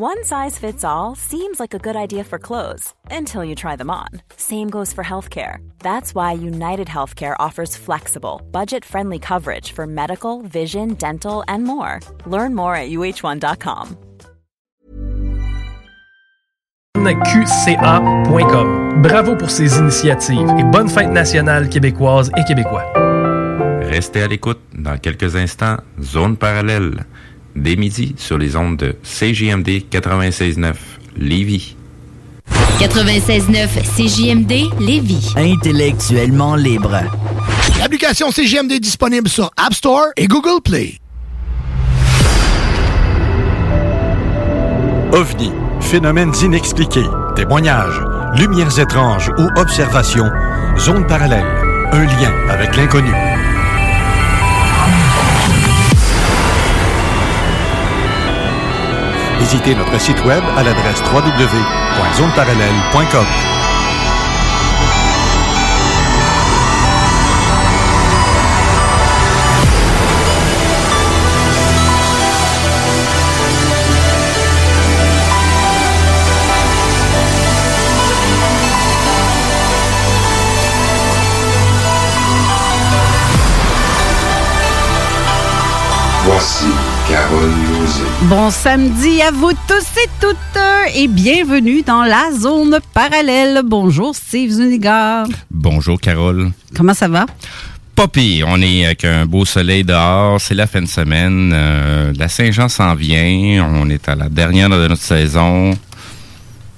One size fits all seems like a good idea for clothes until you try them on. Same goes for healthcare. That's why United Healthcare offers flexible, budget friendly coverage for medical, vision, dental, and more. Learn more at uh1.com. QCA.com. Bravo pour ces initiatives et bonne fête nationale québécoise et québécois. Restez à l'écoute dans quelques instants. Zone parallèle. Dès midi sur les ondes de CJMD 96.9 Lévis. 96.9 CJMD Lévis. Intellectuellement libre. L'application CGMD est disponible sur App Store et Google Play. OVNI, phénomènes inexpliqués, témoignages, lumières étranges ou observations, zone parallèle, un lien avec l'inconnu. Visitez notre site web à l'adresse www.zoneparallèle.com. Voici Carole Lozé. Bon samedi à vous tous et toutes euh, et bienvenue dans la zone parallèle. Bonjour Steve Zuniga. Bonjour Carole. Comment ça va? Pas pire. On est avec un beau soleil dehors. C'est la fin de semaine. Euh, la Saint-Jean s'en vient. On est à la dernière de notre saison.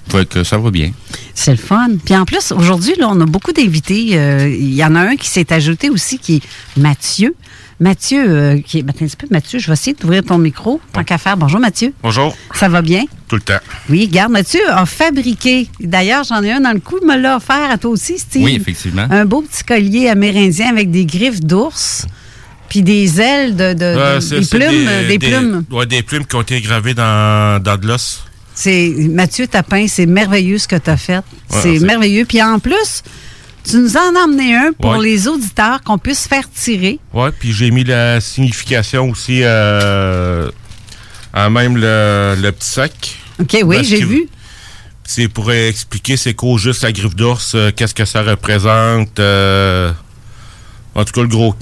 Fait que ça va bien. C'est le fun. Puis en plus, aujourd'hui, là, on a beaucoup d'invités. Euh, Il y en a un qui s'est ajouté aussi, qui est Mathieu. Mathieu, euh, qui est. Attends un petit peu, Mathieu, je vais essayer d'ouvrir ton micro. Tant qu'à faire. Bonjour, Mathieu. Bonjour. Ça va bien? Tout le temps. Oui, garde, Mathieu a fabriqué. D'ailleurs, j'en ai un dans le coup, il me l'a offert à toi aussi, Steve. Oui, effectivement. Un beau petit collier amérindien avec des griffes d'ours, puis des ailes de. c'est- des plumes. Des, plumes. ouais, des plumes qui ont été gravées dans, dans de l'os. C'est Mathieu Tapin, c'est merveilleux ce que tu as fait. c'est- merveilleux. Puis en plus, tu nous en as emmené un pour Ouais. les auditeurs qu'on puisse faire tirer. Ouais, puis j'ai mis la signification aussi euh, à même le, le petit sac. OK, oui, j'ai vu. C'est pour expliquer c'est quoi juste la griffe d'ours, euh, qu'est-ce que ça représente. euh, en tout cas, le gros,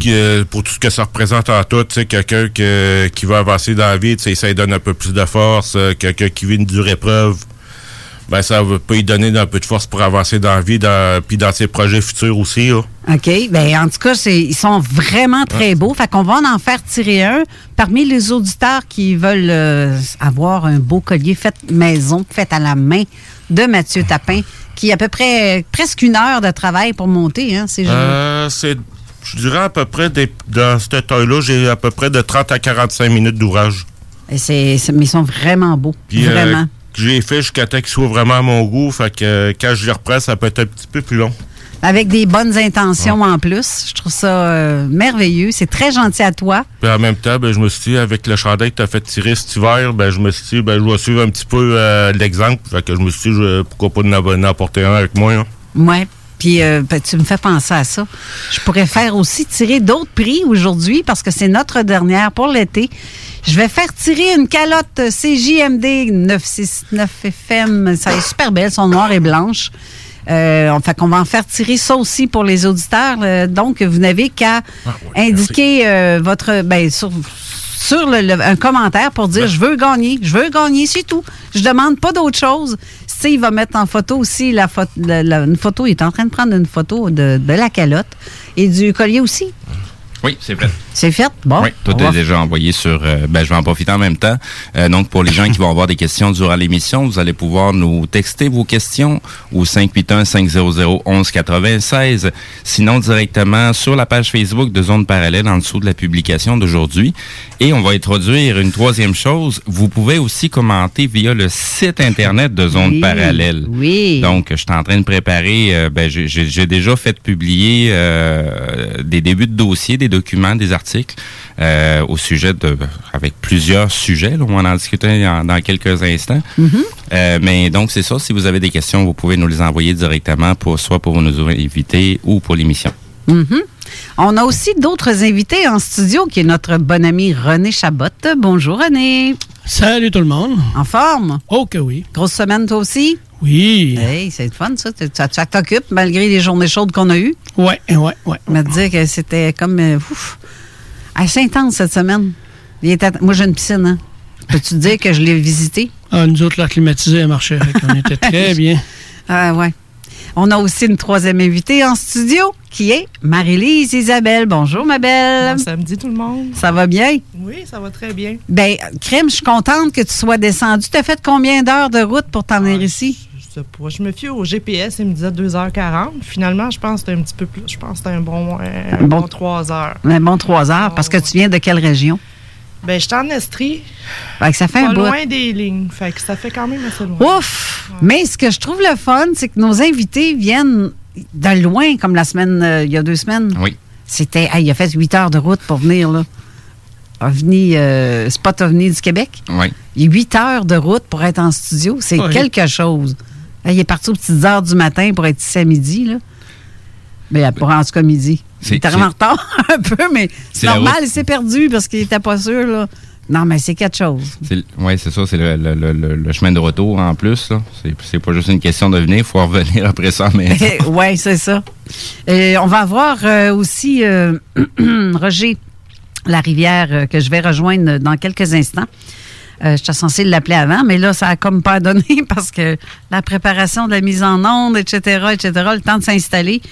pour tout ce que ça représente en tout, sais, quelqu'un que- qui va avancer dans la vie, ça lui donne un peu plus de force. quelqu'un qui vit une dure épreuve, ben ça va peut lui donner un peu de force pour avancer dans la vie, dans, puis dans ses projets futurs aussi. Là. OK. Ben, en tout cas, c'est- ils sont vraiment très beaux. Fait qu'on va en faire tirer un. Parmi les auditeurs qui veulent euh, avoir un beau collier fait maison, fait à la main de Mathieu Tapin, qui a à peu près presque une heure de travail pour monter, hein, ces jeux. Euh, c'est, je dirais à peu près, des, dans cette taille-là, j'ai à peu près de 30 à 45 minutes d'ouvrage. Et c'est, c'est- mais ils sont vraiment beaux. Euh, vraiment. Que j'ai fait jusqu'à temps qu'il soit vraiment à mon goût. Fait que euh, quand je les reprends, ça peut être un petit peu plus long. Avec des bonnes intentions en plus. Je trouve ça euh, merveilleux. C'est très gentil à toi. Puis en même temps, ben, je me suis dit, avec le chandail que tu as fait tirer cet hiver, ben, je me suis dit, ben, je vais suivre un petit peu euh, l'exemple. Fait que je me suis dit, je- pourquoi pas en apporter un avec moi. hein. Ouais. Puis euh, ben, tu me fais penser à ça. Je pourrais faire aussi tirer d'autres prix aujourd'hui parce que c'est notre dernière pour l'été. Je vais faire tirer une calotte CJMD 969 FM. Ça est super belle, sont noires et blanches. Euh, on fait qu'on va en faire tirer ça aussi pour les auditeurs. Euh, donc, vous n'avez qu'à indiquer euh, votre ben, sur, sur le- le- un commentaire pour dire je veux gagner, je veux gagner, c'est tout. Je demande pas d'autre chose. Steve va mettre en photo aussi la photo, une photo. Il est en train de prendre une photo de la calotte et du collier aussi. Oui, c'est fait. C'est fait? Bon. Oui, est va- déjà envoyé sur. euh, ben, je vais en profiter en même temps. Euh, donc, pour les gens qui vont avoir des questions durant l'émission, vous allez pouvoir nous texter vos questions au 581-500-1196. Sinon, directement sur la page Facebook de Zone Parallèle en dessous de la publication d'aujourd'hui. Et on va introduire une troisième chose. Vous pouvez aussi commenter via le site Internet de Zone Oui, Parallèle. Oui. Donc, je suis en train de préparer, euh, ben, j'ai- déjà fait publier euh, des débuts de dossiers, des documents, des articles euh, au sujet de, avec plusieurs sujets. là, on va en discuter en- dans quelques instants. Euh, mais donc, c'est ça. Si vous avez des questions, vous pouvez nous les envoyer directement, pour, soit pour nous inviter ou pour l'émission. Mhm. On a aussi d'autres invités en studio, qui est notre bon ami René Chabot. Bonjour René. Salut tout le monde. En forme? Oh que oui. Grosse semaine toi aussi? Oui. Hey, c'est fun ça. Tu- Ça, ça t'occupe malgré les journées chaudes qu'on a eues? Ouais, ouais, ouais. Me dire que c'était comme... euh, ouf, assez intense cette semaine. Il était- moi j'ai une piscine, hein. Peux-tu te dire que je l'ai visitée? Ah, nous autres, l'air climatisé, elle marchait. qu'on était très bien. Ah ouais. On a aussi une troisième invitée en studio qui est Marie-Lise Isabelle. Bonjour, ma belle. Bon samedi, tout le monde. Ça va bien? Oui, ça va très bien. Ben, Crème, je suis contente que tu sois descendu. Tu as fait combien d'heures de route pour t'en venir ici? Je sais pas. Je me fie au GPS, il me disait 2h40. Finalement, je pense que c'était un petit peu plus. Je pense que c'était un bon, un bon- bon 3 heures. Un bon trois heures, parce que tu viens de quelle région? Ben, j'étais en Estrie, Fait que ça fait pas un bout. loin des lignes. Fait que ça fait quand même assez loin. Ouf! Mais ce que je trouve le fun, c'est que nos invités viennent de loin, comme la semaine, euh, il y a deux semaines. Oui. C'était, hey, il a fait huit heures de route pour venir, là. OVNI, euh, Spot OVNI du Québec. Oui. Il y a huit heures de route pour être en studio. C'est Oui. quelque chose. Il est parti aux petites heures du matin pour être ici à midi, là. Ben, pour en tout cas midi. Il est arrivé en retard un peu, mais c'est la normal, il s'est perdu parce qu'il n'était pas sûr, là. Non, mais c'est quelque chose. Oui, c'est ça. C'est le, le- le- chemin de retour en plus. C'est pas juste une question de venir. Il faut revenir après ça. Mais oui, c'est ça. Et on va avoir euh, aussi euh, Roger Larivière euh, que je vais rejoindre dans quelques instants. Euh, J'étais censée l'appeler avant, mais là, ça a comme pas donné parce que la préparation de la mise en onde, etc., etc., le temps de s'installer.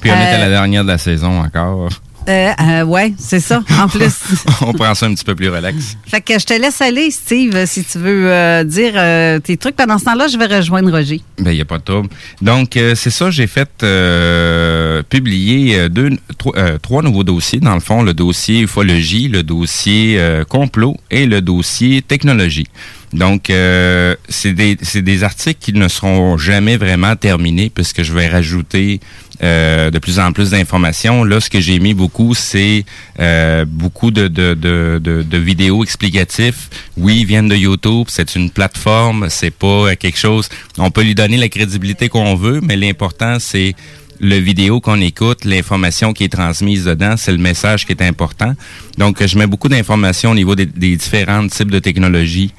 Puis on est à Euh, la dernière de la saison encore. Euh, euh, ouais, c'est ça, en plus. on prend ça un petit peu plus relax. fait que je te laisse aller, Steve, si tu veux euh, dire euh, tes trucs. Pendant ce temps-là, je vais rejoindre Roger. Ben, il n'y a pas de trouble. Donc, euh, c'est ça, j'ai fait euh, publier euh, deux, trois, euh, trois nouveaux dossiers. Dans le fond, le dossier ufologie, le dossier euh, complot et le dossier technologie. Donc, euh, c'est des, c'est des articles qui ne seront jamais vraiment terminés puisque je vais rajouter euh, de plus en plus d'informations. Là, ce que j'ai mis beaucoup, c'est euh, beaucoup de, de, vidéos explicatifs. Oui, ils viennent de YouTube. C'est une plateforme. C'est pas euh, quelque chose. On peut lui donner la crédibilité qu'on veut, mais l'important, c'est le vidéo qu'on écoute, l'information qui est transmise dedans, c'est le message qui est important. Donc, je mets beaucoup d'informations au niveau des, différents types de technologies.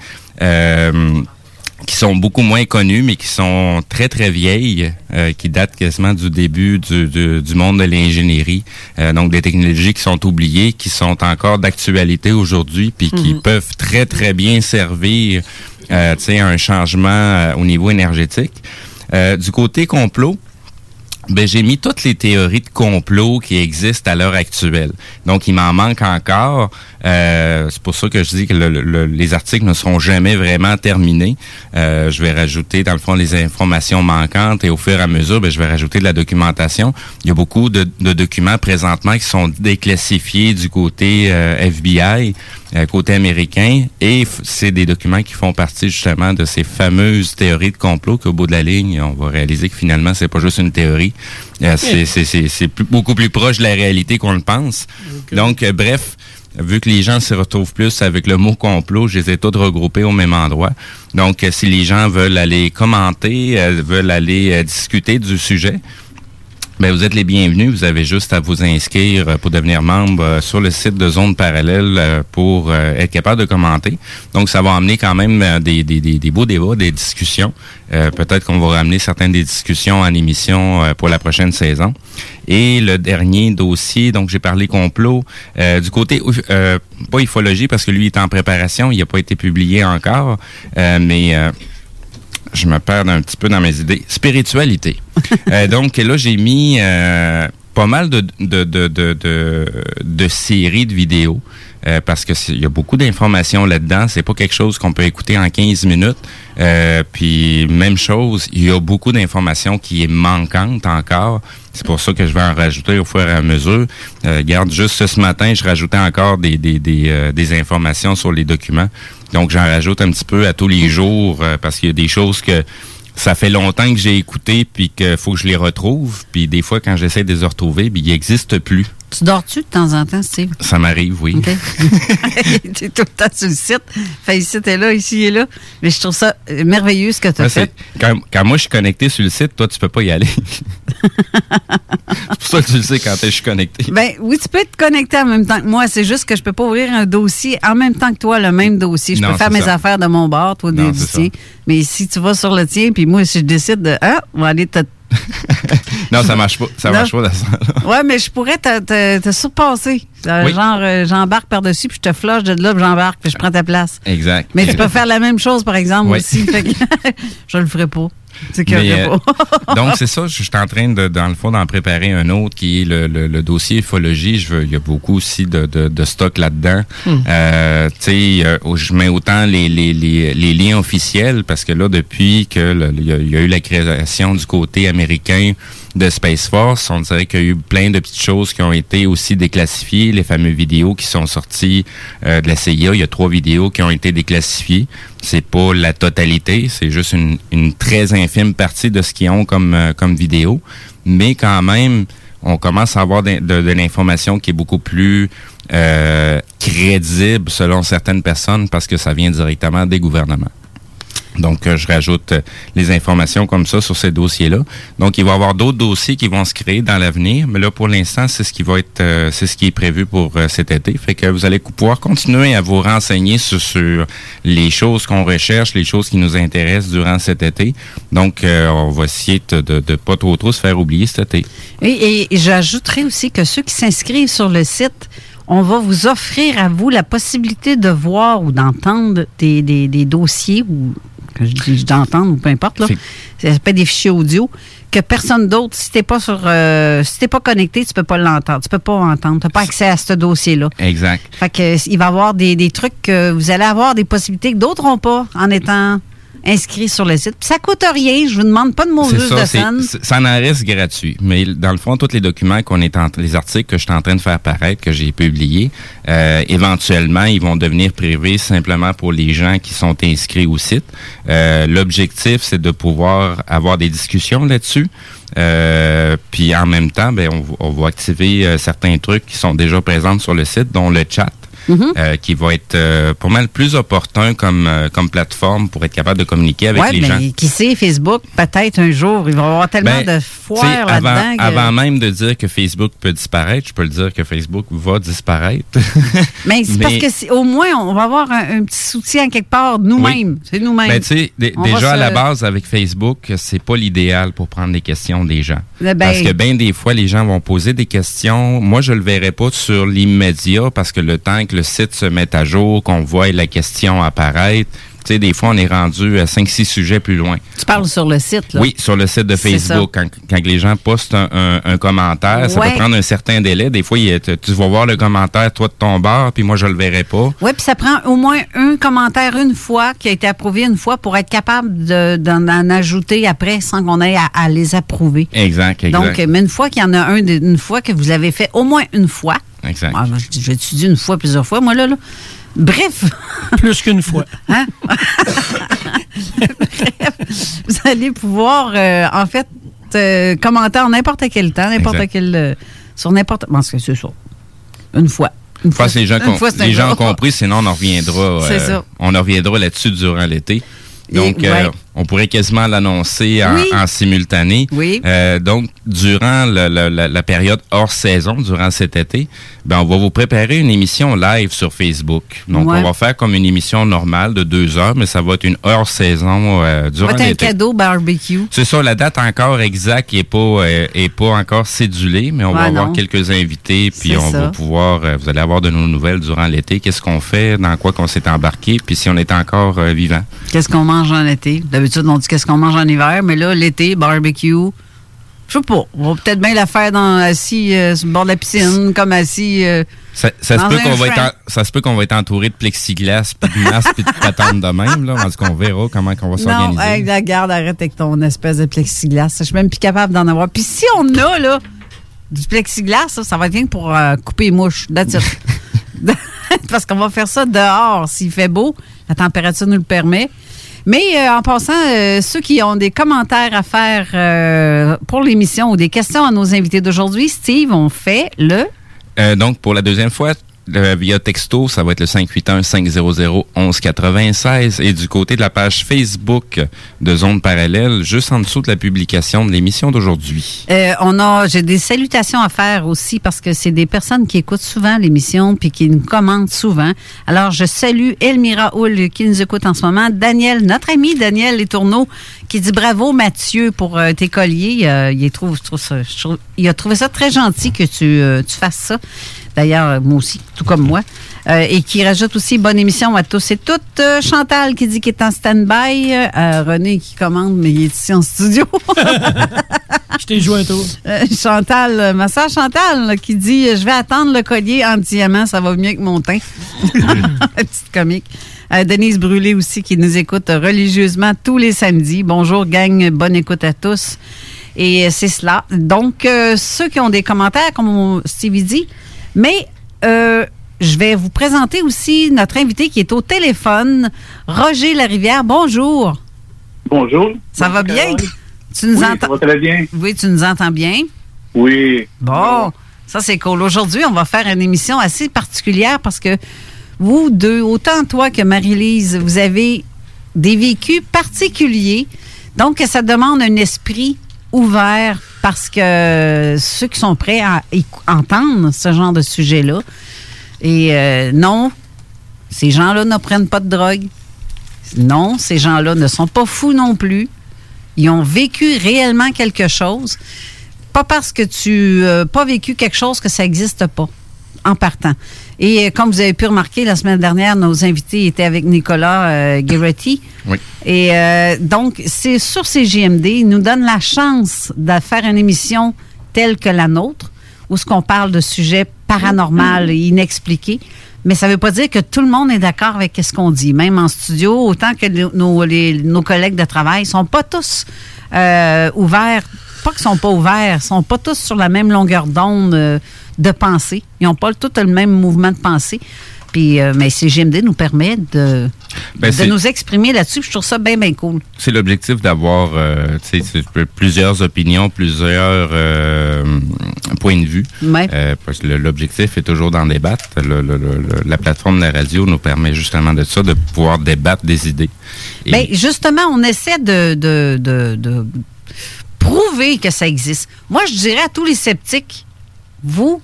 Qui sont beaucoup moins connues, mais qui sont très, très vieilles, euh, qui datent quasiment du début du, du, du monde de l'ingénierie. Euh, donc, des technologies qui sont oubliées, qui sont encore d'actualité aujourd'hui, puis qui Mhm. peuvent très, très bien servir euh, tu sais, à un changement euh, au niveau énergétique. Euh, du côté complot, ben, j'ai mis toutes les théories de complot qui existent à l'heure actuelle. Donc, il m'en manque encore. Euh, c'est pour ça que je dis que le- le- les articles ne seront jamais vraiment terminés. Euh, je vais rajouter, dans le fond, les informations manquantes et au fur et à mesure, ben, je vais rajouter de la documentation. Il y a beaucoup de, de documents présentement qui sont déclassifiés du côté euh, FBI, euh, côté américain, et c'est des documents qui font partie justement de ces fameuses théories de complot qu'au bout de la ligne, on va réaliser que finalement, c'est pas juste une théorie. Euh, c'est- plus- beaucoup plus proche de la réalité qu'on le pense. Donc, euh, bref, vu que les gens se retrouvent plus avec le mot complot, je les ai tous regroupés au même endroit. Donc, euh, si les gens veulent aller commenter, veulent aller discuter du sujet, ben, vous êtes les bienvenus. Vous avez juste à vous inscrire euh, pour devenir membre euh, sur le site de Zone Parallèle euh, pour être capable de commenter. Donc, ça va amener quand même des, des, des, des beaux débats, des discussions. Euh, Peut-être qu'on va ramener certaines des discussions en émission pour la prochaine saison. Et le dernier dossier, donc j'ai parlé complot. Euh, du côté, euh, pas ufologie, parce que lui est en préparation, il n'a pas été publié encore, mais... je me perds un petit peu dans mes idées. Spiritualité. Euh, donc là, j'ai mis euh, pas mal de, de, de, de, de, de séries de vidéos. Euh, parce que il y a beaucoup d'informations là-dedans. C'est pas quelque chose qu'on peut écouter en 15 minutes. Euh, puis même chose, il y a beaucoup d'informations qui est manquante encore. C'est pour ça que je vais en rajouter au fur et à mesure. Euh, juste ce matin, je rajoutais encore des, des, des, euh, des informations sur les documents. Donc j'en rajoute un petit peu à tous les jours euh, parce qu'il y a des choses que ça fait longtemps que j'ai écouté puis qu'il faut que je les retrouve. Puis des fois, quand j'essaie de les retrouver, ils n'existent plus. Tu dors-tu de temps en temps, Steve? Ça m'arrive, oui. OK. T'es tout le temps sur le site. Fait ici, t'es là, ici et là. Mais je trouve ça euh, merveilleux ce que tu as fait. quand, quand moi je suis connecté sur le site, toi tu peux pas y aller. c'est pour ça que tu le sais quand je suis connecté. Ben oui, tu peux être connecté en même temps que moi. C'est juste que je peux pas ouvrir un dossier en même temps que toi, le même dossier. Je Non, peux faire mes affaires de mon bord, toi Non, du tien. Mais si tu vas sur le tien, puis moi, si je décide de ah, on va aller te. Non, ça marche pas. Ça Non. marche pas dans ça. Ouais, mais je pourrais te, te, te surpasser. Euh, Oui. Genre, euh, j'embarque par-dessus, puis je te flush de là, puis j'embarque, puis je prends ta place. Exact. Mais tu peux faire la même chose, par exemple, Oui. aussi. Fait que je le ferai pas. C'est euh, donc, c'est ça, je suis en train, de, dans le fond, d'en préparer un autre qui est le, le- le dossier ufologie. Je veux, il y a beaucoup aussi de, de, de stock là-dedans. Hmm. Euh, tu sais, euh, je mets autant les, les, les, les liens officiels parce que là, depuis que y, il y a eu la création du côté américain de Space Force, on dirait qu'il y a eu plein de petites choses qui ont été aussi déclassifiées. Les fameuses vidéos qui sont sorties euh, de la CIA, il y a trois vidéos qui ont été déclassifiées. C'est pas la totalité, c'est juste une, une très infime partie de ce qu'ils ont comme, euh, comme vidéo. Mais quand même, on commence à avoir de, de- de l'information qui est beaucoup plus euh, crédible selon certaines personnes parce que ça vient directement des gouvernements. Donc, euh, je rajoute euh, les informations comme ça sur ces dossiers-là. Donc, il va y avoir d'autres dossiers qui vont se créer dans l'avenir, mais là, pour l'instant, c'est ce qui va être, euh, c'est ce qui est prévu pour cet été. Fait que vous allez pouvoir continuer à vous renseigner sur, les choses qu'on recherche, les choses qui nous intéressent durant cet été. Donc, on va essayer de, de, pas trop trop se faire oublier cet été. Et, et j'ajouterais aussi que ceux qui s'inscrivent sur le site, on va vous offrir à vous la possibilité de voir ou d'entendre des, des, des dossiers ou que je dis d'entendre ou peu importe là. Ça s'appelle des fichiers audio que personne d'autre, si t'es pas sur euh, si t'es pas connecté, tu peux pas l'entendre. Tu peux pas entendre. Tu n'as pas accès à ce dossier-là. Exact. Fait que il va y avoir des, des trucs que vous allez avoir des possibilités que d'autres n'ont pas en étant inscrits sur le site. Puis ça coûte rien, je vous demande pas de mourir de scène. c'est- ça en reste gratuit. Mais dans le fond, tous les documents qu'on est en, les articles que je suis en train de faire paraître, que j'ai publiés, euh, éventuellement, ils vont devenir privés simplement pour les gens qui sont inscrits au site. Euh, L'objectif, c'est de pouvoir avoir des discussions là-dessus. Euh, puis en même temps, ben, on, va- on va activer certains trucs qui sont déjà présents sur le site, dont le chat. Mhm. euh, qui va être euh, pas mal plus opportun comme, euh, comme plateforme pour être capable de communiquer avec ouais, les gens. mais qui sait, Facebook, peut-être un jour, il va y avoir tellement Ben, de foires avant, là-dedans. que- avant même de dire que Facebook peut disparaître, je peux le dire que Facebook va disparaître. Mais c'est parce que au moins, on va avoir un, un petit soutien quelque part, nous-mêmes. C'est nous-mêmes. Ben, tu sais, déjà à la base avec Facebook, c'est pas l'idéal pour prendre les questions des gens. Eh ben- parce que bien des fois, les gens vont poser des questions. Moi, je le verrai pas sur l'immédiat parce que le temps que le site se mette à jour, qu'on voit la question apparaître, tu sais, des fois, on est rendu à 5-6 sujets plus loin. Tu parles sur le site, là. Oui, sur le site de Facebook. Quand, quand les gens postent un, un- un commentaire, ça peut prendre un certain délai. Des fois, il tu vas voir le commentaire, toi, de ton bar, puis moi, je le verrai pas. Oui, puis ça prend au moins un commentaire une fois qui a été approuvé une fois pour être capable de- d'en en ajouter après sans qu'on ait à, à les approuver. Exact, exact. Donc, mais une fois qu'il y en a un, une fois que vous avez fait au moins une fois. Exact. Ah, je je te dis une fois, plusieurs fois, moi, là. là. Bref. Plus qu'une fois. Hein? Bref, vous allez pouvoir, euh, en fait, euh, commenter en n'importe quel temps, n'importe quel. euh, sur n'importe. Parce que c'est ça. Une fois. Une que les gens, fois, les gens ont compris, sinon on en reviendra. Euh. On en reviendra là-dessus durant l'été. Donc, Et- euh. On pourrait quasiment l'annoncer en, Oui. en simultané. Oui. Euh, donc, durant le- le- la, la période hors saison, durant cet été, ben, on va vous préparer une émission live sur Facebook. Donc, Ouais. on va faire comme une émission normale de deux heures, mais ça va être une hors saison euh, Ça durant va être un l'été. cadeau barbecue. C'est ça, la date encore exacte n'est pas, euh, est pas encore cédulée, mais on va avoir quelques invités, puis on ça. va pouvoir, euh, vous allez avoir de nos nouvelles durant l'été, qu'est-ce qu'on fait, dans quoi qu'on s'est embarqué, puis si on est encore vivant. Qu'est-ce qu'on mange en été? D'habitude, on dit qu'est-ce qu'on mange en hiver, mais là, l'été, barbecue. Je sais pas. On va peut-être bien la faire dans, assis euh, sur le bord de la piscine, comme assis. euh, Ça, ça se peut qu'on va être en- ça se peut qu'on va être entouré de plexiglas, puis de masques, puis de patentes de même. Là. En tout cas, on verra comment on va Non, s'organiser. hey, la garde, arrête avec ton espèce de plexiglas. Je suis même plus capable d'en avoir. Puis si on a, là, du plexiglas, ça, ça va être bien pour euh, couper les mouches. That's it. Parce qu'on va faire ça dehors s'il fait beau. La température nous le permet. Mais euh, en passant, euh, ceux qui ont des commentaires à faire euh, pour l'émission ou des questions à nos invités d'aujourd'hui, Steve, on fait le donc, pour la deuxième fois, euh, via texto, ça va être le 581-500-1196. Et du côté de la page Facebook de Zone Parallèle, juste en dessous de la publication de l'émission d'aujourd'hui. Euh, on a, j'ai des salutations à faire aussi parce que c'est des personnes qui écoutent souvent l'émission puis qui nous commentent souvent. Alors, je salue Elmira Hull qui nous écoute en ce moment. Daniel, notre ami Daniel Les Tourneaux, qui dit bravo Mathieu pour euh, tes colliers. Euh, il, trouve, ça- il a trouvé ça très gentil que tu fasses ça. D'ailleurs, euh, moi aussi, tout comme moi. Euh, et qui rajoute aussi bonne émission à tous et toutes. Euh, Chantal qui dit qu'il est en stand-by. Euh, René qui commande, mais il est ici en studio. Je t'ai joué un tour. Chantal, ma soeur Chantal, là, qui dit Je vais attendre le collier en diamant, ça va mieux que mon teint. Petite comique. Denise Brûlé aussi, qui nous écoute religieusement tous les samedis. Bonjour, gang, bonne écoute à tous. Et c'est cela. Donc, ceux qui ont des commentaires, comme on- Stevie dit, mais euh, je vais vous présenter aussi notre invité qui est au téléphone, Roger Larivière. Bonjour. Bonjour. Ça va bien? Tu nous oui, entends? ça va très bien. Oui, tu nous entends bien? Oui. Bon, ça c'est cool. Aujourd'hui, on va faire une émission assez particulière parce que vous deux, autant toi que Marie-Lise, vous avez des vécus particuliers. Donc, ça demande un esprit ouvert parce que ceux qui sont prêts à entendre ce genre de sujet-là. Et euh, non, ces gens-là ne prennent pas de drogue. Non, ces gens-là ne sont pas fous non plus. Ils ont vécu réellement quelque chose. Pas parce que tu n'as pas vécu quelque chose que ça n'existe pas en partant. Et euh, comme vous avez pu remarquer, la semaine dernière, nos invités étaient avec Nicolas euh. Oui. Et euh, donc, c'est sur ces JMD, ils nous donnent la chance de faire une émission telle que la nôtre, où ce qu'on parle de sujets paranormaux et inexpliqués. Mais ça ne veut pas dire que tout le monde est d'accord avec ce qu'on dit. Même en studio, autant que nos, les- nos collègues de travail ne sont pas tous euh, ouverts. Pas qu'ils sont pas ouverts, ils sont pas tous sur la même longueur d'onde euh, de pensée. Ils n'ont pas tous le même mouvement de pensée. Puis, euh, mais CGMD nous permet de, Ben, de nous exprimer là-dessus. Je trouve ça bien, bien cool. C'est l'objectif d'avoir euh, plusieurs opinions, plusieurs euh, points de vue. Parce que le- l'objectif est toujours d'en débattre. Le- le- le- le- la plateforme de la radio nous permet justement de ça, de pouvoir débattre des idées. Et- Bien, justement, on essaie de, de, de- de prouver que ça existe. Moi, je dirais à tous les sceptiques, vous,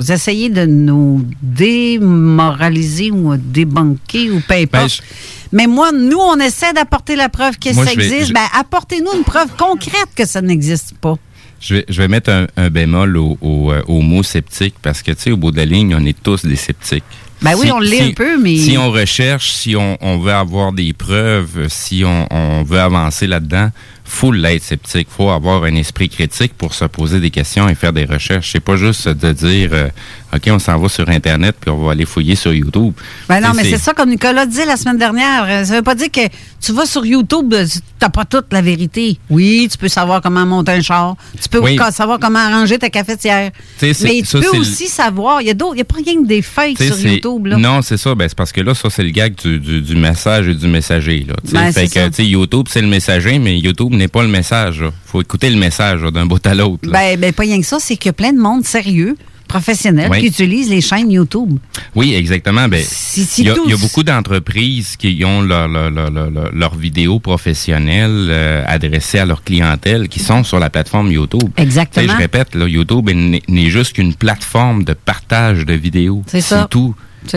vous essayez de nous démoraliser ou débunker ou peu importe. Ben, je- Mais moi, nous, on essaie d'apporter la preuve que Moi, ça vais- existe. je- Ben, apportez-nous une preuve concrète que ça n'existe pas. Je vais, je vais mettre un, un bémol au, au, euh, au mot sceptique parce que, tu sais, au bout de la ligne, on est tous des sceptiques. Ben oui, on l'est un peu, mais- Si on recherche, si on, on veut avoir des preuves, si on, on veut avancer là-dedans, faut l'être sceptique. faut avoir un esprit critique pour se poser des questions et faire des recherches. C'est pas juste de dire, euh, OK, on s'en va sur Internet puis on va aller fouiller sur YouTube. Ben non, mais c'est ça, comme Nicolas disait la semaine dernière. euh, Ça veut pas dire que tu vas sur YouTube, euh, tu n'as pas toute la vérité. Oui, tu peux savoir comment monter un char. Tu peux Oui. savoir comment arranger ta cafetière. Mais tu ça, peux le- aussi savoir. Il y a d'autres. Il n'y a pas rien que des fakes sur YouTube. Là. Non, c'est ça. Ben, c'est parce que là, ça, c'est le gag du, du, du message et du messager. Là. Ben, fait que, YouTube, c'est le messager, mais YouTube n'est pas le message. Il faut écouter le message là, d'un bout à l'autre. là. Ben, ben, pas rien que ça. C'est qu'il y a plein de monde sérieux, professionnel, Oui. qui utilise les chaînes YouTube. Oui, exactement. Ben, il, y a, y beaucoup d'entreprises qui ont leur, leur, leur, leur- leurs vidéos professionnelles euh, adressées à leur clientèle qui sont sur la plateforme YouTube. Exactement. Je répète, là, YouTube n'est juste qu'une plateforme de partage de vidéos. C'est ça. tout.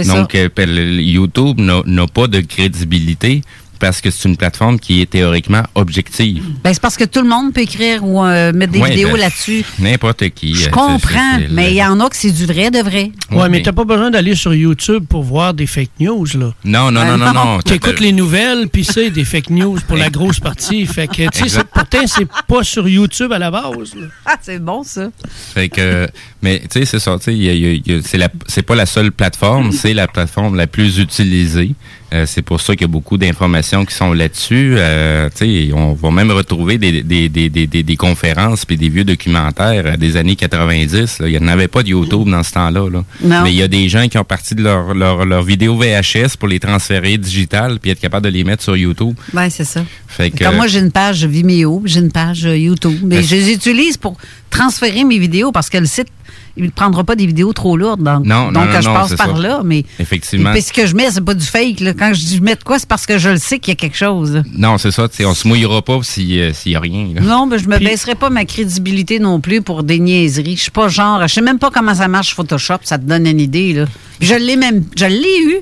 Donc, euh, le- YouTube n'a pas de crédibilité parce que c'est une plateforme qui est théoriquement objective. Ben, c'est parce que tout le monde peut écrire ou euh, mettre des Ouais, vidéos ben, là-dessus. N'importe qui. Je euh, comprends, mais il y en a que c'est du vrai de vrai. Ouais, mais t'as pas besoin d'aller sur YouTube pour voir des fake news, là. Non, non, non, non, non. Tu écoutes les nouvelles, puis c'est des fake news pour la grosse partie. Fait que, tu sais, c'est- pour matin, c'est pas sur YouTube à la base. là. Ah, c'est bon, ça. Fait que, mais tu sais, c'est ça. tu sais, il y a- il y a- il y a- c'est la- c'est pas la seule plateforme, c'est la plateforme la plus utilisée. Euh, c'est pour ça qu'il y a beaucoup d'informations qui sont là-dessus. Euh, on va même retrouver des, des, des, des, des, conférences puis des vieux documentaires euh, des années 90. là. Il n'y en avait pas de YouTube dans ce temps-là. Là. Mais il y a des gens qui ont parti de leur, leur, leur vidéo VHS pour les transférer digital puis être capable de les mettre sur YouTube. Oui, c'est ça. Fait que, Comme moi, j'ai une page Vimeo, j'ai une page euh, YouTube. Mais Ben, je les utilise pour transférer mes vidéos parce que le site, il ne prendra pas des vidéos trop lourdes. Donc, Non, donc non, je passe par ça. là. Mais, Effectivement. Puis ce que je mets, c'est pas du fake. là. Quand je dis je mets de quoi, c'est parce que je le sais qu'il y a quelque chose. Non, c'est ça. tu sais, On se mouillera pas si, euh, s'il n'y a rien. là. Non, mais je me baisserai pas ma crédibilité non plus pour des niaiseries. Je suis pas genre, je sais même pas comment ça marche Photoshop, ça te donne une idée là. Puis je l'ai même, je l'ai eu.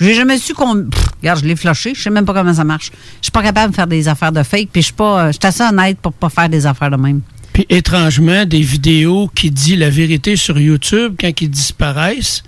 J'ai jamais su qu'on, regarde, je l'ai flashé, je sais même pas comment ça marche. Je suis pas capable de faire des affaires de fake, puis je suis pas, euh, je suis assez honnête pour pas faire des affaires de même. Puis étrangement, des vidéos qui disent la vérité sur YouTube, quand ils disparaissent,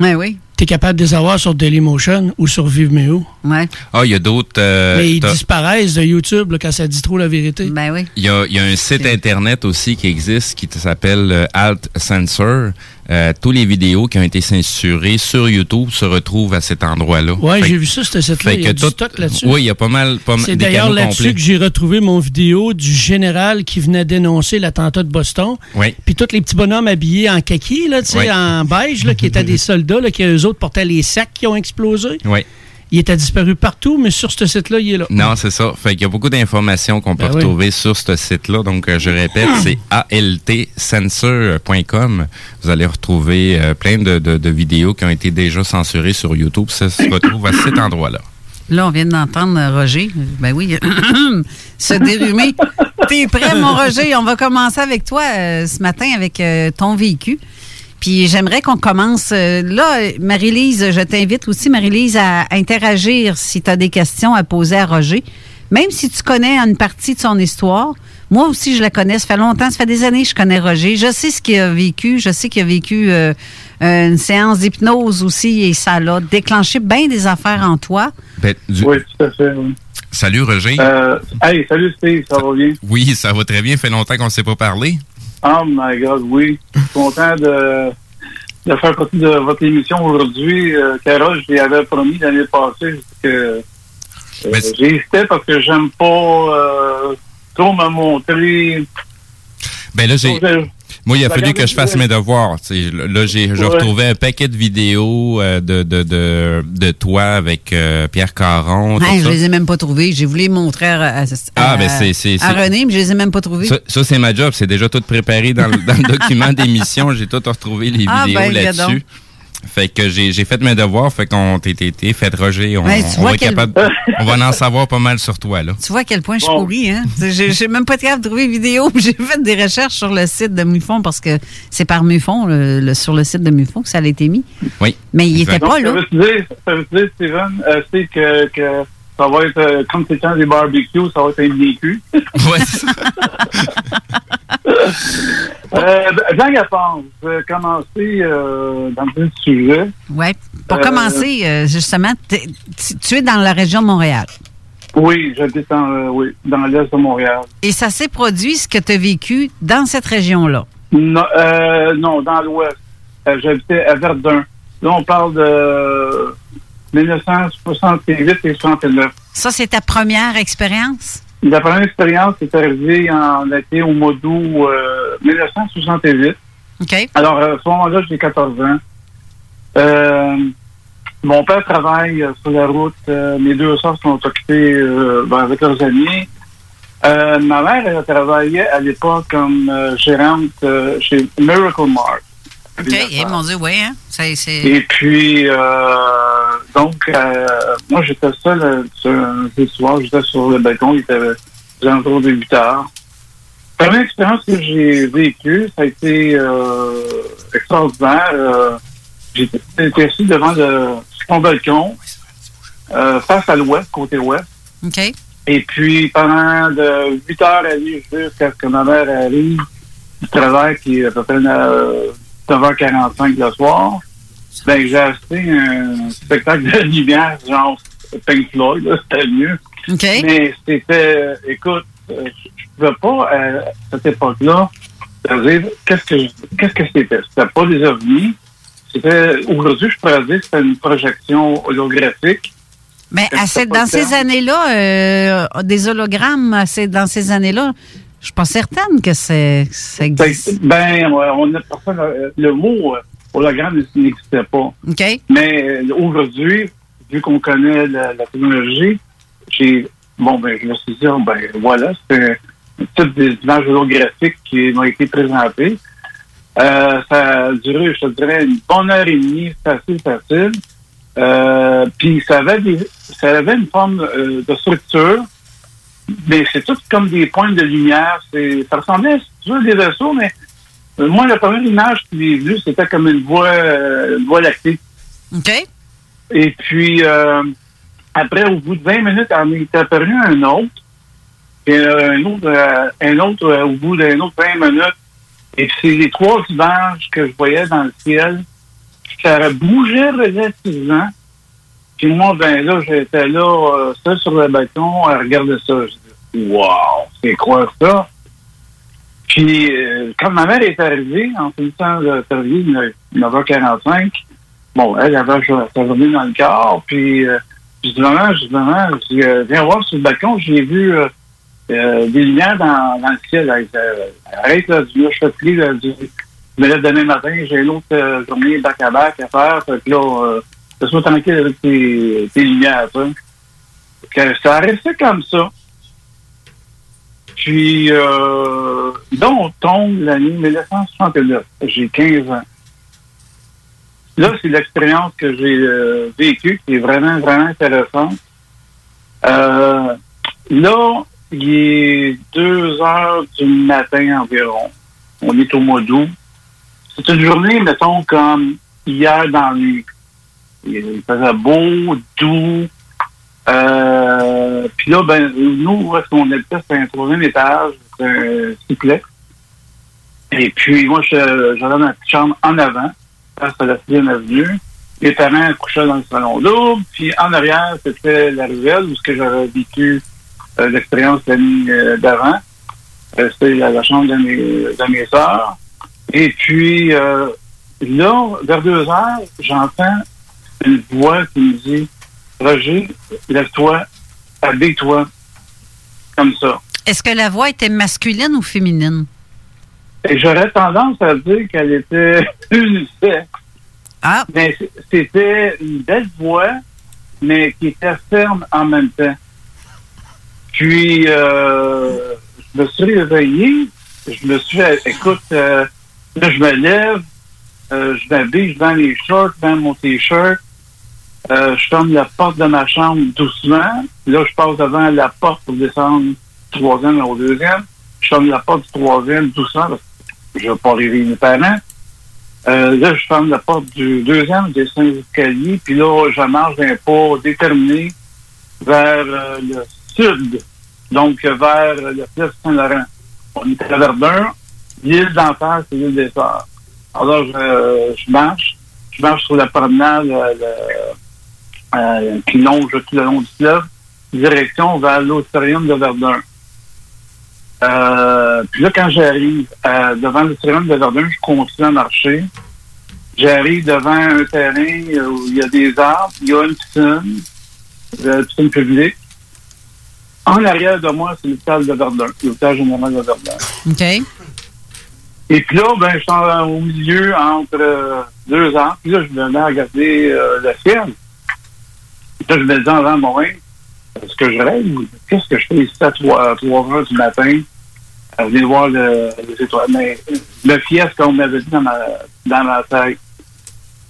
ouais, oui. tu es capable de les avoir sur Dailymotion ou sur Vimeo. Ouais. Ah, il y a d'autres. euh, Mais ils disparaissent de YouTube là, quand ça dit trop la vérité. Ben oui. Il y, a, il y a un site internet aussi qui existe qui s'appelle euh, Alt Censor. Euh, tous les vidéos qui ont été censurées sur YouTube se retrouvent à cet endroit-là. Fait j'ai vu ça, ce site-là. fait Il y a du tout- stock là-dessus. Oui, il y a pas mal, pas mal C'est d'ailleurs là-dessus que j'ai retrouvé mon vidéo du général qui venait dénoncer l'attentat de Boston. Oui. Puis tous les petits bonhommes habillés en kaki, là, tu sais, Oui. en beige, là, qui étaient des soldats, là, qui eux autres portaient les sacs qui ont explosé. Oui. Il était disparu partout, mais sur ce site-là, il est là. Non, c'est ça. Fait qu'il y a beaucoup d'informations qu'on peut Ben oui. retrouver sur ce site-là. Donc, euh, je répète, c'est altcensor.com. Vous allez retrouver euh, plein de, de- de vidéos qui ont été déjà censurées sur YouTube. Ça se retrouve à cet endroit-là. Là, on vient d'entendre euh, Roger. Ben oui, se dérumer. T'es prêt, mon Roger? On va commencer avec toi euh, ce matin avec euh, ton véhicule. Puis j'aimerais qu'on commence. euh, là, Marie-Lise, je t'invite aussi, Marie-Lise, à interagir si tu as des questions à poser à Roger. Même si tu connais une partie de son histoire. Moi aussi, je la connais. Ça fait longtemps, ça fait des années que je connais Roger. Je sais ce qu'il a vécu. Je sais qu'il a vécu euh, une séance d'hypnose aussi et ça l'a déclenché bien des affaires en toi. Ben, du- Oui, tout à fait. oui. Salut, Roger. Euh, hey, salut Steve, ça va bien? Oui, ça va très bien. fait longtemps qu'on ne s'est pas parlé. Oh my God, oui. Je suis content de, de faire partie de votre émission aujourd'hui. Euh, Carole, je lui avais promis l'année passée que euh, j'hésitais parce que j'aime pas euh, trop me montrer. Ben là, j'ai. Moi, il a fallu que je fasse mes devoirs. tu sais. Là, j'ai j'ai Ouais. retrouvé un paquet de vidéos euh, de, de, de, de toi avec euh, Pierre Caron. Hey, je ça. les ai même pas trouvés. J'ai voulu les montrer à, à- Ah, à- ben, à René, mais je les ai même pas trouvés. Ça, ça, c'est ma job. C'est déjà tout préparé dans, le- dans le document d'émission. J'ai tout retrouvé les Ah, vidéos ben, là-dessus. Fait que j'ai j'ai fait mes devoirs. Fait qu'on t'était fait Roger. On, Ben, tu on vois va être quel- capable. on va en savoir pas mal sur toi, là. Tu vois à quel point je suis Bon. pourrie, hein? J'ai j'ai même pas été capable de trouver vidéo. J'ai fait des recherches sur le site de Mufon parce que c'est par Mufon, le- le- sur le site de Mufon, que ça a été mis. Oui. Mais il était pas ça là. veut dire, ça veut dire, Steven, euh, c'est que, que ça va être, euh, comme c'est temps des barbecues, ça va être un véhicule. Ouais. Euh, Jean Gapon, je vais commencer euh, dans le sujet. Ouais. Pour Euh, commencer, justement, tu, es dans la région de Montréal. Oui, j'habite dans, oui, dans l'est de Montréal. Et ça s'est produit, ce que tu as vécu dans cette région-là? Non, non dans l'ouest. J'habitais à Verdun. Là, on parle de 1968 et 69. Ça, c'est ta première expérience? La première expérience est arrivée en été au mois d'août euh, 1968. OK. Alors, à ce moment-là, j'ai 14 ans. Euh, mon père travaille euh, sur la route. Euh, mes deux soeurs sont occupées euh, ben, avec leurs amis. Euh, ma mère, elle travaillait à l'époque comme euh, gérante euh, chez Miracle Mart. OK. Mon Dieu, oui, hein? C'est- c'est- Et puis, euh, donc, euh, moi, j'étais seul euh, jeudi soir. J'étais sur le balcon. Il était aux alentours de 8 heures. La première expérience que j'ai vécue, ça a été euh, extraordinaire. J'étais assis devant le, mon balcon, face à l'ouest, côté ouest. OK. Et puis, pendant de 8 heures à 8 jusqu'à ce que ma mère arrive du travail, qui est à peu près euh, 9h45 le soir, ben, j'ai acheté un spectacle de lumière, genre Pink Floyd, c'était mieux. Mais c'était, écoute, euh, je pouvais pas, euh, à cette époque-là, dire qu'est-ce que qu'est-ce que c'était. C'était pas des ovnis. C'était aujourd'hui, je pourrais dire que c'était une projection holographique. Mais Je à cette- dans ces années-là, euh, des hologrammes, dans ces années-là, je suis pas certaine que c'est- ça existe. Ben, on a personne, euh, le mot euh, hologramme n'existait pas. OK. Mais euh, aujourd'hui, vu qu'on connaît la, la technologie, j'ai bon ben je me suis dit oh, ben voilà, c'est un type des images holographiques qui m'ont été présentées. Euh, ça a duré, je te dirais, une bonne heure et demie, facile, facile. Euh, puis ça avait des, ça avait une forme euh, de structure, mais c'est tout comme des points de lumière. C'est, ça ressemblait, si des vaisseaux, mais euh, moi, la première image que j'ai vue, c'était comme une voie, euh, une voie lactée. OK. Et puis, euh, après, au bout de 20 minutes, en est apparu un autre. Et euh, un autre, euh, un autre au bout d'un autre 20 minutes. Et c'est les trois images que je voyais dans le ciel. Ça bougeait relativement. Puis moi, ben là, j'étais là, euh, seul sur le balcon, à regarder ça. Je dis, wow, c'est quoi ça? Puis, euh, quand ma mère est arrivée, en finissant le service, 9h45, bon, elle avait sa journée dans le corps, puis euh, dis, maman, je dis, euh, viens voir sur le balcon, j'ai vu euh, euh, des lumières dans, dans le ciel. Elle euh, arrête, là, du je fais plus, là, du, me lève demain matin, j'ai une autre euh, journée back-à-back à faire, fait que là, sois tranquille avec tes, tes lumières. Fait que ça comme ça. Puis, euh, là, on tombe l'année 1969. J'ai 15 ans. Là, c'est l'expérience que j'ai euh, vécue qui est vraiment, vraiment intéressante. Euh, là, il est 2 heures du matin environ. On est au mois d'août. C'est une journée, mettons, comme hier dans la nuit. Il faisait beau, doux. Euh, puis là, ben, nous, est-ce qu'on était, c'était un troisième étage, un cyclex. Et puis, moi, j'allais dans la petite chambre en avant, face à la sixième avenue. Les parents couchaient dans le salon double. Puis, en arrière, c'était la ruelle où ce j'avais vécu euh, l'expérience l'année euh, d'avant. C'était la, la chambre de mes, de mes sœurs. Et puis, là, vers deux heures, j'entends une voix qui me dit Roger, lève-toi, habille-toi, comme ça. Est-ce que la voix était masculine ou féminine? Et j'aurais tendance à dire qu'elle était unisexe. Ah. Mais c'était une belle voix, mais qui était ferme en même temps. Puis, euh, je me suis réveillé. Je me suis écoute, euh, là, je me lève, euh, je m'habille, je vends les shorts, je vends mon t-shirt. Euh, je ferme la porte de ma chambre doucement. Là, je passe devant la porte pour descendre du troisième au deuxième. Je ferme la porte du troisième doucement parce que je vais pas réveiller mes parents. Euh, là, je ferme la porte du deuxième, descends les escaliers, puis là, je marche d'un pas déterminé vers euh, le sud, donc euh, vers euh, le fleuve Saint-Laurent. On est à Verdun, l'île d'Enfer, c'est l'île des Sœurs. Alors, je, je marche, je marche sur la promenade euh, qui longe tout le long du fleuve, direction vers l'auditorium de Verdun. Euh, puis là, quand j'arrive euh, devant terrain de Verdun, je continue à marcher. J'arrive devant un terrain euh, où il y a des arbres, il y a une piscine, une piscine publique. En arrière de moi, c'est l'hôpital de Verdun, l'hôpital général de Verdun. OK. Et puis là, ben, je suis au milieu entre euh, deux arbres. Puis là, je me mets à regarder euh, le ciel. Là, je me dis en avant moi est-ce que je rêve qu'est-ce que je fais ici à 3, heures du matin? À venir voir le, les étoiles? Mais le fief qu'on m'avait dit dans ma, dans ma tête.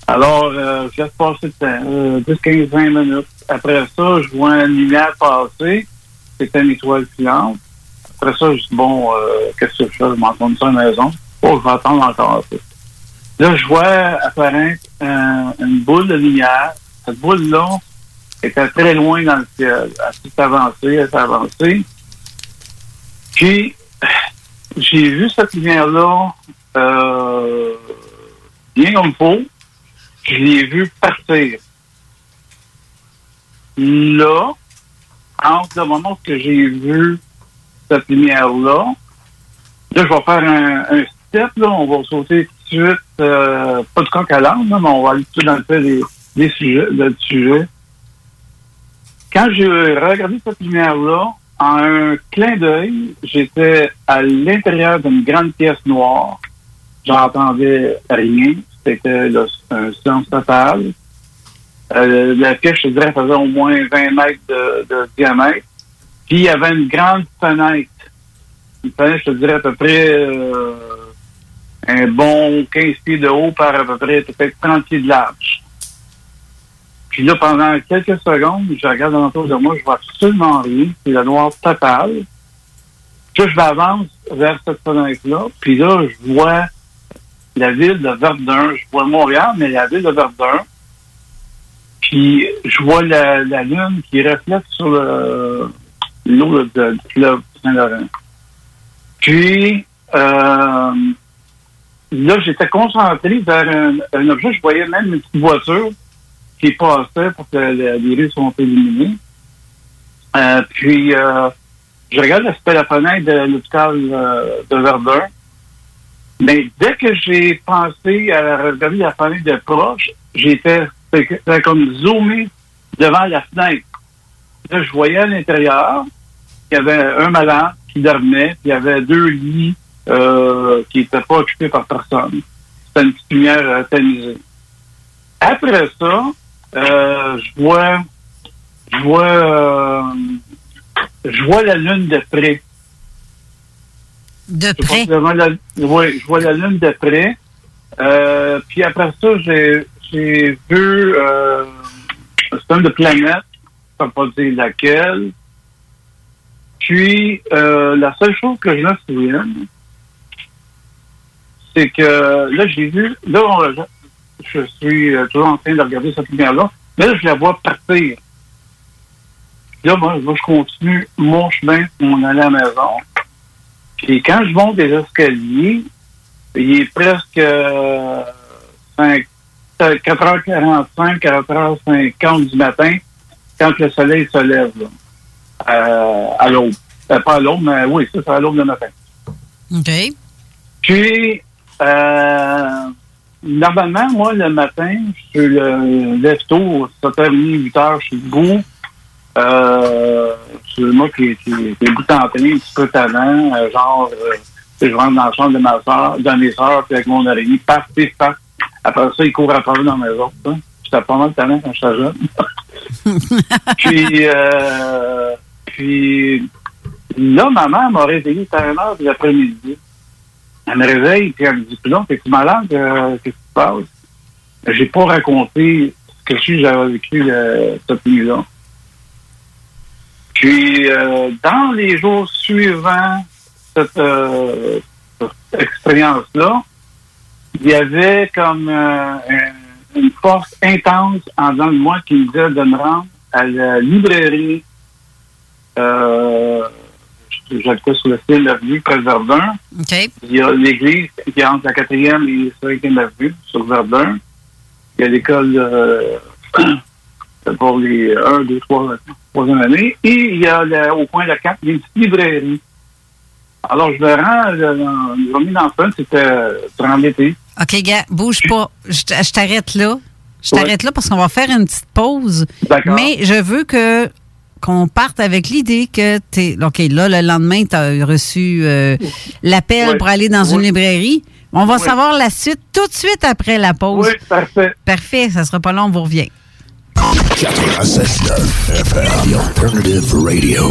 Alors, euh, je laisse passer le temps, euh, 10, 15, 20 minutes. Après ça, je vois une lumière passer. C'était une étoile filante. Après ça, je dis, bon, euh, qu'est-ce que je fais? Je m'entends ça à la maison. Oh, je vais attendre encore un peu. Là, je vois apparaître un- une boule de lumière. Cette boule-là était très loin dans le ciel. Elle s'est avancée, elle s'est. Puis, j'ai vu cette lumière-là euh, bien comme faut. Je l'ai vu partir. Là, entre le moment que j'ai vu cette lumière-là. Là, je vais faire un, step, là. On va sauter tout de suite, euh, pas de coq à l'âne, là, mais on va aller tout dans le fait des, des sujets, du sujet. Quand j'ai regardé cette lumière-là, en un clin d'œil, j'étais à l'intérieur d'une grande pièce noire. J'entendais rien. C'était un silence total. Euh, la pièce, je dirais, faisait au moins 20 mètres de, de diamètre. Puis il y avait une grande fenêtre. Une fenêtre, je te dirais, à peu près euh, un bon 15 pieds de haut par à peu près peut-être 30 pieds de large. Puis là, pendant quelques secondes, je regarde autour de moi, je vois absolument rien. C'est le noir total. Puis là, je m'avance vers cette fenêtre-là. Puis là, je vois la ville de Verdun. Je vois Montréal, mais la ville de Verdun. Puis je vois la, lune qui reflète sur le- l'eau de- du fleuve Saint-Laurent. Puis euh, là, j'étais concentré vers un objet. Je voyais même une petite voiture qui passait pour que le- les rues sont illuminées. Euh, puis euh, je regarde c'était la fenêtre de l'hôpital euh, de Verdun. Mais dès que j'ai pensé à regarder la fenêtre de proche, j'étais comme zoomé devant la fenêtre. Là, je voyais à l'intérieur qu'il y avait un malade qui dormait, puis il y avait deux lits euh, qui n'étaient pas occupés par personne. C'était une petite lumière tamisée. Après ça, euh, je vois je vois euh, je vois la lune de près. De près? Oui, je vois la lune de près. Euh, puis après ça, j'ai j'ai vu euh, un système de planète, je ne pas dire laquelle. Puis euh, la seule chose que je me souviens, c'est que là, j'ai vu, là, on- je suis euh, toujours en train de regarder cette lumière-là, mais là, je la vois partir. Là, moi, je continue mon chemin pour m'en aller à la maison. Puis quand je monte des escaliers, il est presque euh, cinq- euh, 4h45, 4h50 du matin, quand le soleil se lève, là, euh, à l'aube. Euh, pas à l'aube, mais oui, ça, c'est à l'aube le matin. OK. Puis, euh, normalement, moi, le matin, je le lève tôt, 7h30, 8h, je suis debout. Euh, c'est moi qui, qui ai goûté entraîner un petit peu talent, euh, genre, euh, je rentre dans la chambre de ma soeur, de mes soeurs, puis avec mon oreiller, paf, pif, paf. Après ça, il court après moi dans la maison. ça. J'étais pas mal de talent quand j'étais jeune. puis, euh, puis, là, maman m'a réveillé à 1 heure de l'après-midi. Elle me réveille, puis elle me dit, non, t'es-tu malade? Euh, Qu'est-ce qui se passe? J'ai pas raconté ce que j'avais vécu euh, cette nuit-là. Puis, euh, dans les jours suivants, cette, euh, cette expérience-là, il y avait comme euh, un- une force intense en dedans de moi qui me disait de me rendre à la librairie. Euh, J'habitais sur le style avenue près de Verdun. OK. Il y a l'église qui est entre la quatrième et la cinquième avenue sur Verdun. Il y a l'école euh, pour les 1, 2, 3, troisième année. Et il y a au coin de la 4, il y a une petite librairie. Alors, je me rends, le premier d'enfant, c'était durant l'été. OK, gars, bouge pas. Je t'arrête là. Je t'arrête là parce qu'on va faire une petite pause. D'accord. Mais je veux que qu'on parte avec l'idée que t'es. OK, là, le lendemain, tu as reçu euh, l'appel Oui. pour aller dans une librairie. On va Oui. savoir la suite tout de suite après la pause. Oui, parfait. Parfait, ça sera pas long, on vous revient. 96.9 FM, The Alternative Radio.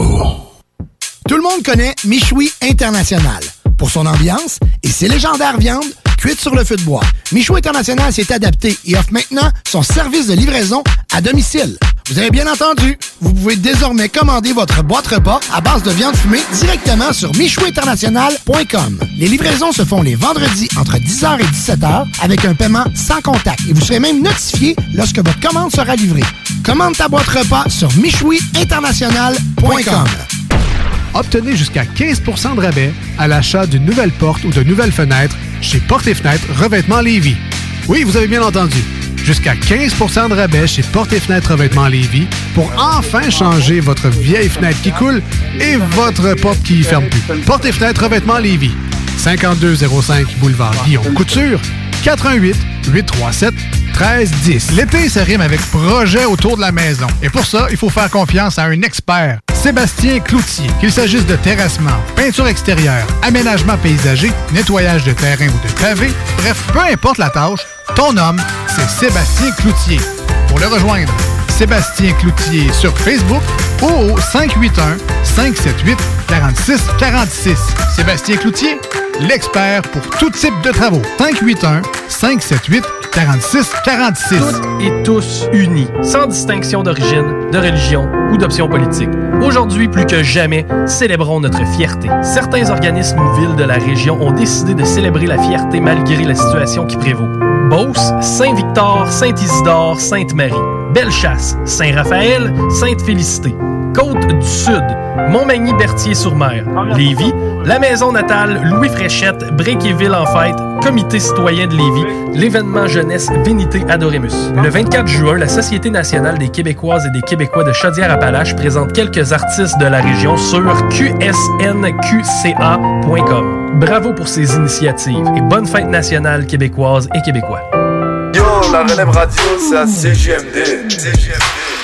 Tout le monde connaît Michoui International pour son ambiance et ses légendaires viandes cuites sur le feu de bois. Michoui International s'est adapté et offre maintenant son service de livraison à domicile. Vous avez bien entendu, vous pouvez désormais commander votre boîte repas à base de viande fumée directement sur michouinternational.com. Les livraisons se font les vendredis entre 10h et 17h avec un paiement sans contact et vous serez même notifié lorsque votre commande sera livrée. Commande ta boîte repas sur michouiinternational.com. Obtenez jusqu'à 15% de rabais à l'achat d'une nouvelle porte ou de nouvelles fenêtres chez Porte et Fenêtres Revêtement Lévis. Oui, vous avez bien entendu. jusqu'à 15% de rabais chez Porte et Fenêtres Revêtement Lévis pour enfin changer votre vieille fenêtre qui coule et votre porte qui ferme plus. Porte et Fenêtres Revêtement Lévis. 5205 boulevard Guillaume Couture, 88 837 1310. L'été, ça rime avec projet autour de la maison. Et pour ça, il faut faire confiance à un expert. Sébastien Cloutier. Qu'il s'agisse de terrassement, peinture extérieure, aménagement paysager, nettoyage de terrain ou de pavé, bref, peu importe la tâche, ton homme, c'est Sébastien Cloutier. Pour le rejoindre, Sébastien Cloutier sur Facebook ou au 581 578 46 46. Sébastien Cloutier, l'expert pour tout type de travaux. 581 578 46 46. Toutes et tous unis, sans distinction d'origine, de religion ou d'option politique. Aujourd'hui, plus que jamais, célébrons notre fierté. Certains organismes ou villes de la région ont décidé de célébrer la fierté malgré la situation qui prévaut. Beauce, Saint-Victor, Saint-Isidore, Sainte-Marie. Bellechasse, Saint-Raphaël, Sainte-Félicité. Côte du Sud, Montmagny-Berthier-sur-Mer, Lévis, la maison natale Louis Fréchette, Bréquéville en fête, Comité citoyen de Lévis, l'événement jeunesse Vénité Adoremus. Le 24 juin, la Société nationale des Québécoises et des Québécois de Chaudière-Appalaches présente quelques artistes de la région sur qsnqca.com. Bravo pour ces initiatives et bonne fête nationale québécoise et québécois. La relève radio, c'est à CGMD.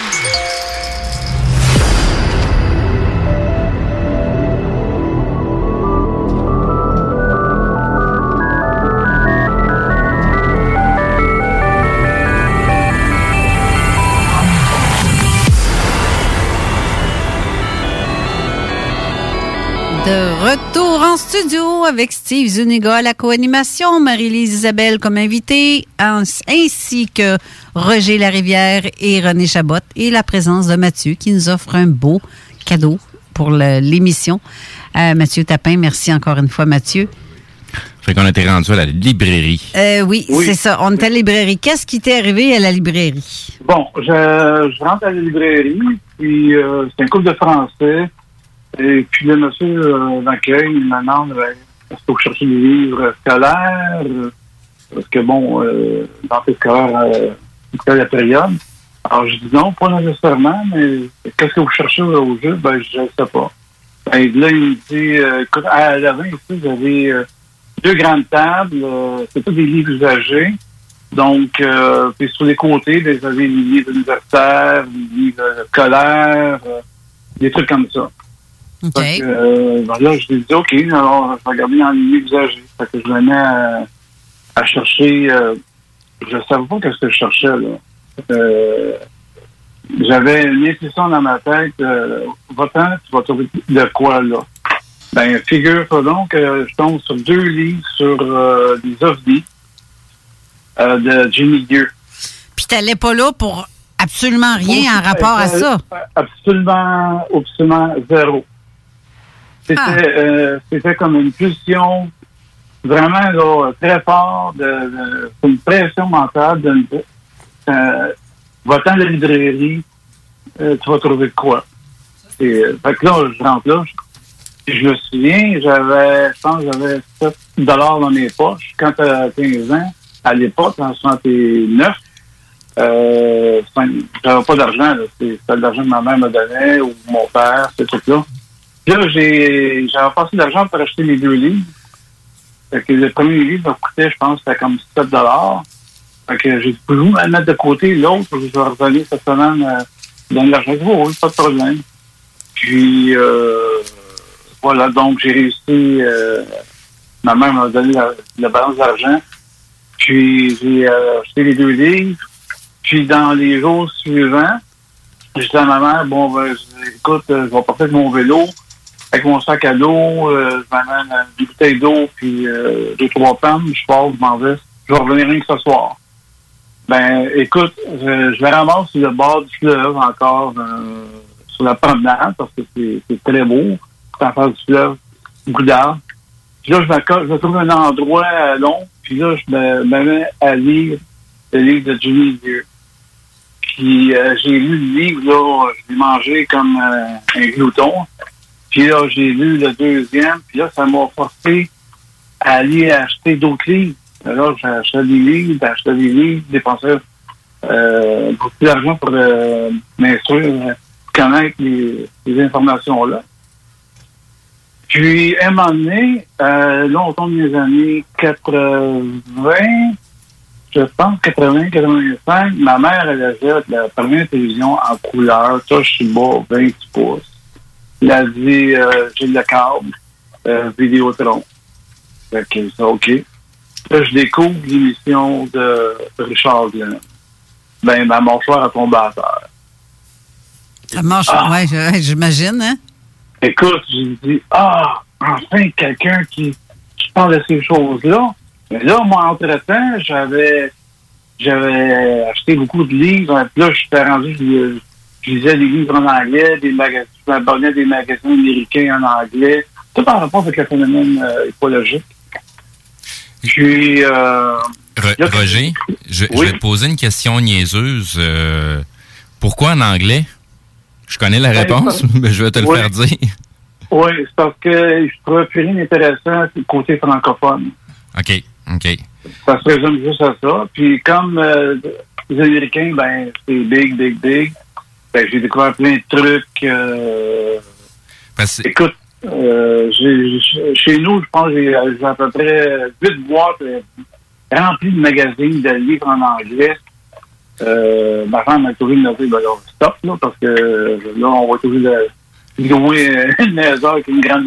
De retour en studio avec Steve Zuniga à la co-animation, Marie-Lise Isabelle comme invitée, ainsi que Roger Larivière et René Chabot, et la présence de Mathieu qui nous offre un beau cadeau pour l'émission. Euh, Mathieu Tapin, merci encore une fois, Mathieu. Fait qu'on était rendu à la librairie. Euh, oui, c'est ça. On était à la librairie. Qu'est-ce qui t'est arrivé à la librairie? Bon, je, je rentre à la librairie, puis euh, c'est un couple de français. Et puis le monsieur euh, d'accueil il me demande est-ce que vous cherchez des livres scolaires Euh, Parce que bon, euh, dans les scolaires, euh, la période. Alors je dis non, pas nécessairement, mais qu'est-ce que vous cherchez au jeu? Ben je ne sais pas. Ben, là, il me dit euh, écoute, à l'avant ici, vous avez euh, deux grandes tables, euh, c'est tous des livres usagés. Donc, euh, puis sur les côtés, ben, vous avez des livres universitaires, des livres scolaires, euh, des trucs comme ça. Fait que, euh, ben là, je lui ai dit, OK, alors, je vais regarder dans les livres usagés. Fait que je venais à, à chercher, euh, je savais pas qu'est-ce que je cherchais, là. Euh, j'avais une intuition dans ma tête, euh, va-t'en, tu vas trouver de quoi, là. Ben, figure-toi donc que je tombe sur deux livres sur des ovnis de Jimmy Gear. Puis t'allais pas là pour absolument rien en rapport à ça? Absolument, absolument zéro. C'était, Ah. euh, c'était comme une pulsion vraiment là, très forte, de, de- une pression mentale. De, de- euh, va-t'en à la librairie, euh, tu vas trouver de quoi. Et, euh, fait que là, je rentre là, je, je me souviens, j'avais, je pense, j'avais 7 dollars dans mes poches quand j'avais 15 ans, à l'époque, en 69. Euh, j'avais pas d'argent, C'était de l'argent que ma mère me donnait ou mon père, ces trucs-là. Puis là, j'ai, j'avais passé de l'argent pour acheter les deux livres. Fait que le premier livre me coûtait, je pense, c'était comme 7 dollars. Fait que j'ai dit, pouvez-vous le mettre de côté, l'autre, je vais revenir cette semaine, euh, donner l'argent. J'ai Oh, oui, pas de problème. Puis, euh, voilà, donc j'ai réussi, euh, ma mère m'a donné la, la balance d'argent. Puis, j'ai euh, acheté les deux livres. Puis, dans les jours suivants, j'ai dit à ma mère, bon, ben, écoute, euh, je vais partir mon vélo, avec mon sac à dos, euh, je m'amène des bouteilles d'eau, puis euh, deux, trois pommes, je pars, je m'en vais. Je vais revenir rien que ce soir. Ben, écoute, je, je vais ramasser sur le bord du fleuve encore, euh, sur la promenade, parce que c'est très beau, c'est en face du fleuve, beaucoup d'arbres. Puis là, je me, je me trouve un endroit long, puis là, je me, me mets à lire le livre de Jimmy Deere. Puis euh, j'ai lu le livre, là, je l'ai mangé comme un glouton. Puis là, j'ai lu le deuxième, puis là, ça m'a forcé à aller acheter d'autres livres. Là, j'ai acheté des livres, j'ai acheté des livres, dépensé euh, beaucoup d'argent pour euh, m'instruire, euh, connaître les, les informations-là. Puis, à un moment donné, euh, là, on dans les années 80, je pense 80, 85. Ma mère, elle avait la première télévision en couleur, Toshiba, 28 pouces. Dit, euh, j'ai le câble, euh, Vidéotron. Fait que ça, OK. Là, je découvre l'émission de Richard Glenn. Ben, ma mâchoire a tombé à terre. Ça marche, Ah. ouais, j'imagine, hein? Écoute, j'ai dit, ah, enfin, quelqu'un qui, qui parle de ces choses-là. Mais là, moi, entre-temps, j'avais, j'avais acheté beaucoup de livres. Puis là, je suis rendu, je, je lisais des livres en anglais, des magazines, je m'abonnais des magazines américains en anglais. Tout en rapport avec le phénomène euh, écologique. Puis, euh, Ro- Roger, je, je Oui? vais te poser une question niaiseuse. euh, pourquoi en anglais? Je connais la Ben, réponse, mais je vais te le Oui. faire dire. oui, c'est parce que je trouvais plus rien d'intéressant du côté francophone. OK, OK. Ça se résume juste à ça. Puis comme euh, les Américains, ben, c'est big, big, big. Ben, j'ai découvert plein de trucs. euh, écoute, euh, chez nous, je pense j'ai à peu près huit boîtes euh, remplies de magazines, de livres en anglais. Euh, ma femme m'a trouvé dire, ben, là, stop, là, parce que là, on va trouver le louer une maison avec une grande.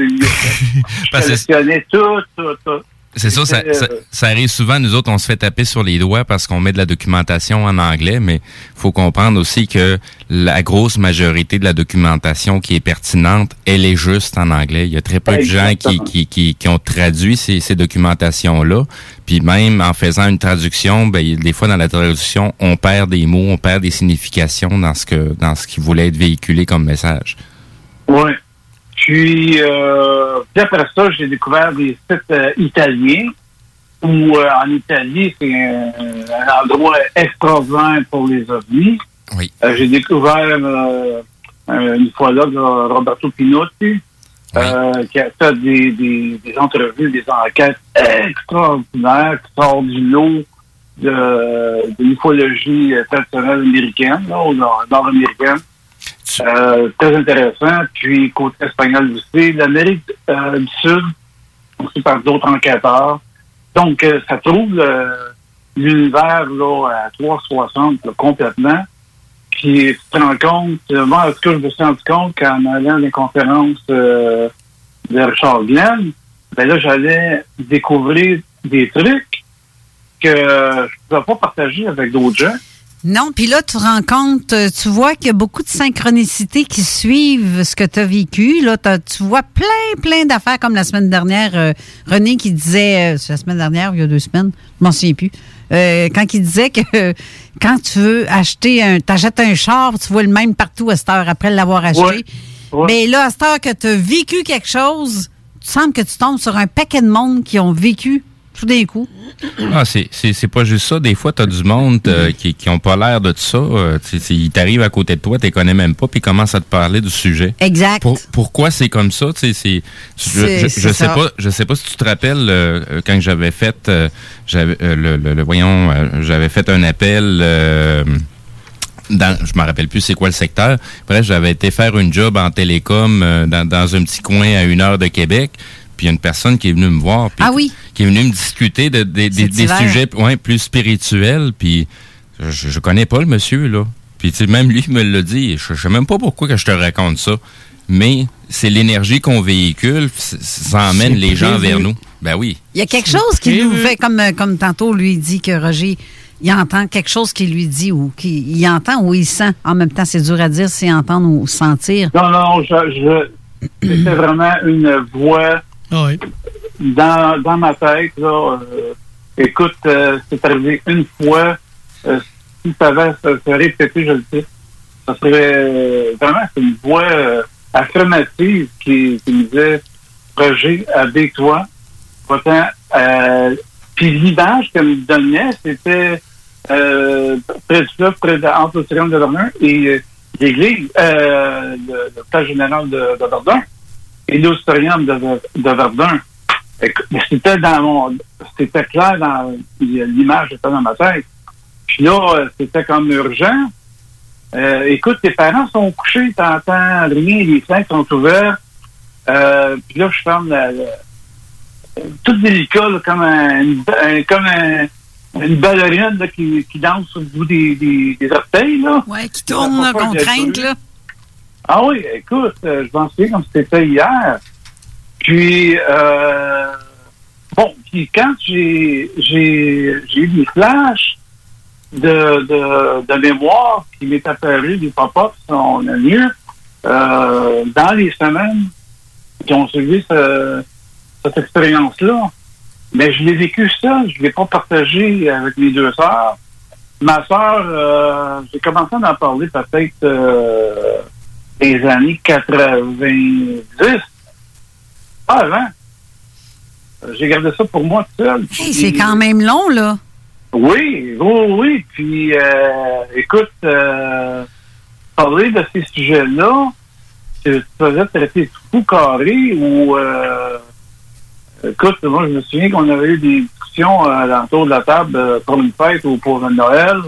Parce que- Je collectionnais tout, tout, tout. C'est ça, ça, Euh, ça, ça arrive souvent, nous autres, on se fait taper sur les doigts parce qu'on met de la documentation en anglais, mais faut comprendre aussi que la grosse majorité de la documentation qui est pertinente, elle est juste en anglais. Il y a très peu de gens qui, qui, qui, qui ont traduit ces, ces documentations-là. Puis même en faisant une traduction, ben, des fois dans la traduction, on perd des mots, on perd des significations dans ce que dans ce qui voulait être véhiculé comme message. Oui. Puis, euh, puis après ça, j'ai découvert des sites euh, italiens où euh, en Italie, c'est un, un endroit extraordinaire pour les ovnis. Oui. Euh, j'ai découvert une fois là Roberto Pinotti qui a fait des, des, des entrevues, des enquêtes extraordinaires qui sortent du lot de, de l'ufologie traditionnelle américaine, là, ou nord- nord-américaine. Euh, très intéressant. Puis, côté espagnol aussi, l'Amérique euh, du Sud, aussi par d'autres enquêteurs. Donc, euh, ça trouve euh, l'univers là, à 360 là, complètement. Puis, tu te rends compte, euh, moi, tout cas, je me suis rendu compte qu'en allant à des conférences de Richard Glenn, ben là, j'allais découvrir des trucs que je ne pouvais pas partager avec d'autres gens. Non, puis là, tu te rends compte, euh, tu vois qu'il y a beaucoup de synchronicités qui suivent ce que tu as vécu. Là, tu vois plein, plein d'affaires, comme la semaine dernière, euh, René qui disait, euh, c'est la semaine dernière, ou il y a deux semaines, je m'en souviens plus, euh, quand il disait que quand tu veux acheter un, t'achètes un char, tu vois le même partout à cette heure après l'avoir acheté. Mais là, à cette heure que tu as vécu quelque chose, tu sens que tu tombes sur un paquet de monde qui ont vécu tout d'un coup. Ah, c'est, pas juste ça. Des fois, t'as du monde euh, qui, qui ont pas l'air de ça. Euh, tu ils t'arrivent à côté de toi, tu connais même pas, puis ils commencent à te parler du sujet. Exact. Pour- pourquoi c'est comme ça? Tu je, je, je sais ça. pas, je sais pas si tu te rappelles euh, euh, quand j'avais fait, j'avais, le, le- le- voyons, j'avais fait un appel. dans, je me rappelle plus c'est quoi le secteur. Bref, j'avais été faire une job en télécom euh, dans, dans un petit coin à une heure de Québec. Puis il y a une personne qui est venue me voir. puis Ah oui. Qui est venue me discuter de, des- sujets ouais, plus spirituels. Puis je, je connais pas le monsieur, là. Puis tu sais, même lui me l'a dit. Je, je sais même pas pourquoi que je te raconte ça. Mais c'est l'énergie qu'on véhicule. Ça emmène C'est les gens vers nous. Ben oui. Il y a quelque chose qui nous fait, comme, euh, comme tantôt lui dit que Roger, il entend quelque chose qui lui dit ou qui il entend ou il sent. En même temps, c'est dur à dire si entendre ou sentir. Non, non, je, je, c'était vraiment une voix dans, dans ma tête. Là, euh, écoute, euh, c'est arrivé une fois. Euh, si ça va se, répéter, je le sais. Ça serait vraiment une voix affirmative qui, me disait Roger, habille-toi. Puis l'image qu'elle me donnait, c'était près du fleuve, près de, entre le de Verdun et l'église, le, le général de, de et l'auditorium de, de, de Verdun. C'était dans mon, c'était clair dans l'image était dans ma tête. Puis là, euh, c'était comme urgent. Euh, écoute, tes parents sont couchés, t'entends rien, les fenêtres sont ouvertes. Euh, puis là, je ferme la, la- tout délicat, là, comme un, un- comme un- une ballerine là, qui, qui danse au bout des, des, des orteils. Là. Ouais, qui tourne là, contrainte, là. Ah oui, écoute, euh, je m'en souviens comme c'était hier. Puis, euh, bon, puis quand j'ai j'ai j'ai eu des flashs de, de, mémoire qui m'est apparu du papa on a mieux euh, dans les semaines qui ont suivi ce- cette expérience-là. Mais je l'ai vécu seul, je ne l'ai pas partagé avec mes deux sœurs. Ma sœur, euh, j'ai commencé à en parler peut-être euh, des années 90. Pas avant. Euh, J'ai gardé ça pour moi tout seul. Hey, c'est quand même long, là. Oui, oui, oui. Puis, euh, écoute, euh, parler de ces sujets-là, tu faisais traiter fou carré ou... Euh, écoute, moi, je me souviens qu'on avait eu des discussions autour de la table pour une fête ou pour un Noël,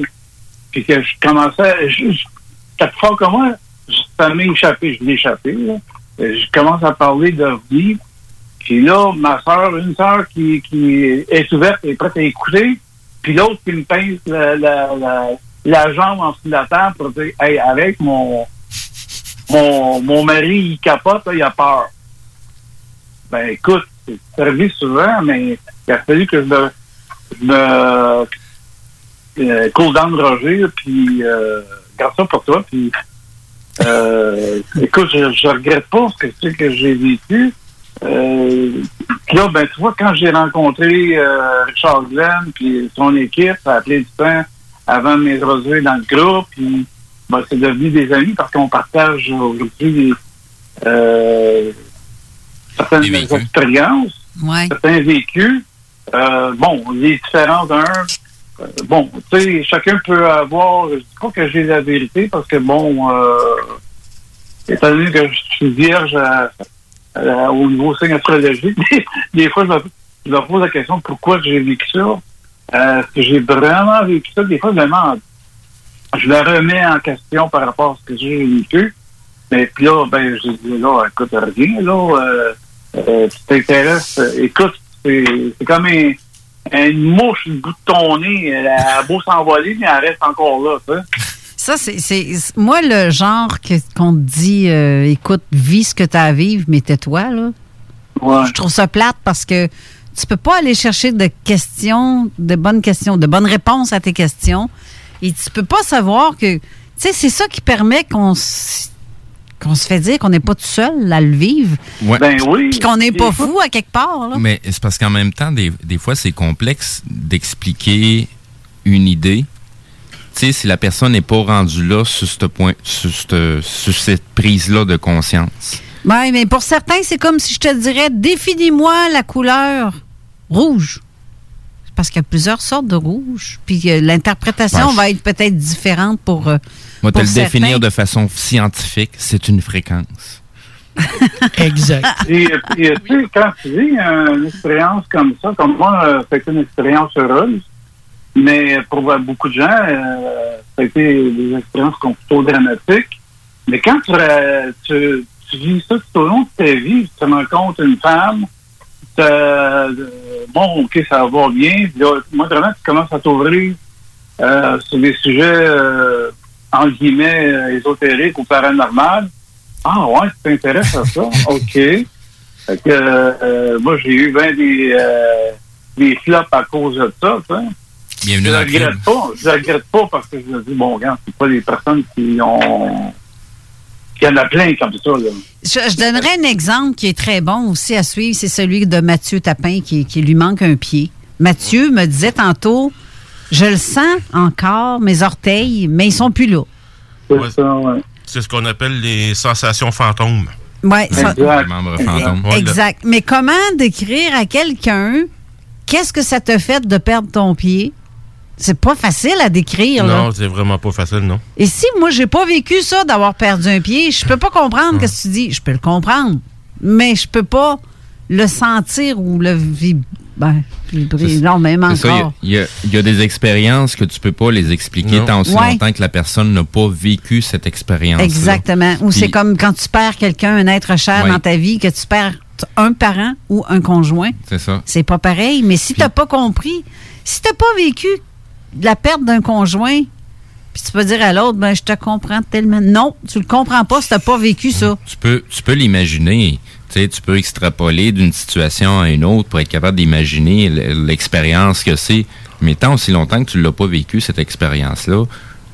puis que je commençais... Je, je, fois comme moi, je l'ai échappé. là. Euh, Je commence à parler vie. Puis là, ma soeur, une soeur qui, qui est ouverte et prête à écouter, puis l'autre qui me pince la, la, la, jambe en dessous de la table pour dire Hey, avec mon mon, mon mari, il capote, là, il a peur. Ben écoute, c'est arrivé souvent, mais il a fallu que je me, je me euh, dans le Roger, puis euh, garde ça pour toi, puis euh, écoute, je, je regrette pas ce que c'est que j'ai vécu. Euh, puis là, ben, tu vois, quand j'ai rencontré euh, Richard Glenn, puis son équipe, ça a pris du temps avant de m'introduire dans le groupe, puis ben, c'est devenu des amis parce qu'on partage aujourd'hui euh, certaines expériences, certains vécus. Euh, bon, les différences d'un. Euh, bon, tu sais, chacun peut avoir. Je pas que j'ai la vérité parce que bon, euh, étant donné que je suis vierge à- au niveau signe astrologique, des, fois je me, je me pose la question pourquoi j'ai vécu ça? Euh, Est-ce que j'ai vraiment vécu ça? Des fois, demande je le remets en question par rapport à ce que j'ai vécu. Mais puis là, ben, j'ai dit, là, écoute, rien, là, euh, euh, tu t'intéresses, écoute, c'est comme un, une mouche du bout de ton nez, elle a beau s'envoler, mais elle reste encore là. Ça, c'est-. Moi, le genre qu'on te dit, euh, écoute, vis ce que tu as à vivre, mais tais-toi, là. Je trouve ça plate parce que tu peux pas aller chercher de questions, de bonnes questions, de bonnes réponses à tes questions. Et tu peux pas savoir que. Tu sais, c'est ça qui permet qu'on qu'on se fait dire qu'on n'est pas tout seul à le vivre. Ouais. Ben oui. Puis qu'on n'est pas fou à quelque part, là. Mais c'est parce qu'en même temps, des, des fois, c'est complexe d'expliquer une idée. Tu sais, si la personne n'est pas rendue là sur, ce point, sur, ce- sur cette prise-là de conscience. Oui, mais pour certains, c'est comme si je te dirais définis-moi la couleur rouge. Parce qu'il y a plusieurs sortes de rouge. Puis euh, l'interprétation je- va être peut-être différente pour. euh, Moi, te le définir de façon scientifique, c'est une fréquence. Exact. Et puis, tu sais, quand tu vis une expérience comme ça, comme moi, euh, ça a été une expérience heureuse, mais pour euh, beaucoup de gens, euh, ça a été des expériences qui sont plutôt dramatiques. Mais quand tu, euh, tu, tu vis ça tout au long de ta vie, tu te rencontres une femme, euh, bon, OK, ça va bien, puis là, moi, vraiment, tu commences à t'ouvrir euh, sur des sujets, euh, en guillemets, euh, ésotériques ou paranormales. Ah ouais, tu t'intéresses à ça? OK. Fait que, euh, moi, j'ai eu bien des, euh, des flops à cause de ça. sais. Bienvenue Je dans ne regrette pas. Je ne regrette pas parce que je me dis, bon, regarde, c'est pas des personnes qui ont... Il y en a plein comme ça, là. Je, je donnerais un exemple qui est très bon aussi à suivre, c'est celui de Mathieu Tapin qui, qui lui manque un pied. Mathieu me disait tantôt, je le sens encore, mes orteils, mais ils sont plus là. Ouais. C'est ce qu'on appelle les sensations fantômes. Ouais, ça- Les membres fantômes. Ouais, Exact. Mais comment décrire à quelqu'un qu'est-ce que ça te fait de perdre ton pied? C'est pas facile à décrire. Non, c'est vraiment pas facile, non. Et si moi, j'ai pas vécu ça d'avoir perdu un pied, je peux pas comprendre ce que tu dis. Je peux le comprendre, mais je peux pas le sentir ou le, vi- Ben, pris énormément encore. il y, y a des expériences que tu peux pas les expliquer Non. tant aussi Ouais. longtemps que la personne n'a pas vécu cette expérience. Exactement. Ou c'est Puis- comme quand tu perds quelqu'un, un être cher Ouais. dans ta vie, que tu perds un parent ou un conjoint. C'est ça. C'est pas pareil. Mais si t'as pas compris, si t'as pas vécu la perte d'un conjoint, puis tu peux dire à l'autre, ben je te comprends tellement. Non, tu le comprends pas si t'as pas vécu ça. Tu peux, tu peux l'imaginer. Tu sais, tu peux extrapoler d'une situation à une autre pour être capable d'imaginer l'expérience que c'est. Mais tant aussi longtemps que tu l'as pas vécu, cette expérience-là,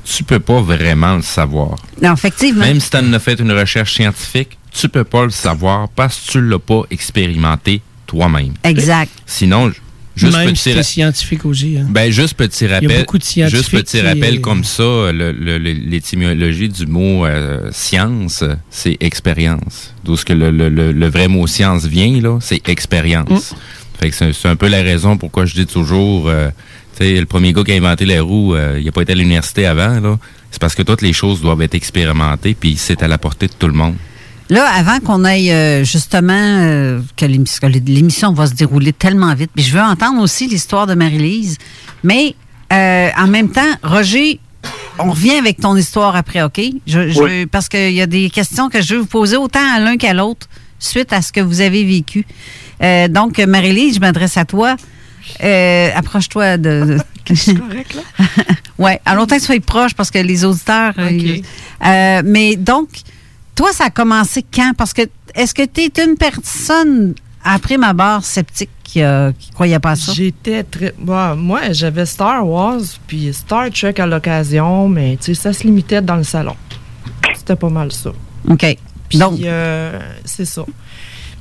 tu peux pas vraiment le savoir. Non, effectivement. Même si tu en as fait une recherche scientifique, tu peux pas le savoir parce que tu l'as pas expérimenté toi-même. Exact. Sinon, juste Même petit ra- scientifique aussi. hein. ben, juste petit rappel. beaucoup de scientifiques Juste petit rappel comme ça, le- le- le- l'étymologie du mot euh, science, c'est expérience. D'où ce que le, le- le- le vrai mot science vient, là, c'est expérience. Fait que c'est c'est un peu la raison pourquoi je dis toujours, euh, tu sais, le premier gars qui a inventé la roue, euh, il a pas été à l'université avant, là. C'est parce que toutes les choses doivent être expérimentées, puis c'est à la portée de tout le monde. Là, avant qu'on aille euh, justement euh, que l'émission va se dérouler tellement vite, puis je veux entendre aussi l'histoire de Marie-Lise, mais euh, en même temps, Roger, on revient avec ton histoire après, OK? Je, Oui. parce qu'il y a des questions que je veux vous poser autant à l'un qu'à l'autre suite à ce que vous avez vécu. Donc, Marie-Lise, je m'adresse à toi. Approche-toi de. C'est correct, là? ouais, à longtemps que tu sois proche parce que les auditeurs. mais donc, toi, ça a commencé quand? Parce que est-ce que tu es une personne après ma barre sceptique qui, euh, qui croyait pas à ça? J'étais très. Bah, moi, j'avais Star Wars puis Star Trek à l'occasion, mais tu sais, ça se limitait dans le salon. C'était pas mal ça. OK. Puis, Donc- euh, c'est ça.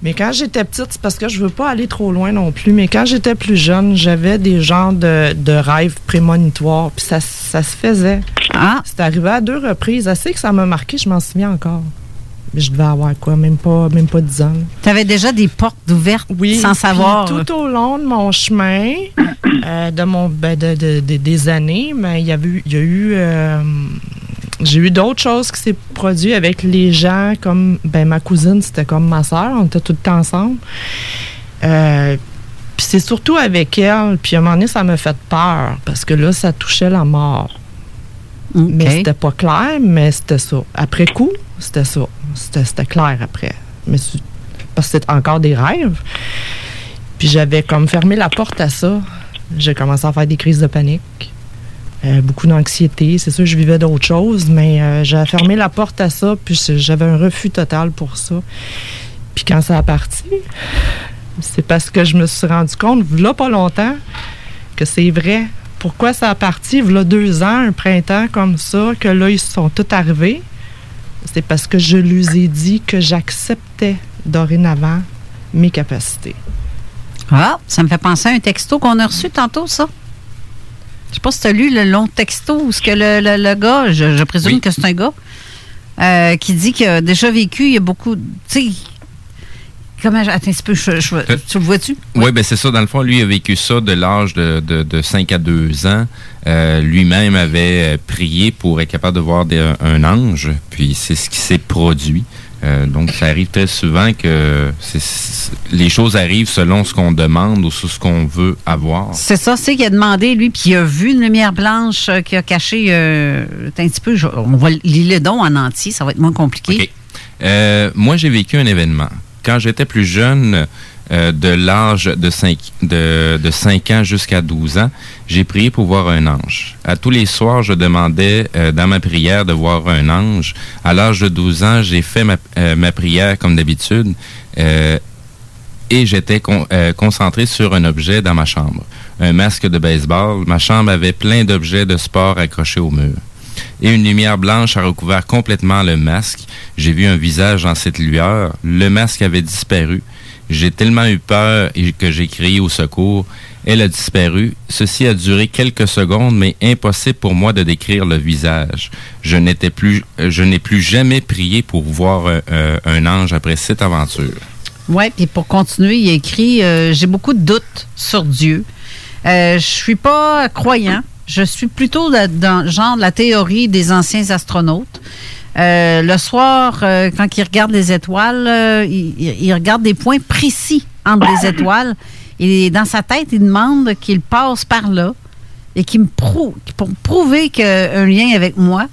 Mais quand j'étais petite, c'est parce que je veux pas aller trop loin non plus, mais quand j'étais plus jeune, j'avais des genres de, de rêves prémonitoires, puis ça, ça se faisait. Ah! C'est arrivé à deux reprises. Assez que ça m'a marqué, je m'en souviens encore. Je devais avoir quoi, même pas, même pas 10 ans. Tu avais déjà des portes ouvertes sans savoir. Tout au long de mon chemin, euh, de mon, ben, de, de- de- des années, mais il y, avait eu- il y a eu. euh, j'ai eu d'autres choses qui s'est produit avec les gens comme ben ma cousine c'était comme ma soeur on était tout le temps ensemble Euh, puis c'est surtout avec elle puis à un moment donné ça m'a fait peur parce que là ça touchait la mort mais c'était pas clair mais c'était ça après coup c'était ça c'était clair après mais parce que c'était encore des rêves puis j'avais comme fermé la porte à ça j'ai commencé à faire des crises de panique euh, beaucoup d'anxiété. C'est sûr, je vivais d'autres choses, mais euh, j'ai fermé la porte à ça, puis j'avais un refus total pour ça. Puis quand ça a parti, c'est parce que je me suis rendu compte, là pas longtemps, que c'est vrai. Pourquoi ça a parti, là deux ans, un printemps comme ça, que là, ils sont tous arrivés? C'est parce que je lui ai dit que j'acceptais dorénavant mes capacités. Ah, ça me fait penser à un texto qu'on a reçu tantôt, ça. Je sais pas si tu as lu le long texto ou ce que le, le- le gars, je, je présume que c'est un gars, euh, qui dit qu'il a déjà vécu, il y a beaucoup. Tu sais, comment. Attends un petit peu, je- je- tu le vois-tu? Oui, ben c'est ça. Dans le fond, lui a vécu ça de l'âge de, de, de 5 à 2 ans. Euh, Lui-même avait euh, prié pour être capable de voir des- un ange, puis c'est ce qui s'est produit. Euh, donc, ça arrive très souvent que les choses arrivent selon ce qu'on demande ou sur ce qu'on veut avoir. C'est ça, c'est qu'il a demandé, lui, puis il a vu une lumière blanche euh, qui a caché. euh, un petit peu, je- on va lire le don en entier, ça va être moins compliqué. Moi, j'ai vécu un événement. Quand j'étais plus jeune, euh, de l'âge de 5, de, de 5 ans jusqu'à 12 ans, j'ai prié pour voir un ange. À tous les soirs, je demandais euh, dans ma prière de voir un ange. À l'âge de 12 ans, j'ai fait ma, euh, ma prière comme d'habitude. et j'étais con- concentré sur un objet dans ma chambre. Un masque de baseball. Ma chambre avait plein d'objets de sport accrochés au mur et une lumière blanche a recouvert complètement le masque. J'ai vu un visage dans cette lueur. Le masque avait disparu. J'ai tellement eu peur que j'ai crié au secours. Elle a disparu. Ceci a duré quelques secondes, mais impossible pour moi de décrire le visage. Je n'étais plus, euh, je n'ai plus jamais prié pour voir euh, euh, un ange après cette aventure. Oui, puis pour continuer, il écrit J'ai beaucoup de doutes sur Dieu. Euh, je suis pas croyant. Je suis plutôt de- dans genre la théorie des anciens astronautes. Euh, le soir, euh, quand il regarde les étoiles, euh, il, regarde des points précis entre les étoiles. Et dans sa tête, il demande qu'il passe par là et qu'il me prouve, pour prouver qu'il a un lien avec moi.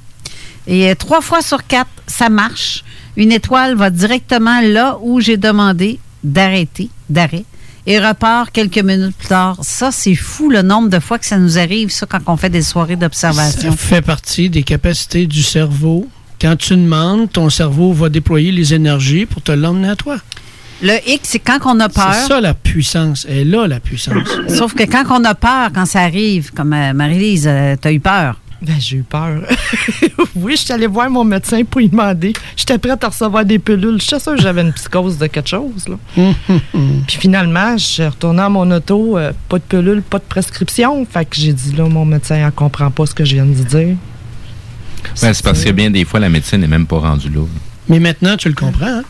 Et trois fois sur quatre, ça marche. Une étoile va directement là où j'ai demandé d'arrêter, d'arrêt, et repart quelques minutes plus tard. Ça, c'est fou le nombre de fois que ça nous arrive, ça, quand on fait des soirées d'observation. Ça fait partie des capacités du cerveau. Quand tu demandes, ton cerveau va déployer les énergies pour te l'emmener à toi. Le X, c'est quand on a peur. C'est ça la puissance. Elle là, la puissance. Sauf que quand on a peur, quand ça arrive, comme euh, Marie-Lise, euh, t'as eu peur. Ben, j'ai eu peur. oui, je suis allée voir mon médecin pour lui demander. J'étais prête à recevoir des pilules. Je suis sûre que j'avais une psychose de quelque chose. Là. Puis finalement, je suis retournée à mon auto, euh, pas de pilule, pas de prescription. Fait que j'ai dit là, mon médecin, elle comprend pas ce que je viens de dire. C'est parce que bien des fois, la médecine n'est même pas rendue là. Mais maintenant, tu le comprends. hein?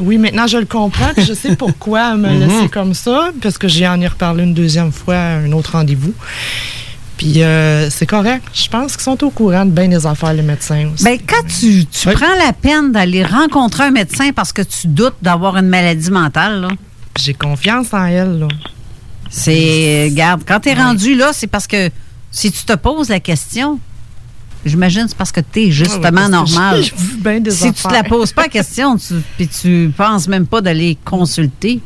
Oui, maintenant je le comprends, puis je sais pourquoi elle me Mhm. laisser comme ça, parce que j'ai en ai reparlé une deuxième fois à un autre rendez-vous. Puis euh, c'est correct. Je pense qu'ils sont au courant de bien des affaires, les médecins aussi. Ben, quand tu, tu prends la peine d'aller rencontrer un médecin parce que tu doutes d'avoir une maladie mentale, là. J'ai confiance en elle, là. C'est. Garde, quand t'es rendu là, c'est parce que si tu te poses la question, j'imagine c'est parce que t'es justement Ouais, ouais, parce que normal. bien des si tu te la poses pas la question, tu, puis tu penses même pas d'aller consulter,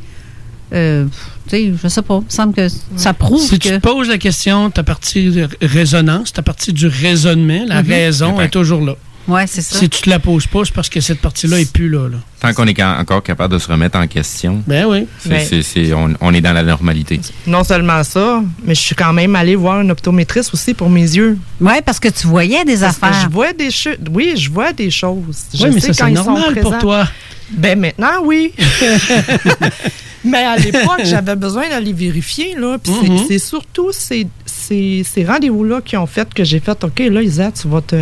euh, tu sais, je sais pas, il me semble que ça prouve Si que. tu te poses la question, ta partie de résonance, ta partie du raisonnement, la Mhm. raison est toujours là. Ouais, c'est ça. Si tu te la poses pas, c'est parce que cette partie-là est plus là. là. Tant qu'on est ca- encore capable de se remettre en question, Ben oui. c'est- Ben. c'est- c'est- on, on est dans la normalité. Non seulement ça, mais je suis quand même allée voir une optométriste aussi pour mes yeux. Oui, parce que tu voyais des Parce que affaires. je vois des choses. Oui, je vois des choses. Je Oui, mais sais ça, quand c'est normal pour toi. Ben maintenant, oui. mais à l'époque, j'avais besoin d'aller vérifier. Là, puis c'est- c'est surtout ces, ces, ces rendez-vous-là qui ont fait que j'ai fait OK, là, Isa, tu vas te.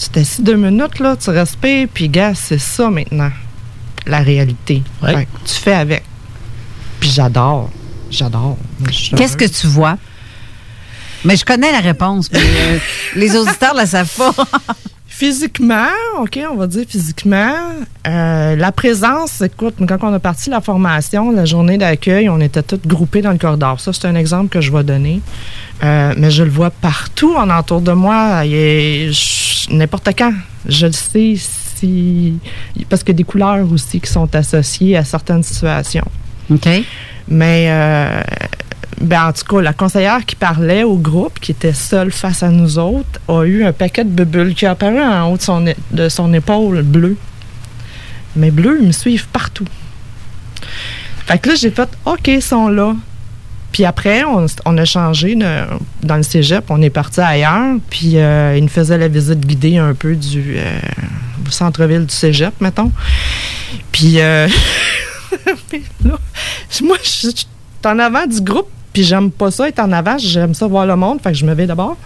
Tu t'assis deux minutes, là, tu respires, puis gars, c'est ça maintenant, la réalité. Fait que tu fais avec. Puis j'adore. J'adore. Qu'est-ce que tu vois? Mais je connais la réponse, mais euh, les auditeurs ne la savent pas. Physiquement, OK, on va dire physiquement, euh, la présence, écoute, quand on a parti la formation, la journée d'accueil, on était tous groupés dans le corridor. Ça, c'est un exemple que je vais donner. Euh, mais je le vois partout en entour de moi, n'importe quand. Je le sais si. Parce qu'il y a des couleurs aussi qui sont associées à certaines situations. OK. Mais, euh, ben, en tout cas, la conseillère qui parlait au groupe, qui était seule face à nous autres, a eu un paquet de bulles qui a apparu en haut de son, de son épaule bleu. Mais bleu, ils me suivent partout. Fait que là, j'ai fait OK, ils sont là. Puis après, on, on a changé dans le cégep, on est parti ailleurs, puis euh, ils nous faisaient la visite guidée un peu du euh, centre-ville du cégep, mettons. Puis euh, là, moi, je suis en avant du groupe, puis j'aime pas ça être en avant, j'aime ça voir le monde, fait que je me vais d'abord.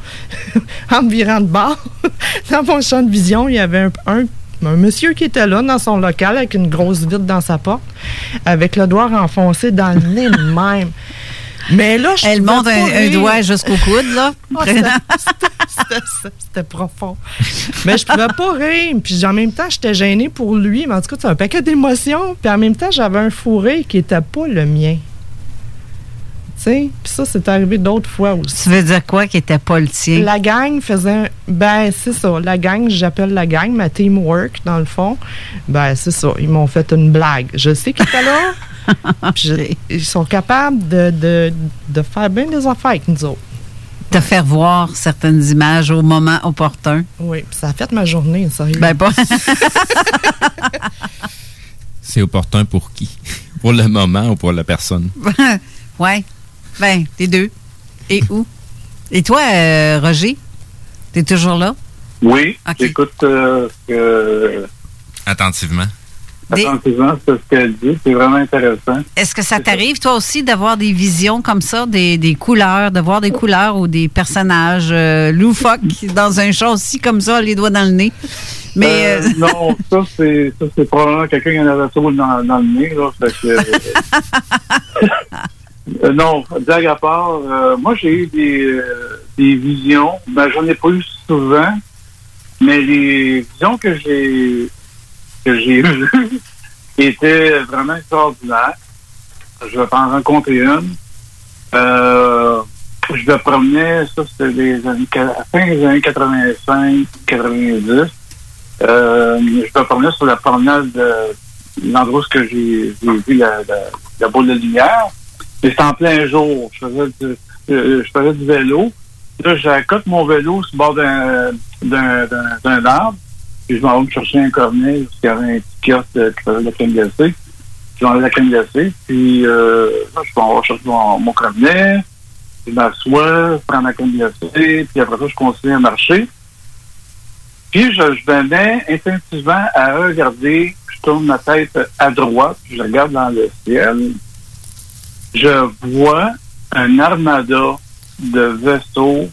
en me virant de bord, dans mon champ de vision, il y avait un, un- un monsieur qui était là dans son local avec une grosse vitre dans sa porte, avec le doigt enfoncé dans le nez même. Mais là, je Elle monte un, doigt jusqu'au coude, là. C'était profond. Mais je pouvais pas rire. Puis en même temps, j'étais gênée pour lui. Mais en tout cas, c'est un paquet d'émotions. Puis en même temps, j'avais un fourré qui était pas le mien. Puis ça, c'est arrivé d'autres fois aussi. Tu veux dire quoi qui était pas le tien? La gang faisait. un- Ben, c'est ça. La gang, j'appelle la gang, ma teamwork, dans le fond. Ben, c'est ça. Ils m'ont fait une blague. Je sais qu'ils étaient là. je- ils sont capables de, de, de faire bien des affaires avec nous autres. Te faire voir certaines images au moment opportun. Oui, puis ça a fait ma journée, sérieux. Ben, pas. C'est opportun pour qui? Pour le moment ou pour la personne? ouais. Ben, les deux. Et où? Et toi, euh, Roger? T'es toujours là? Oui, j'écoute euh, que- Attentivement. attentivement ce qu'elle dit. C'est vraiment intéressant. Est-ce que ça t'arrive, toi aussi, d'avoir des visions comme ça, des, des couleurs, de voir des couleurs ou des personnages euh, loufoques dans un chat aussi comme ça, les doigts dans le nez? Mais. Euh, euh, non, ça c'est ça c'est probablement quelqu'un qui en avait trop dans, dans le nez. Là, fait que, euh, non, blague à part, euh, moi j'ai eu des, euh, des visions. Ben, j'en ai pas eu souvent, mais les visions que j'ai que j'ai eues étaient vraiment extraordinaires. je vais en rencontrer une. Euh, je me promenais, ça c'était des années, à fin des années 85, 90. Euh, je me promenais sur la promenade de l'endroit où j'ai vu la, la, la boule de lumière. C'était en plein jour. Je faisais du, euh, je faisais du vélo. Là, j'accote mon vélo sur le bord d'un d'un- d'un- arbre. Puis je m'en vais me chercher un cornet parce qu'il y avait un petit kiosque euh, qui faisait de la crème glacée. Puis j'en ai la crème glacée. Puis euh, là, je m'en vais chercher mon, mon cornet. Je m'assois, je prends ma crème glacée. Puis après ça, je continue à marcher. Puis je, je mets instinctivement à regarder. Je tourne ma tête à droite. puis Je regarde dans le ciel. Je vois un armada de vaisseaux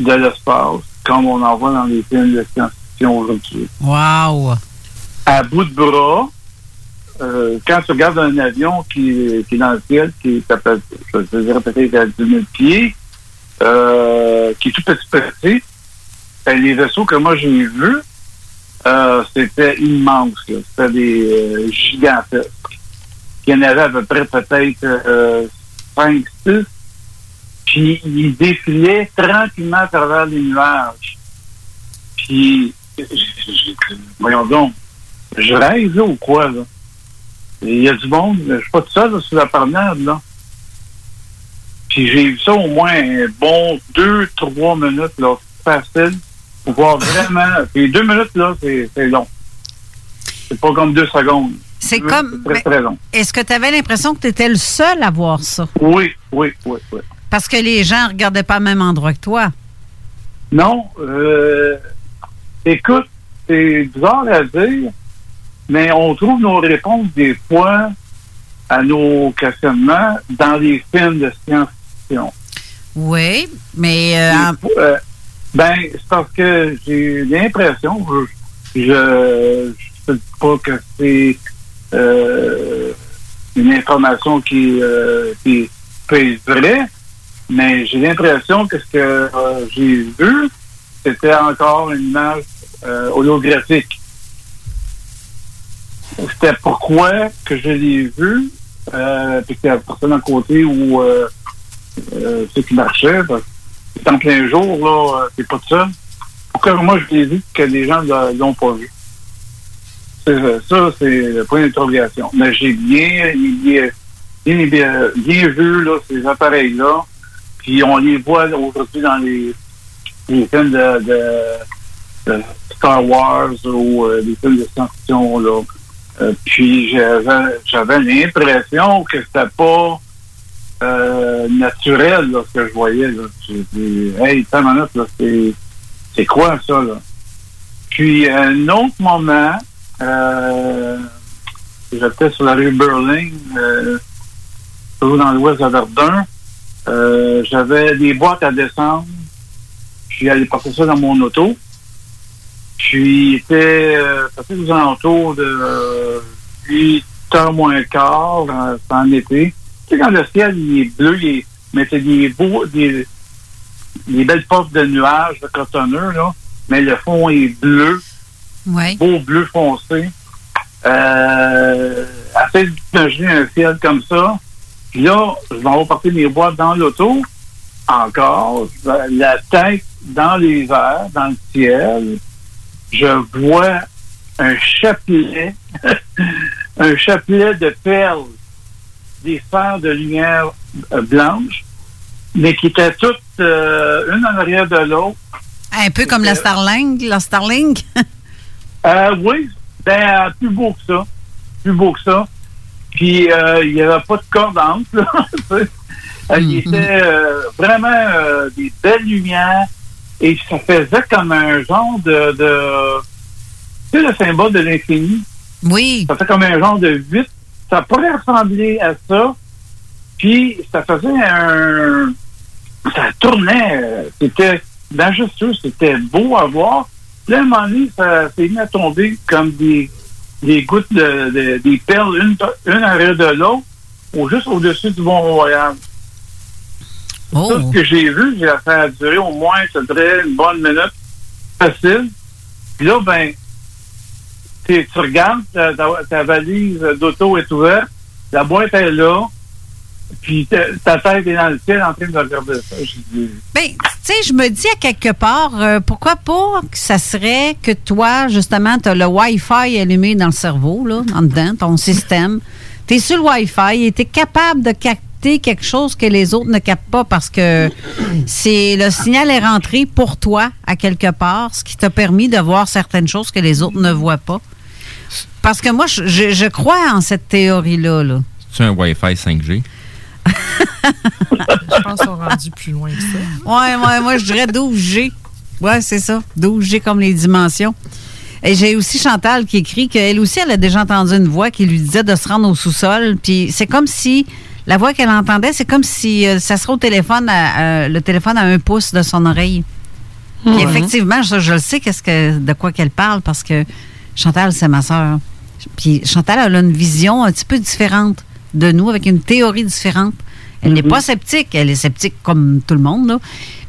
de l'espace, comme on en voit dans les films de science-fiction aujourd'hui. Wow! À bout de bras, euh, quand tu regardes un avion qui, qui est dans le ciel, qui s'appelle, je dirais peut-être à 10 000 pieds, euh, qui est tout petit petit, ben, les vaisseaux que moi j'ai vus, euh, c'était immense. C'était des gigantesques. Il y en avait à peu près peut-être euh, 5, 6. Puis ils défilaient tranquillement à travers les nuages. Puis, voyons donc, je rêve là, ou quoi, là? Il y a du monde, je suis pas tout seul là, sur la promenade, là. Puis j'ai eu ça au moins un bon deux, trois minutes, là, facile, pour voir vraiment. Puis deux minutes, là, c'est long. C'est pas comme deux secondes. C'est comme. très, très long. Est-ce que tu avais l'impression que tu étais le seul à voir ça? Oui, oui, oui, oui. Parce que les gens ne regardaient pas au même endroit que toi. Non, euh, écoute, c'est bizarre à dire, mais on trouve nos réponses des fois à nos questionnements dans les films de science-fiction. Oui, mais. euh, Euh, ben, c'est parce que j'ai l'impression, je je je dis pas que c'est euh, une information qui, euh, qui peut être vraie, mais j'ai l'impression que ce que euh, j'ai vu, c'était encore une image euh, holographique. C'était pourquoi que je l'ai vu, euh, puis qu'il y a personne à côté où euh, euh, ce qui que c'est en plein jour, là, c'est pas tout seul. Pourquoi moi je l'ai vu que les gens l'ont pas vu? Ça, c'est le point d'interrogation. Mais j'ai bien, bien, bien, vu là, ces appareils-là. Puis on les voit aujourd'hui dans les, films de, Star Wars ou euh, des films de science-fiction. Là. Euh, puis j'avais, j'avais l'impression que c'était pas euh, naturel là, ce que je voyais. Là. J'ai dit, hey, attends une minute, là, c'est, c'est quoi ça? Là? Puis un autre moment, j'étais sur la rue Berlin, euh, toujours dans l'ouest de Verdun. Euh, j'avais des boîtes à descendre. Puis j'allais porter ça dans mon auto. Puis il était euh, aux alentours de euh, 8 heures moins quart, euh, en été. Tu sais, quand le ciel il est bleu, il est, mais c'est des beaux, des, belles puffs de nuages de cotonneux, là, mais le fond est bleu, Ouais. beau bleu foncé. Euh, assez d'imaginer un ciel comme ça. Puis là, je vais reporter mes boîtes dans l'auto. Encore, la tête dans les airs, dans le ciel. Je vois un chapelet, un chapelet de perles, des sphères de lumière euh, blanche, mais qui étaient toutes euh, une en arrière de l'autre. Un peu comme la Starlink. La Starlink. Euh, oui, ben, plus beau que ça. Plus beau que ça. Puis, euh, il n'y avait pas de corde entre, là. Euh, Il était euh, vraiment euh, des belles lumières et ça faisait comme un genre de... de tu sais, le symbole de l'infini? Oui. Ça fait comme un genre de 8. Ça pourrait ressembler à ça. Puis, ça faisait un... Ça tournait. euh, C'était majestueux. C'était beau à voir. Puis, à un moment donné, ça s'est mis à tomber comme des, des gouttes de, de- des perles, une, une arrière de l'autre, ou juste au-dessus du Mont-Royal. Oh. Tout ce que j'ai vu, j'ai ça a duré au moins, dirais, une bonne minute, facile. Puis là, ben, tu tu regardes, ta, ta- ta valise d'auto est ouverte, la boîte est là, puis ta, ta tête est dans le ciel en train de regarder ça. Ben, tu sais, je me dis à quelque part, euh, pourquoi pas que ça serait que toi, justement, tu as le Wi-Fi allumé dans le cerveau, là, en dedans, ton système. Tu es sur le Wi-Fi et tu es capable de capter quelque chose que les autres ne captent pas parce que c'est le signal est rentré pour toi à quelque part, ce qui t'a permis de voir certaines choses que les autres ne voient pas. Parce que moi, je, je- je crois en cette théorie-là. Là. C'est un Wi-Fi 5G. Je pense qu'on est rendu plus loin que ça. Ouais, ouais, moi, je dirais 12G. Ouais, c'est ça. 12G comme les dimensions. Et j'ai aussi Chantal qui écrit qu'elle aussi, elle a déjà entendu une voix qui lui disait de se rendre au sous-sol. Puis c'est comme si la voix qu'elle entendait, c'est comme si euh, ça serait au téléphone, à- le téléphone à un pouce de son oreille. Puis effectivement, je, je le sais qu'est-ce que, de quoi qu'elle parle parce que Chantal, c'est ma sœur. Puis Chantal, elle a une vision un petit peu différente de nous, avec une théorie différente. Elle n'est pas sceptique, elle est sceptique comme tout le monde, là.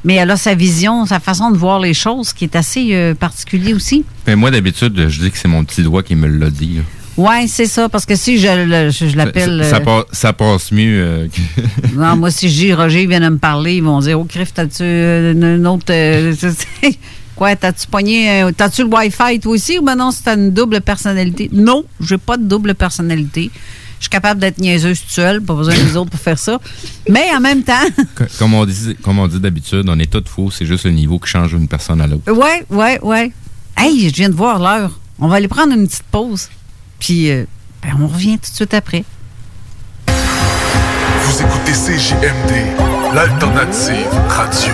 mais elle a sa vision, sa façon de voir les choses qui est assez euh, particulier aussi. Ben, moi, d'habitude, je dis que c'est mon petit doigt qui me l'a dit. là. Ouais, c'est ça, parce que si je, je, je l'appelle. Ça, ça euh, passe, ça passe mieux. euh, que- Non, moi, si je dis Roger vient de me parler, ils vont dire Oh, Criff, t'as-tu euh, une, une autre. euh, quoi, t'as-tu pogné. T'as-tu le Wi-Fi, toi aussi, ou ben non, c'est une double personnalité? Non, j'ai pas de double personnalité. Je suis capable d'être niaiseuse toute seule, pas besoin des autres pour faire ça. Mais en même temps, que- comme on dit, comme on dit d'habitude, on est tous faux. C'est juste le niveau qui change d'une personne à l'autre. ouais, ouais, ouais. Hey, je viens de voir l'heure. On va aller prendre une petite pause. Puis, euh, ben, on revient tout de suite après. Vous écoutez CJMD, l'alternative radio.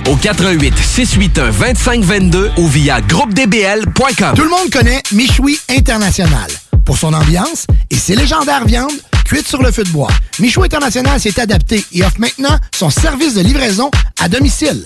au 88 681 2522 ou via groupedbl.com. Tout le monde connaît Michoui International pour son ambiance et ses légendaires viandes cuites sur le feu de bois. Michoui International s'est adapté et offre maintenant son service de livraison à domicile.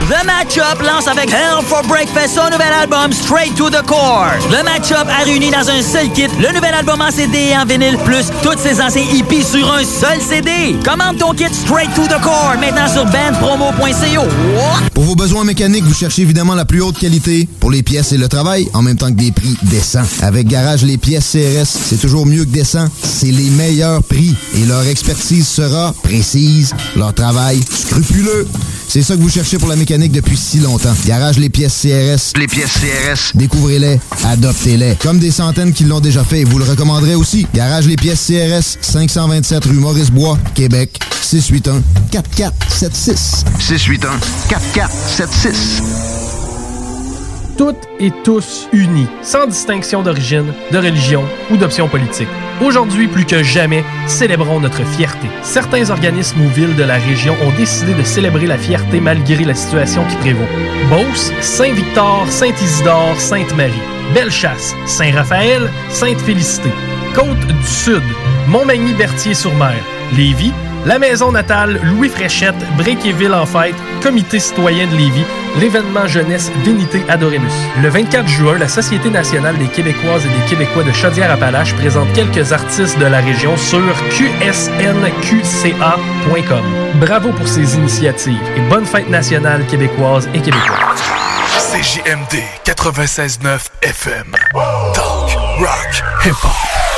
The Matchup lance avec Hell for Breakfast son nouvel album Straight to the Core. Le Matchup a réuni dans un seul kit le nouvel album en CD et en vinyle, plus tous ses anciens hippies sur un seul CD. Commande ton kit Straight to the Core maintenant sur bandpromo.co. Pour vos besoins mécaniques, vous cherchez évidemment la plus haute qualité pour les pièces et le travail, en même temps que des prix décents. Avec Garage Les Pièces CRS, c'est toujours mieux que décent. C'est les meilleurs prix et leur expertise sera précise, leur travail scrupuleux. C'est ça que vous cherchez pour la mécanique depuis si longtemps. Garage Les Pièces CRS. Les pièces CRS. Découvrez-les, adoptez-les. Comme des centaines qui l'ont déjà fait et vous le recommanderez aussi. Garage Les Pièces CRS, 527 rue Maurice-Bois, Québec, 681 4476. 681 4476. toutes et tous unis, sans distinction d'origine, de religion ou d'option politique. Aujourd'hui, plus que jamais, célébrons notre fierté. Certains organismes ou villes de la région ont décidé de célébrer la fierté malgré la situation qui prévaut. Beauce, Saint-Victor, Saint-Isidore, Sainte-Marie, Bellechasse, Saint-Raphaël, Sainte-Félicité, Côte du Sud, Montmagny-Berthier-sur-Mer, Lévis, la maison natale Louis Fréchette, Bréquéville en fête, Comité citoyen de Lévis, l'événement jeunesse Vénité Adoremus. Le 24 juin, la Société nationale des Québécoises et des Québécois de Chaudière-Appalaches présente quelques artistes de la région sur qsnqca.com. Bravo pour ces initiatives et bonne fête nationale québécoise et québécois. CJMD 96.9 FM. Talk, rock, hip-hop.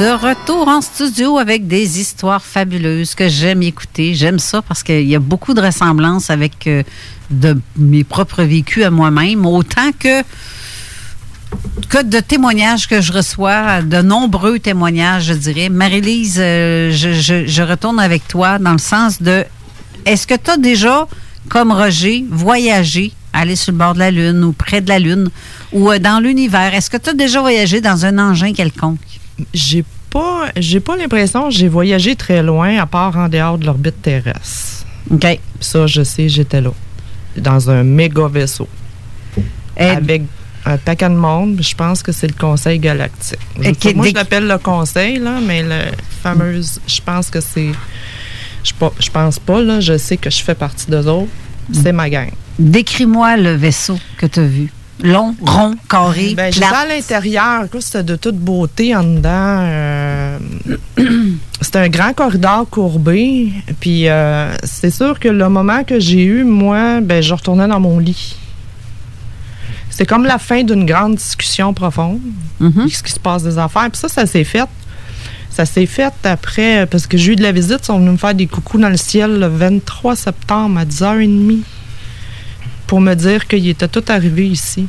De retour en studio avec des histoires fabuleuses que j'aime écouter. J'aime ça parce qu'il y a beaucoup de ressemblances avec euh, de mes propres vécus à moi-même, autant que que de témoignages que je reçois, de nombreux témoignages, je dirais. Marie-Lise, euh, je, retourne avec toi dans le sens de est-ce que tu as déjà, comme Roger, voyagé, aller sur le bord de la Lune ou près de la Lune ou euh, dans l'univers? Est-ce que tu as déjà voyagé dans un engin quelconque? J'ai pas, j'ai pas l'impression que j'ai voyagé très loin, à part en dehors de l'orbite terrestre. OK. Ça, je sais, j'étais là. Dans un méga vaisseau. Avec un paquet de monde, je pense que c'est le Conseil galactique. Je sais moi, je l'appelle le Conseil, là, mais le fameuse, je pense que c'est. Je, pas- je pense pas, là, je sais que je fais partie d'eux autres. C'est ma gang. Décris-moi le vaisseau que tu as vu. Long, rond, carré, Ben, plat. à l'intérieur. C'était de toute beauté en dedans. euh, C'était un grand corridor courbé. Puis euh, c'est sûr que le moment que j'ai eu, moi, ben, je retournais dans mon lit. C'est comme la fin d'une grande discussion profonde. Puis Ce qui se passe des affaires. Puis ça, ça s'est fait. Ça s'est fait après, parce que j'ai eu de la visite, ils sont venus me faire des coucous dans le ciel le 23 septembre à 10h30 pour me dire qu'ils étaient tous arrivés ici.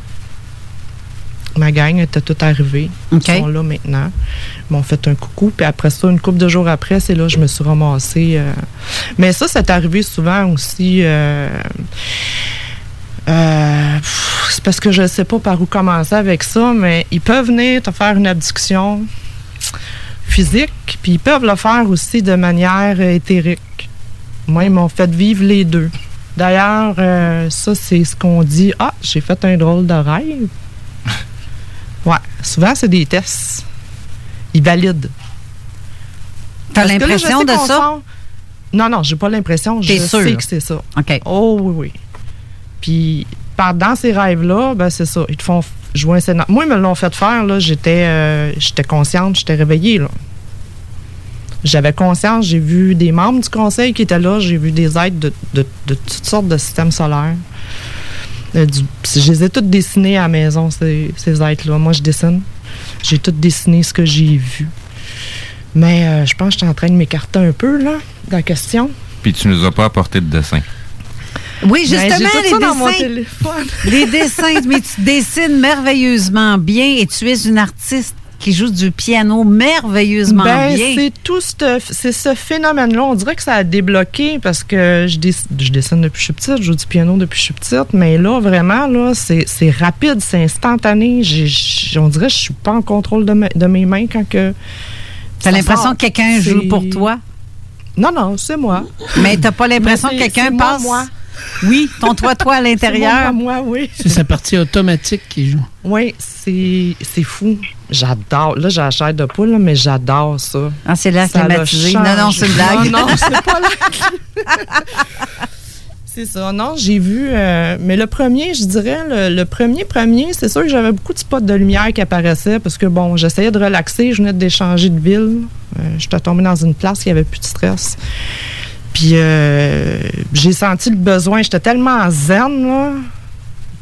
Ma gang était toute arrivée. Ils sont là maintenant. Ils m'ont fait un coucou. Puis après ça, une couple de jours après, c'est là que je me suis ramassée. euh. Mais ça, c'est arrivé souvent aussi. euh, euh, c'est parce que je ne sais pas par où commencer avec ça, mais ils peuvent venir te faire une abduction physique, puis ils peuvent le faire aussi de manière éthérique. Moi, ils m'ont fait vivre les deux. D'ailleurs, euh, ça, c'est ce qu'on dit. Ah, j'ai fait un drôle de rêve. Ouais, souvent, c'est des tests. Ils valident. T'as l'impression de ça? Non, non, j'ai pas l'impression. Je sûr? sais que c'est ça. OK. Oh oui, oui. Puis, dans ces rêves-là, ben, c'est ça. Ils te font jouer un scénario. Moi, ils me l'ont fait faire. là. J'étais euh, j'étais consciente, j'étais réveillée. là. J'avais conscience, j'ai vu des membres du conseil qui étaient là, j'ai vu des êtres de, de- de toutes sortes de systèmes solaires. Euh, du- je les ai toutes dessinés à la maison, ces, ces êtres-là. Moi, je dessine. J'ai tout dessiné ce que j'ai vu. Mais euh, je pense que je suis en train de m'écarter un peu, là, de la question. Puis tu nous as pas apporté de dessin. Oui, Ben, justement, j'ai tout les ça dans mon dessins. téléphone. les dessins, mais tu dessines merveilleusement bien et tu es une artiste qui joue du piano merveilleusement Ben, bien. c'est tout ce, c'est ce phénomène-là. On dirait que ça a débloqué parce que je, dess- je dessine depuis que je suis petite, je joue du piano depuis que je suis petite, mais là, vraiment, là, c'est, c'est rapide, c'est instantané. On dirait que je suis pas en contrôle de, me- de mes mains quand que. T'as l'impression que quelqu'un joue pour toi? Non, non, c'est moi. Mais t'as pas l'impression que quelqu'un moi, passe. moi. Oui, ton toi-toi à l'intérieur. C'est moi, moi, oui. C'est sa partie automatique qui joue. Oui, c'est, c'est fou. J'adore. Là, j'ai la chair de poule, mais j'adore ça. Ah, c'est l'air climatisé. Non, non, c'est une blague. Non, non, c'est pas l'air C'est ça. Non, j'ai vu. euh, mais le premier, je dirais, le, le premier premier, c'est sûr que j'avais beaucoup de spots de lumière qui apparaissaient parce que, bon, j'essayais de relaxer. Je venais d'échanger de ville. Euh, J'étais tombée dans une place qui avait plus de stress. Puis euh, j'ai senti le besoin. J'étais tellement zen, là,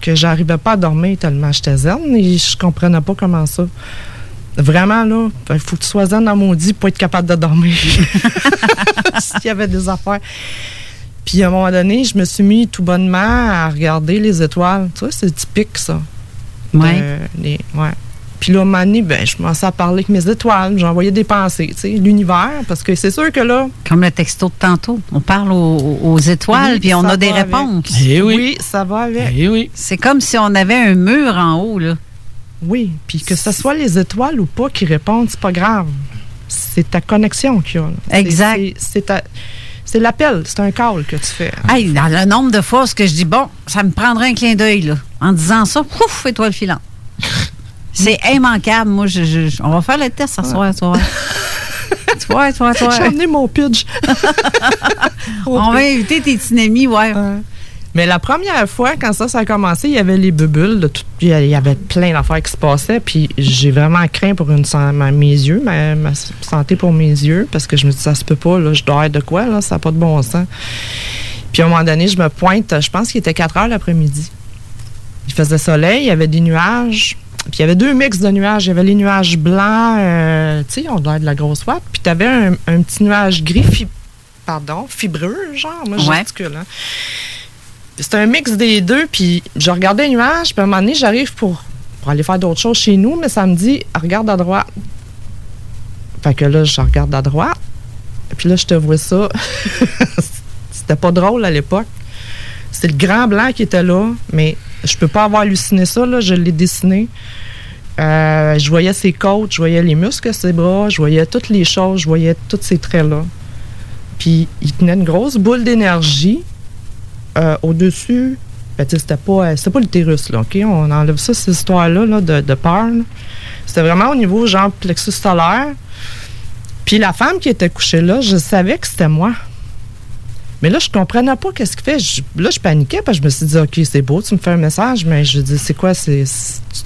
que j'arrivais pas à dormir tellement j'étais zen et je comprenais pas comment ça. Vraiment, là, il faut que tu sois zen dans mon dit pour être capable de dormir. S'il y avait des affaires. Puis à un moment donné, je me suis mis tout bonnement à regarder les étoiles. Tu vois, c'est typique, ça. Ouais. De- les- ouais. Puis là, donné, ben, je commençais à parler avec mes étoiles. J'envoyais des pensées, tu sais, l'univers. Parce que c'est sûr que là, Comme le texto de tantôt. On parle aux, aux étoiles, Oui, puis on a des avec. réponses. Eh oui. oui, ça va avec. Eh oui. C'est comme si on avait un mur en haut, là. Oui, puis que ce soit les étoiles ou pas qui répondent, c'est pas grave. C'est ta connexion qu'il y a. là. Exact. c'est- ta- c'est l'appel, c'est un call que tu fais. Hey, dans le nombre de fois que je dis, bon, ça me prendrait un clin d'œil, là. En disant ça, pouf, étoile filante. C'est immanquable. Moi, je, on va faire le test ce soir, tu vas voir. tu vois, tu vois, tu vois. J'ai amené mon pitch. On va inviter tes petits amis, ouais. Mais la première fois, quand ça, ça a commencé, il y avait les de tout- il y avait plein d'affaires qui se passaient. Puis j'ai vraiment craint pour une, ma- mes yeux, ma, ma santé pour mes yeux, parce que je me dis, ça se peut pas, là, je dois être de quoi, là, ça n'a pas de bon sens. Puis à un moment donné, je me pointe, je pense qu'il était 4 heures l'après-midi. Il faisait soleil, il y avait des nuages. Puis il y avait deux mix de nuages. Il y avait les nuages blancs, euh, tu sais, on doit de la grosse ouate. Puis tu avais un, un petit nuage gris, fi- pardon, fibreux, genre. Moi, Ouais. j'articule, hein. C'était un mix des deux. Puis je regardais les nuages. Puis à un moment donné, j'arrive pour, pour aller faire d'autres choses chez nous. Mais ça me dit, regarde à droite. Fait que là, je regarde à droite. Puis là, je te vois ça. C'était pas drôle à l'époque. C'était le grand blanc qui était là, mais je peux pas avoir halluciné ça, là, je l'ai dessiné. Euh, je voyais ses côtes, je voyais les muscles de ses bras, je voyais toutes les choses, je voyais tous ces traits-là. Puis il tenait une grosse boule d'énergie euh, au-dessus. Ben, c'était pas, euh, pas l'utérus, là, OK? On enlève ça, cette histoire-là là, de, de peur. C'était vraiment au niveau, genre, plexus solaire. Puis la femme qui était couchée là, je savais que c'était moi. Mais là, je comprenais pas qu'est-ce qu'il fait. Je- là, je paniquais parce que je me suis dit, OK, c'est beau, tu me fais un message, mais je dis, c'est quoi, c'est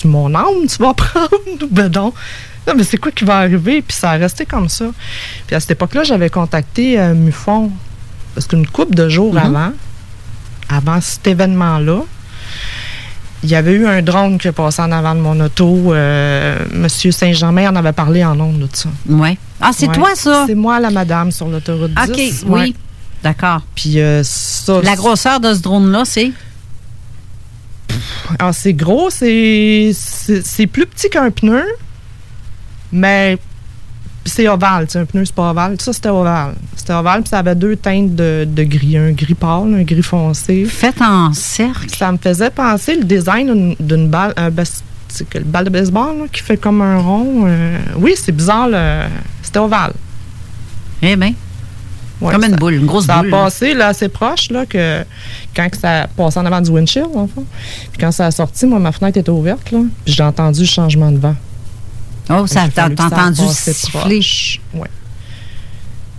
mon âme, tu vas prendre ou ben non? Non, mais c'est quoi qui va arriver? Puis ça a resté comme ça. Puis à cette époque-là, j'avais contacté euh, Mufon. Parce qu'une couple de jours Mhm. avant, avant cet événement-là, il y avait eu un drone qui est passé en avant de mon auto. Euh, Monsieur Saint-Germain en avait parlé en ondes de ça. Ouais. Ah, c'est Ouais. toi, ça? C'est moi, la madame, sur l'autoroute 10. OK, oui. Ouais. D'accord. Puis euh, ça. La grosseur de ce drone-là, c'est? Alors, Ah, c'est gros, c'est c'est plus petit qu'un pneu, mais c'est ovale. tu sais, Un pneu, c'est pas ovale. Ça, c'était ovale. C'était ovale, puis ça avait deux teintes de, de gris. Un gris pâle, un gris foncé. Fait en cercle. Ça me faisait penser le design d'une- balle, un bas- que le balle de baseball là, qui fait comme un rond. euh, oui, c'est bizarre. C'était ovale. Eh bien. Ouais, Comme une ça- boule, une grosse ça boule. a passé là, assez proche là, que quand que ça passait en avant du windshield, en fond. Puis quand ça a sorti, moi, ma fenêtre était ouverte, là, puis j'ai entendu le changement de vent. Oh, ça t'a ça entendu siffler. Ouais.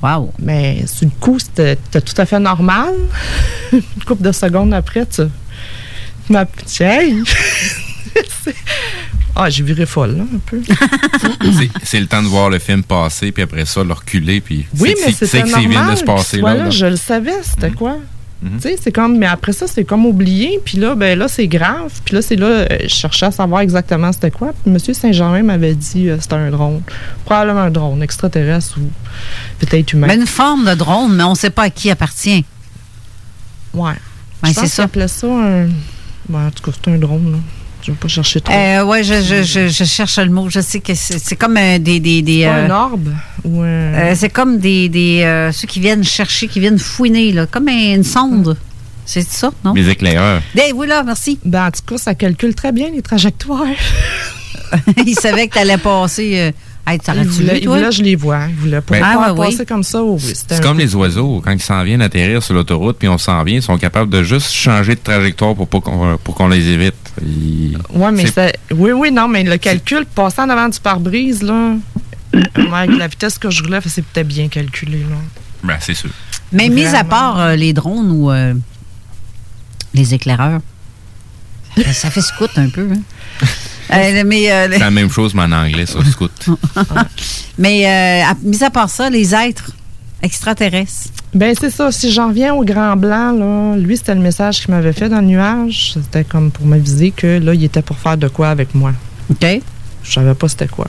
Wow. Mais sur le coup, c'était tout à fait normal. Une couple de secondes après, tu m'as dit Hey! Ah, j'ai viré folle, là, un peu. C'est- le temps de voir le film passer, puis après ça, le reculer, puis Oui, c'est mais que c'est- c'était c'est que c'est vient normal de se passer là. Je le savais, c'était quoi? Mhm. Tu sais, c'est comme, mais après ça, c'est comme oublié. Puis là, ben là, c'est grave. Puis là, c'est là, euh, je cherchais à savoir exactement c'était quoi. Puis M. Saint-Germain m'avait dit euh, c'était un drone. Probablement un drone extraterrestre ou peut-être humain. Mais une forme de drone, mais on ne sait pas à qui appartient. Ouais. Je c'est ça. qu'ils appelaient ça un. Ben, en tout cas, c'est un drone, là. Je vais pas chercher trop? Euh, ouais, je, je, je, je cherche le mot. Je sais que c'est c'est comme euh, des. des, des euh, un orbe ou un. euh, c'est comme des. des euh, ceux qui viennent chercher, qui viennent fouiner, là, comme une sonde. C'est ça, non? Les éclaireurs. Eh, oui, là, merci. Ben, en tout cas, ça calcule très bien les trajectoires. il savait que tu allais passer. Hey, Il t'aurais-tu voulait, vu, il toi? voulait, je les vois. Il voulait pas, Ben- pas Ah, passer oui. comme ça. C'est comme les oiseaux, quand ils s'en viennent atterrir sur l'autoroute, puis on s'en vient, ils sont capables de juste changer de trajectoire pour pas qu'on pour qu'on les évite. Ils- Oui, mais c'est- oui, oui, non, mais le calcul, passer en avant du pare-brise, là, avec la vitesse que je roulais, c'est peut-être bien calculé, là. Ben, c'est sûr. Mais mis à part euh, les drones ou euh, les éclaireurs, ça, ça fait scout un peu. Hein? Euh, mais euh, C'est la même chose, mais en anglais, ça, scout. mais euh, à- mis à part ça, les êtres extraterrestres. Ben, c'est ça. Si j'en reviens au grand blanc, là, lui, c'était le message qu'il m'avait fait dans le nuage. C'était comme pour m'aviser que là, il était pour faire de quoi avec moi. OK. Je savais pas c'était quoi.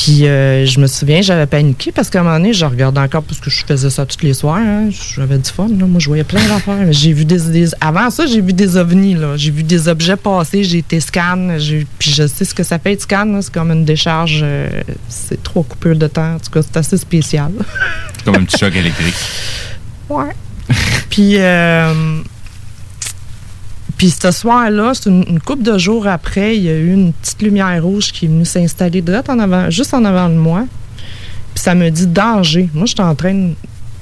Puis euh, je me souviens, j'avais paniqué parce qu'à un moment donné, je regardais encore parce que je faisais ça tous les soirs. hein. J'avais du fun. là. Moi, je voyais plein d'affaires. J'ai vu des, des- Avant ça, j'ai vu des ovnis. là. J'ai vu des objets passer. J'ai été scan. Puis je sais ce que ça fait être scan. C'est comme une décharge. euh, c'est trois coupures de temps. En tout cas, c'est assez spécial. Comme un petit choc électrique. Ouais. puis, euh, puis ce soir-là, c'est une, une couple de jours après, il y a eu une petite lumière rouge qui est venue s'installer direct en avant, juste en avant de moi. Puis ça me dit danger. Moi, j'étais en train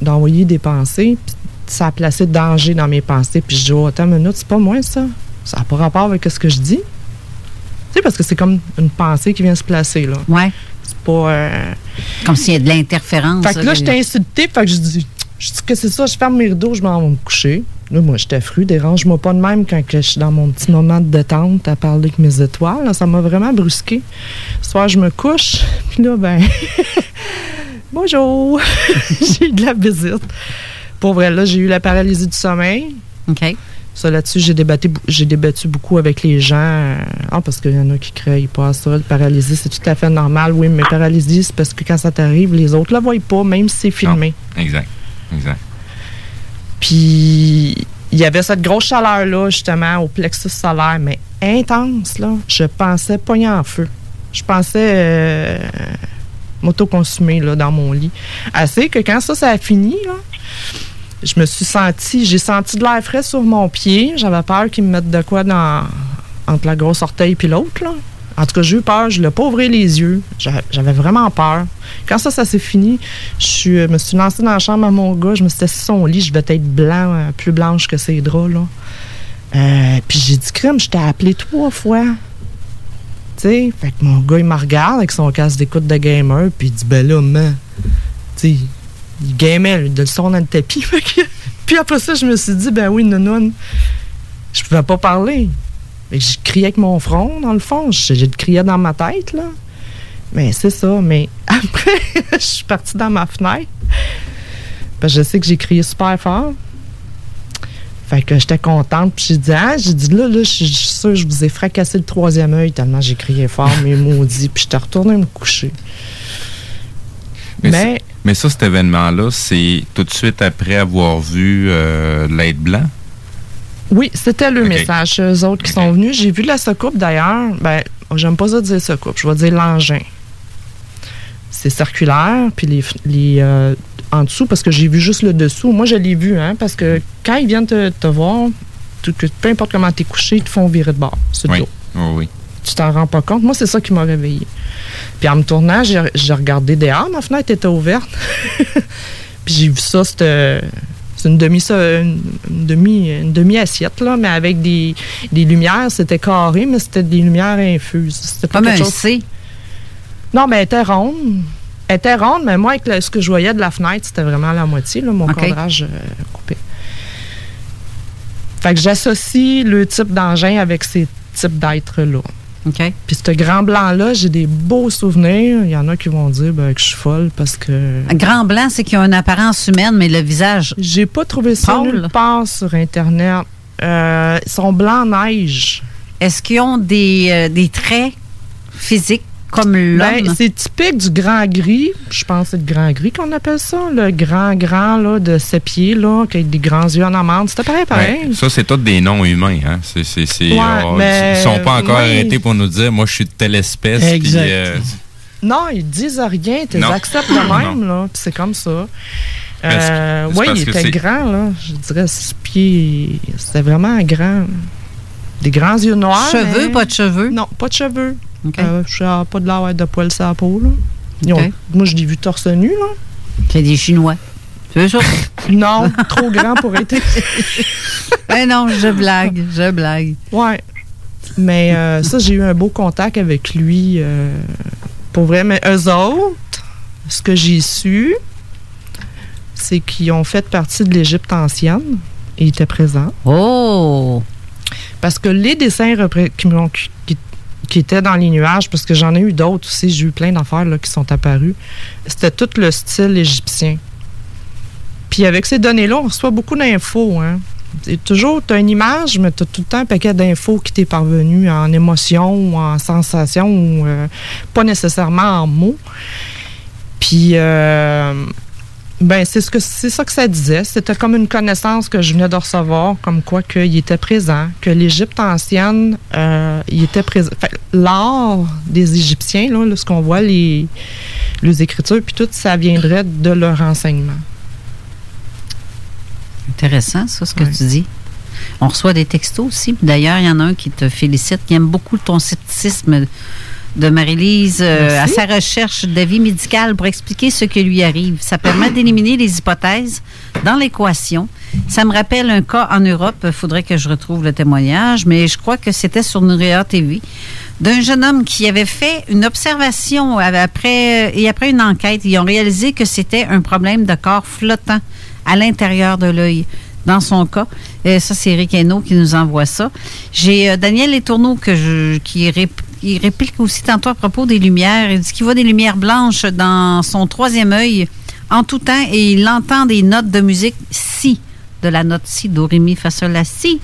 d'envoyer des pensées, puis ça a placé danger dans mes pensées. Puis je dis, oh, attends une minute, c'est pas moi ça. Ça n'a pas rapport avec ce que je dis. Tu sais, parce que c'est comme une pensée qui vient se placer, là. Ouais. C'est pas. euh, Comme s'il y a de l'interférence. fait que là, là. j'étais insultée, fait que je dis, je dis que c'est ça, je ferme mes rideaux, je m'en vais me coucher. Là, moi, j'étais fru, dérange-moi pas de même quand que je suis dans mon petit moment de détente à parler avec mes étoiles. là. ça m'a vraiment brusqué. Ce soir, je me couche, puis là, ben, bonjour, j'ai eu de la visite. Pour vrai, là, j'ai eu la paralysie du sommeil. OK. Ça, là-dessus, j'ai débattu, j'ai débattu beaucoup avec les gens. ah, parce qu'il y en a qui créent pas ça. Le paralysie, c'est tout à fait normal. Oui, mais paralysie, c'est parce que quand ça t'arrive, les autres le voient pas, même si c'est filmé. Exact. Exact. Puis il y avait cette grosse chaleur-là, justement, au plexus solaire, mais intense, là. Je pensais pogner en feu. Je pensais euh, m'autoconsumer, là, dans mon lit. Assez que quand ça, ça a fini, là, je me suis senti, j'ai senti de l'air frais sur mon pied. J'avais peur qu'ils me mettent de quoi dans, entre la grosse orteil puis l'autre, là. En tout cas, j'ai eu peur. Je l'ai pas ouvert les yeux. J'a- J'avais vraiment peur. Quand ça, ça s'est fini, je euh, me suis lancée dans la chambre à mon gars. Je me suis sur son lit. Je vais être blanc, euh, plus blanche que ses draps, là. Euh, puis j'ai dit, crème, je t'ai appelé trois fois. Tu sais, fait que mon gars, il me regarde avec son casque d'écoute de gamer, puis il dit, ben là, man, tu sais, il gamait, de le son dans le tapis. Puis après ça, je me suis dit, ben oui, nounoun, je pouvais pas parler. Criais avec mon front, dans le fond. Je, je le criais dans ma tête, là. Mais c'est ça. Mais après, je suis partie dans ma fenêtre. Parce que je sais que j'ai crié super fort. Fait que j'étais contente. Puis j'ai dit, ah, j'ai dit, là, là, je suis sûre que je vous ai fracassé le troisième œil tellement j'ai crié fort, mais maudit. Puis j'étais retournée me coucher. Mais, mais ça, cet événement-là, c'est tout de suite après avoir vu euh, l'aide blanc? Oui, c'était le message. Eux autres qui sont venus. J'ai vu la soucoupe d'ailleurs. Ben, j'aime pas ça dire soucoupe. Je vais dire l'engin. C'est circulaire, puis les, les euh, en dessous, parce que j'ai vu juste le dessous. Moi, je l'ai vu, hein, parce que quand ils viennent te, te voir, tout- que- peu importe comment t'es couché, ils te font virer de bord sur le Oui. dos. Oh, oui. Tu t'en rends pas compte. Moi, c'est ça qui m'a réveillée. Puis en me tournant, j'ai j'ai regardé dehors. Ma fenêtre était ouverte. Puis j'ai vu ça, c'était c'est une demi une, demi une demi assiette là, mais avec des, des lumières, c'était carré, mais c'était des lumières infuses. C'était pas Comme quelque un chose- C. Non, mais elle était ronde. Elle était ronde, mais moi, avec le- ce que je voyais de la fenêtre, c'était vraiment la moitié, là, mon cadrage euh, coupé. Fait que j'associe le type d'engin avec ces types d'êtres-là. OK. Puis ce grand blanc-là, j'ai des beaux souvenirs. Il y en a qui vont dire ben, que je suis folle parce que. Grand blanc, c'est qu'il a une apparence humaine, mais le visage. J'ai pas trouvé ça nulle part sur Internet. Euh, ils sont blancs neige. Est-ce qu'ils ont des, euh, des traits physiques? Comme l'homme? Ben, c'est typique du grand gris. Je pense que c'est le grand gris qu'on appelle ça. Le grand, grand là, de ses pieds, là, qui a des grands yeux en amande. C'était pareil, pareil. Ouais, ça, c'est tous des noms humains. Hein? Ouais, mais- ils sont pas encore oui. arrêtés pour nous dire, moi, je suis de telle espèce. euh, Non, ils disent rien. Ils acceptent de même, là. Puis c'est comme ça. C'est- Euh, oui, il était grand, là. Je dirais six pieds. C'était vraiment grand. Des grands yeux noirs. Cheveux, mais- pas de cheveux? Non, pas de cheveux. Euh, je n'ai pas de l'air de poils sur la peau, là. Ont-. Moi, je l'ai vu torse nu, là. C'est des Chinois. C'est ça? Non, trop grand pour être. Ben non, je blague, je blague. Ouais. Mais euh, ça, j'ai eu un beau contact avec lui. euh, pour vrai. Mais eux autres, ce que j'ai su, c'est qu'ils ont fait partie de l'Égypte ancienne et ils étaient présents. Oh! Parce que les dessins qui, étaient dans les nuages, parce que j'en ai eu d'autres aussi, j'ai eu plein d'affaires qui sont apparues, c'était tout le style égyptien. Puis avec ces données-là, on reçoit beaucoup d'infos. Hein. Toujours, tu as une image, mais tu as tout le temps un paquet d'infos qui t'est parvenu en émotion en sensation, ou euh, pas nécessairement en mots. Puis, euh, ben, c'est ce que c'est ça que ça disait. C'était comme une connaissance que je venais de recevoir, comme quoi qu'il était présent, que l'Égypte ancienne, euh, il était présent. L'art des Égyptiens, là, là, ce qu'on voit, les, les écritures, puis tout, ça viendrait de leur enseignement. Intéressant, ça, ce que tu dis. On reçoit des textos aussi. D'ailleurs, il y en a un qui te félicite, qui aime beaucoup ton scepticisme de Marie-Lise euh, à sa recherche d'avis médical pour expliquer ce qui lui arrive. Ça permet d'éliminer les hypothèses dans l'équation. Ça me rappelle un cas en Europe. Il faudrait que je retrouve le témoignage, mais je crois que c'était sur Nouréa TV d'un jeune homme qui avait fait une observation après, et après une enquête. Ils ont réalisé que c'était un problème de corps flottant à l'intérieur de l'œil. Dans son cas, Euh, ça c'est Eric Hainaut qui nous envoie ça. J'ai euh, Daniel Letourneau que je, qui, rép- qui réplique aussi tantôt à propos des lumières. Il dit qu'il voit des lumières blanches dans son troisième œil en tout temps et il entend des notes de musique si, de la note si, do, ré, mi, fa, sol, la, si.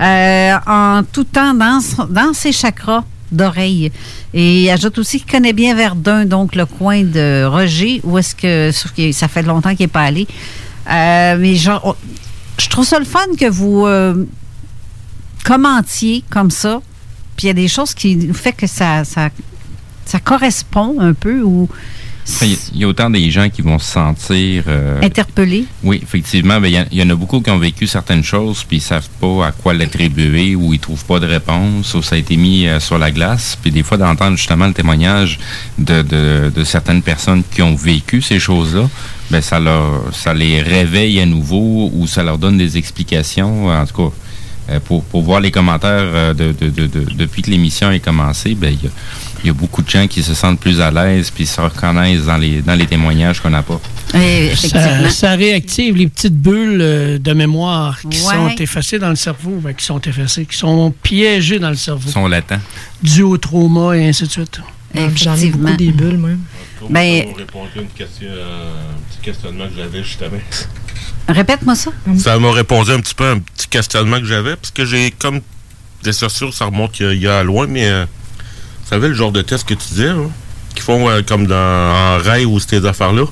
euh, en tout temps dans, dans ses chakras d'oreille. Et il ajoute aussi qu'il connaît bien Verdun, donc le coin de Roger, où est-ce que sauf que ça fait longtemps qu'il n'est pas allé. Euh, mais genre, oh, je trouve ça le fun que vous euh, commentiez comme ça. Puis il y a des choses qui nous fait que ça, ça, ça correspond un peu ou Il y- a autant des gens qui vont se sentir... euh, interpellé. Oui, effectivement. Il y, en- il y en a beaucoup qui ont vécu certaines choses, puis ils savent pas à quoi l'attribuer, ou ils trouvent pas de réponse, ou ça a été mis euh, sur la glace. Puis des fois, d'entendre justement le témoignage de, de- de certaines personnes qui ont vécu ces choses-là, ben ça leur, ça les réveille à nouveau, ou ça leur donne des explications. En tout cas, pour, pour voir les commentaires euh, de, de- de- de- depuis que l'émission est commencée, ben il y a, il y a beaucoup de gens qui se sentent plus à l'aise, puis se reconnaissent dans les, dans les témoignages qu'on apporte. Ça, ça réactive les petites bulles euh, de mémoire qui Ouais. sont effacées dans le cerveau, ben, qui sont effacées, qui sont piégées dans le cerveau. Ils sont latents. Dû au trauma et ainsi de suite. J'en ai beaucoup des bulles, moi. Ben- Pour répondre à une question, euh, un petit questionnement que j'avais justement. Répète-moi ça. Ça m'a répondu un petit peu à un petit questionnement que j'avais, parce que j'ai comme des sûr ça remonte il y a, loin, mais euh, vous savez le genre de test que tu disais, là, qui font euh, comme dans en rêve ou ces affaires-là?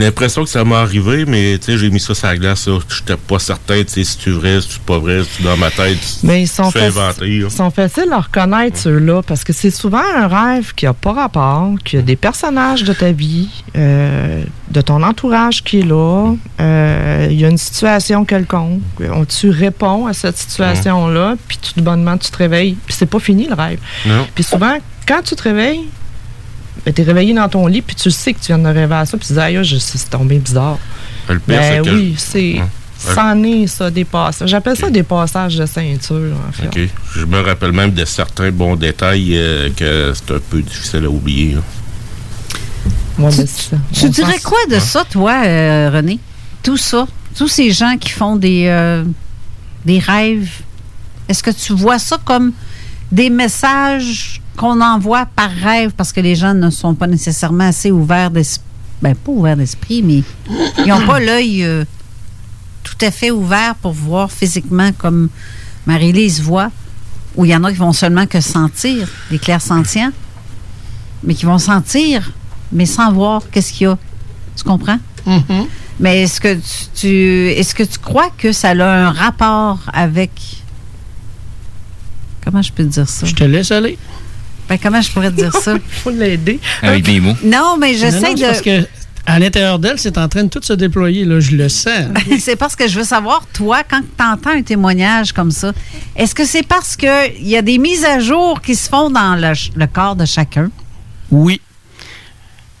J'ai l'impression que ça m'est arrivé, mais tu sais, j'ai mis ça sur la glace, là. J'étais pas certain, si tu vrai, si tu pas vrai, si tu dans ma tête, Mais ils sont, faci- ils sont faciles à reconnaître, ceux-là, parce que c'est souvent un rêve qui n'a pas rapport, qu'il y a des personnages de ta vie, euh, de ton entourage qui est là, euh, il y a une situation quelconque, on- tu réponds à cette situation-là, puis tout bonnement, tu te réveilles, puis c'est pas fini le rêve. Non. Puis souvent, quand tu te réveilles, ben, tu es réveillé dans ton lit, puis tu sais que tu viens de rêver à ça, puis tu dis, aïe, c'est tombé bizarre. Le pire, Ben que- oui, c'est. Ouais. C'en est, ça, des passages. J'appelle ça des passages de ceinture, en fait. OK. Je me rappelle même de certains bons détails euh, que c'est un peu difficile à oublier. là. Ouais, ben, c'est ça. Tu dirais pense- quoi de ça, toi, euh, René? Tout ça, tous ces gens qui font des, euh, des rêves, est-ce que tu vois ça comme des messages qu'on envoie par rêve parce que les gens ne sont pas nécessairement assez ouverts d'esprit? Ben, pas ouverts d'esprit, mais ils n'ont pas l'œil euh, tout à fait ouvert pour voir physiquement comme Marie-Lise voit, ou il y en a qui vont seulement que sentir, des clairs-sentients, mais qui vont sentir, mais sans voir qu'est-ce qu'il y a. Tu comprends? Mais est-ce que tu, tu- est-ce que tu crois que ça a un rapport avec comment je peux te dire ça? Je te laisse aller. Ben, comment je pourrais te dire ça? Il faut l'aider. Avec des mots. Non, mais j'essaie de. Parce que à l'intérieur d'elle, c'est en train de tout se déployer, là, je le sens. c'est parce que je veux savoir, toi, quand tu entends un témoignage comme ça, est-ce que c'est parce qu'il y a des mises à jour qui se font dans le corps de chacun? Oui.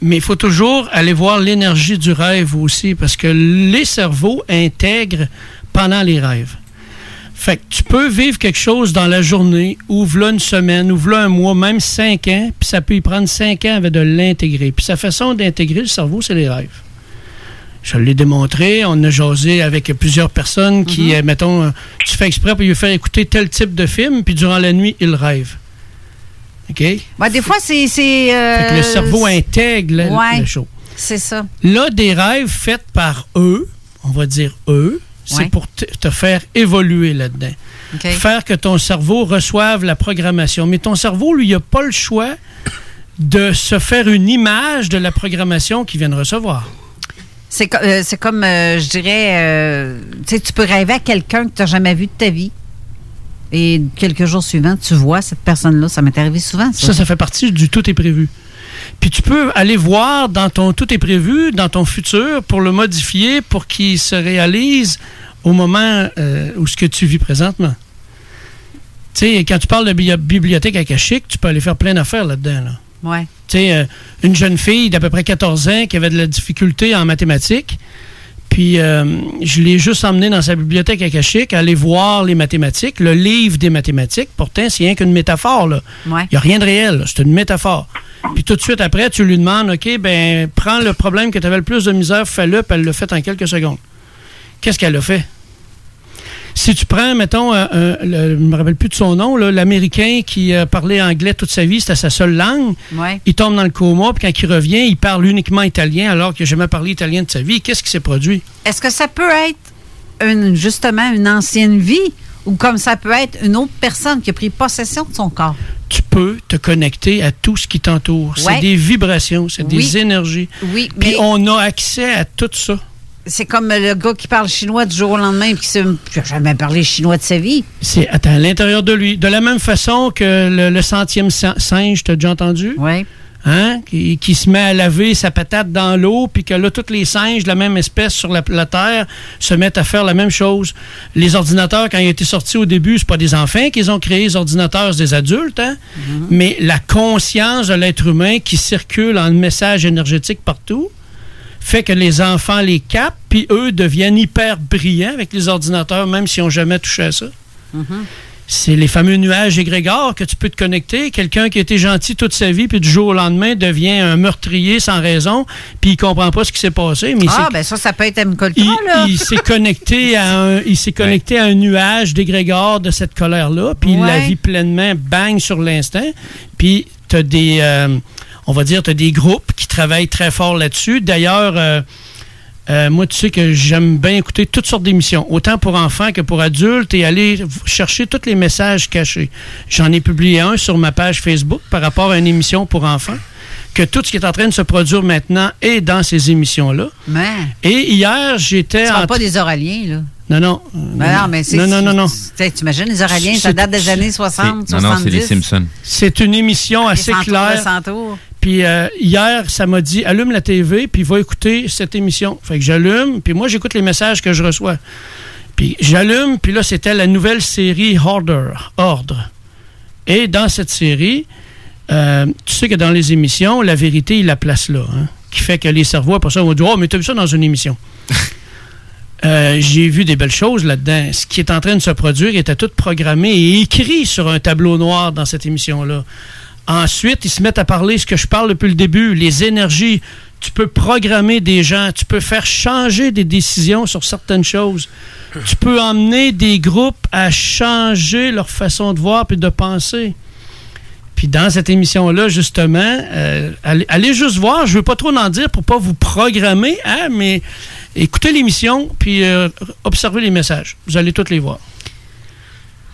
Mais il faut toujours aller voir l'énergie du rêve aussi, parce que les cerveaux intègrent pendant les rêves. Fait que tu peux vivre quelque chose dans la journée, ou v'là une semaine, ou v'là un mois, même cinq ans, puis ça peut y prendre cinq ans avec de l'intégrer. Puis sa façon d'intégrer le cerveau, c'est les rêves. Je l'ai démontré, on a jasé avec plusieurs personnes qui, euh, mettons, euh, tu fais exprès pour lui faire écouter tel type de film, puis durant la nuit, il rêve. OK? Ben, des fois, c'est. euh, le cerveau intègre le, ouais, le show. C'est ça. Là, des rêves faits par eux, on va dire eux, c'est pour te, faire évoluer là-dedans. Faire que ton cerveau reçoive la programmation. Mais ton cerveau, lui, il n'a pas le choix de se faire une image de la programmation qu'il vient de recevoir. C'est co- euh, comme, euh, je dirais, euh, tu peux rêver à quelqu'un que tu n'as jamais vu de ta vie. Et quelques jours suivants, tu vois cette personne-là. Ça m'est arrivé souvent, ça. Ça, ça fait partie du tout est prévu. Puis tu peux aller voir dans ton tout est prévu, dans ton futur, pour le modifier, pour qu'il se réalise au moment euh, où ce que tu vis présentement. Tu sais, quand tu parles de bibli- bibliothèque akashique, tu peux aller faire plein d'affaires là-dedans. Là. Ouais. Tu sais, euh, une jeune fille d'à peu près 14 ans qui avait de la difficulté en mathématiques, puis euh, je l'ai juste emmenée dans sa bibliothèque akashique, aller voir les mathématiques, le livre des mathématiques. Pourtant, c'est rien qu'une métaphore. là. Ouais. Il n'y a rien de réel, c'est une métaphore. Puis tout de suite après, tu lui demandes, OK, ben prends le problème que tu avais le plus de misère, fais-le, puis elle le fait en quelques secondes. Qu'est-ce qu'elle a fait? Si tu prends, mettons, euh, euh, le- je ne me rappelle plus de son nom, l'Américain qui euh, parlait anglais toute sa vie, c'était sa seule langue, Ouais. il tombe dans le coma, puis quand il revient, il parle uniquement italien alors qu'il n'a jamais parlé italien de sa vie. Qu'est-ce qui s'est produit? Est-ce que ça peut être une, justement une ancienne vie Ou comme ça peut être une autre personne qui a pris possession de son corps? Tu peux te connecter à tout ce qui t'entoure. Ouais. C'est des vibrations, c'est Oui. des énergies. Oui, Puis mais- on a accès à tout ça. C'est comme le gars qui parle chinois du jour au lendemain et qui n'a jamais parlé chinois de sa vie. C'est à l'intérieur de lui. De la même façon que le, le centième sin- singe, t'as déjà entendu? Oui. Hein? Qui, qui se met à laver sa patate dans l'eau, puis que là, tous les singes de la même espèce sur la, la Terre se mettent à faire la même chose. Les ordinateurs, quand ils ont été sortis au début, c'est pas des enfants qu'ils ont créé, les ordinateurs, c'est des adultes, hein? Mais la conscience de l'être humain qui circule en message énergétique partout fait que les enfants les captent, puis eux deviennent hyper brillants avec les ordinateurs, même s'ils n'ont jamais touché à ça. C'est les fameux nuages égrégores que tu peux te connecter. Quelqu'un qui a été gentil toute sa vie, puis du jour au lendemain devient un meurtrier sans raison, puis il comprend pas ce qui s'est passé. Mais Ah, ben ça, ça peut être M. Coltra, il, là. il s'est connecté à un, il s'est connecté à un nuage d'égrégore de cette colère-là, puis il la vit pleinement, bang sur l'instant. Puis tu as des, euh, on va dire, tu des groupes qui travaillent très fort là-dessus. D'ailleurs, euh, euh, moi, tu sais que j'aime bien écouter toutes sortes d'émissions, autant pour enfants que pour adultes, et aller chercher tous les messages cachés. J'en ai publié un sur ma page Facebook par rapport à une émission pour enfants, que tout ce qui est en train de se produire maintenant est dans ces émissions-là. Mais, Et hier, j'étais tu en parles pas des Oraliens, là? non, non. Ben non, mais c'est. Non, non, non, non. Tu imagines, les Oraliens, ça C'est- date des années 60, 70. C'est une émission assez claire. Puis euh, hier, ça m'a dit allume la TV, puis va écouter cette émission. Fait que j'allume, puis moi, j'écoute les messages que je reçois. Puis j'allume, puis là, c'était la nouvelle série Order. Ordre. Et dans cette série, euh, tu sais que dans les émissions, la vérité, il la place là. hein, qui fait que les cerveaux, après ça, vont dire Oh, mais t'as vu ça dans une émission? Euh, J'ai vu des belles choses là-dedans. Ce qui est en train de se produire était tout programmé et écrit sur un tableau noir dans cette émission-là. Ensuite, ils se mettent à parler ce que je parle depuis le début, les énergies. Tu peux programmer des gens, tu peux faire changer des décisions sur certaines choses. Tu peux emmener des groupes à changer leur façon de voir puis de penser. Puis dans cette émission-là, justement, euh, allez, juste voir, je veux pas trop en dire pour pas vous programmer, hein, mais écoutez l'émission puis euh, observez les messages. Vous allez tous les voir.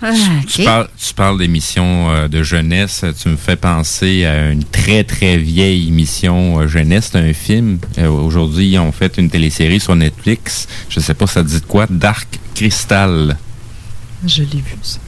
Ah, Tu parles, tu parles d'émissions euh, de jeunesse. Tu me fais penser à une très, très vieille émission euh, jeunesse. C'est un film. Euh, Aujourd'hui, ils ont fait une télésérie sur Netflix. Je sais pas, ça te dit de quoi? Dark Crystal. Je l'ai vu, ça.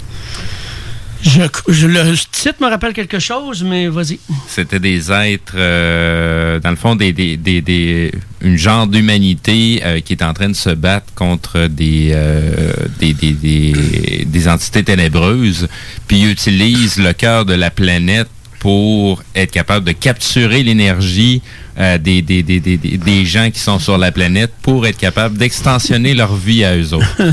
Je, je- le titre me rappelle quelque chose, mais vas-y. C'était des êtres, euh, dans le fond, des, des, des, des- une genre d'humanité euh, qui est en train de se battre contre des, euh, des, des, des, des entités ténébreuses, puis ils utilisent le cœur de la planète pour être capable de capturer l'énergie euh, des, des, des- des gens qui sont sur la planète pour être capable d'extensionner leur vie à eux autres.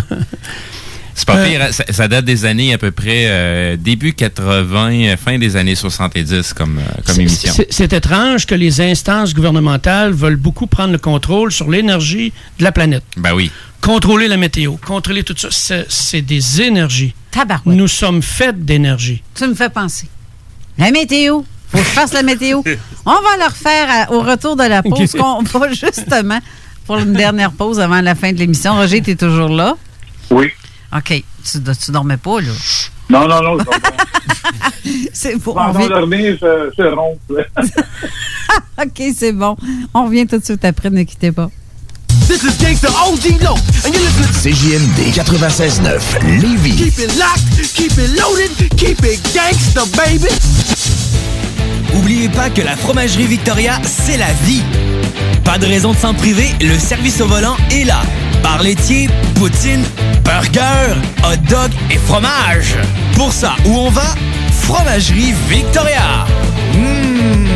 C'est pas Euh, pire, hein? ça, ça date des années à peu près euh, début 80, euh, fin des années 70 comme, euh, comme émission. c'est- étrange que les instances gouvernementales veulent beaucoup prendre le contrôle sur l'énergie de la planète. Ben oui. Contrôler la météo, contrôler tout ça. C'est- des énergies. Tabarouette. Nous sommes faits d'énergie. Tu me fais penser. La météo. Faut que je fasse la météo. On va le refaire à- au retour de la pause. Qu'on va justement pour une dernière pause avant la fin de l'émission. Roger, tu es toujours là? Oui. OK. Tu, tu dormais pas, là? Non, non, non. C'est bon. Pour on vient- m'endormir, je, je ronfle. OK, c'est bon. On revient tout de suite après. Ne quittez pas. This is Gangsta OG Low, and you're listening to CJMD 96.9 Lévis. Keep it locked, keep it loaded, keep it gangsta, baby. Oubliez pas que la fromagerie Victoria, c'est la vie. Pas de raison de s'en priver, le service au volant est là. Bar laitier, poutine, burger, hot dog et fromage. Pour ça, où on va? Fromagerie Victoria. Mmh.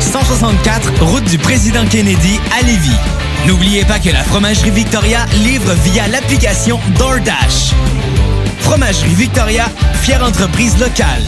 164, route du président Kennedy à Lévis. N'oubliez pas que la fromagerie Victoria livre via l'application DoorDash. Fromagerie Victoria, fière entreprise locale.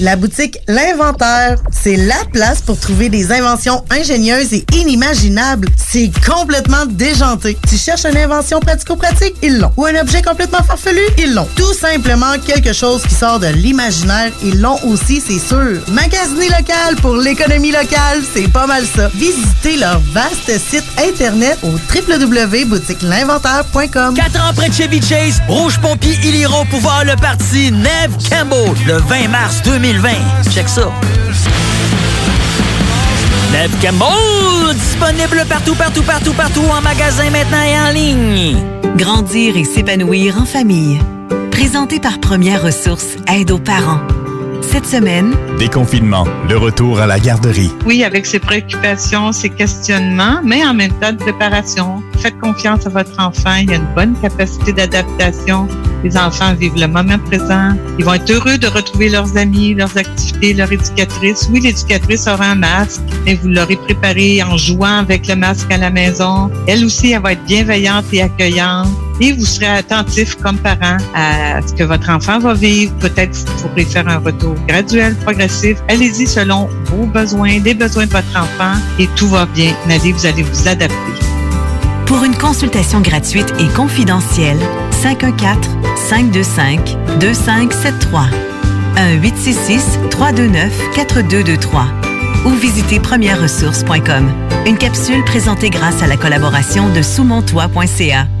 La boutique L'Inventaire, c'est la place pour trouver des inventions ingénieuses et inimaginables. C'est complètement déjanté. Tu cherches une invention pratico-pratique? Ils l'ont. Ou un objet complètement farfelu? Ils l'ont. Tout simplement quelque chose qui sort de l'imaginaire? Ils l'ont aussi, c'est sûr. Magasiner local pour l'économie locale, c'est pas mal ça. Visitez leur vaste site internet au www.boutiquelinventaire.com. Quatre ans près de Chevy Chase, Rouge Pompier, ils iront pouvoir le parti Neve Campbell le 20 mars 2020. Check ça. Neve Campbell, disponible partout, partout, partout, partout, en magasin maintenant et en ligne. Grandir et s'épanouir en famille. Présenté par Première Ressources Aide aux parents. Cette semaine, Déconfinement, le retour à la garderie. Oui, avec ses préoccupations, ses questionnements, mais en même temps de préparation. Faites confiance à votre enfant. Il a une bonne capacité d'adaptation. Les enfants vivent le moment présent. Ils vont être heureux de retrouver leurs amis, leurs activités, leur éducatrice. Oui, l'éducatrice aura un masque, mais vous l'aurez préparé en jouant avec le masque à la maison. Elle aussi, elle va être bienveillante et accueillante. Et vous serez attentif comme parent à ce que votre enfant va vivre. Peut-être vous pourrez faire un retour graduel, progressif. Allez-y selon vos besoins, les besoins de votre enfant et tout va bien. Nadie, vous allez vous adapter. pour une consultation gratuite et confidentielle, 514-525-2573. 1-866-329-4223 ou visitez premièreressources.com. Une capsule présentée grâce à la collaboration de sousmontois.ca.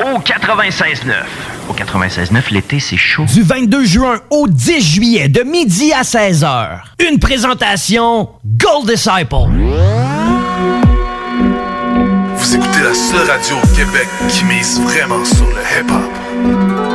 au 96.9. Au 96.9, l'été, c'est chaud. Du 22 juin au 10 juillet, de midi à 16h. Une présentation Gold Disciple. Vous écoutez la seule radio au Québec qui mise vraiment sur le hip-hop.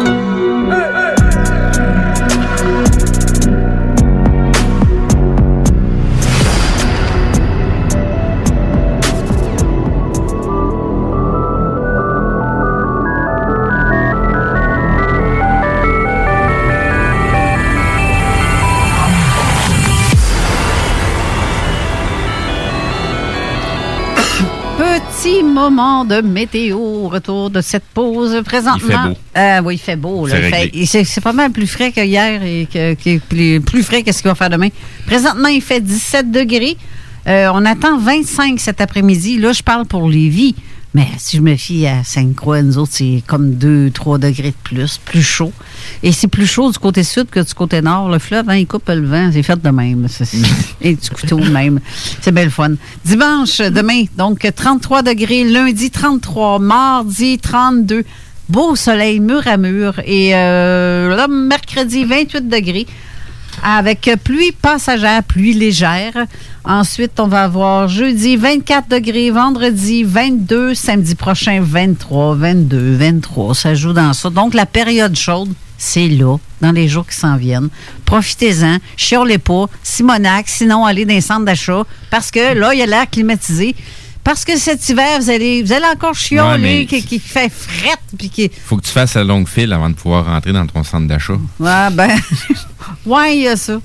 Petit moment de météo au retour de cette pause présentement. Il fait beau. Euh, oui, il fait beau. C'est pas mal plus frais que hier et que, que- plus, plus frais que ce qu'il va faire demain. Présentement, il fait 17 degrés. Euh, on attend 25 cet après-midi. Là, je parle pour Lévis. Mais si je me fie à Sainte-Croix, nous autres, c'est comme 2-3 degrés de plus, plus chaud. Et c'est plus chaud du côté sud que du côté nord. Le fleuve, hein, il coupe le vent. C'est fait de même. C'est- Et du couteau de même. C'est belle fun. Dimanche, demain, donc 33 degrés. Lundi, 33. Mardi, 32. Beau soleil, mur à mur. Et euh, là, mercredi, 28 degrés avec pluie passagère, pluie légère. Ensuite, on va avoir jeudi 24 degrés, vendredi 22, samedi prochain 23, 22, 23. Ça joue dans ça. Donc, la période chaude, c'est là, dans les jours qui s'en viennent. Profitez-en, chiolez pas, Simonac, sinon allez dans les centres d'achat, parce que là, il y a l'air climatisé. Parce que cet hiver, vous allez, vous allez encore chioler, Ouais, qui, qui fait frette, puis qui, Faut que tu fasses la longue file avant de pouvoir rentrer dans ton centre d'achat. Ouais, ben. ouais, il y a ça.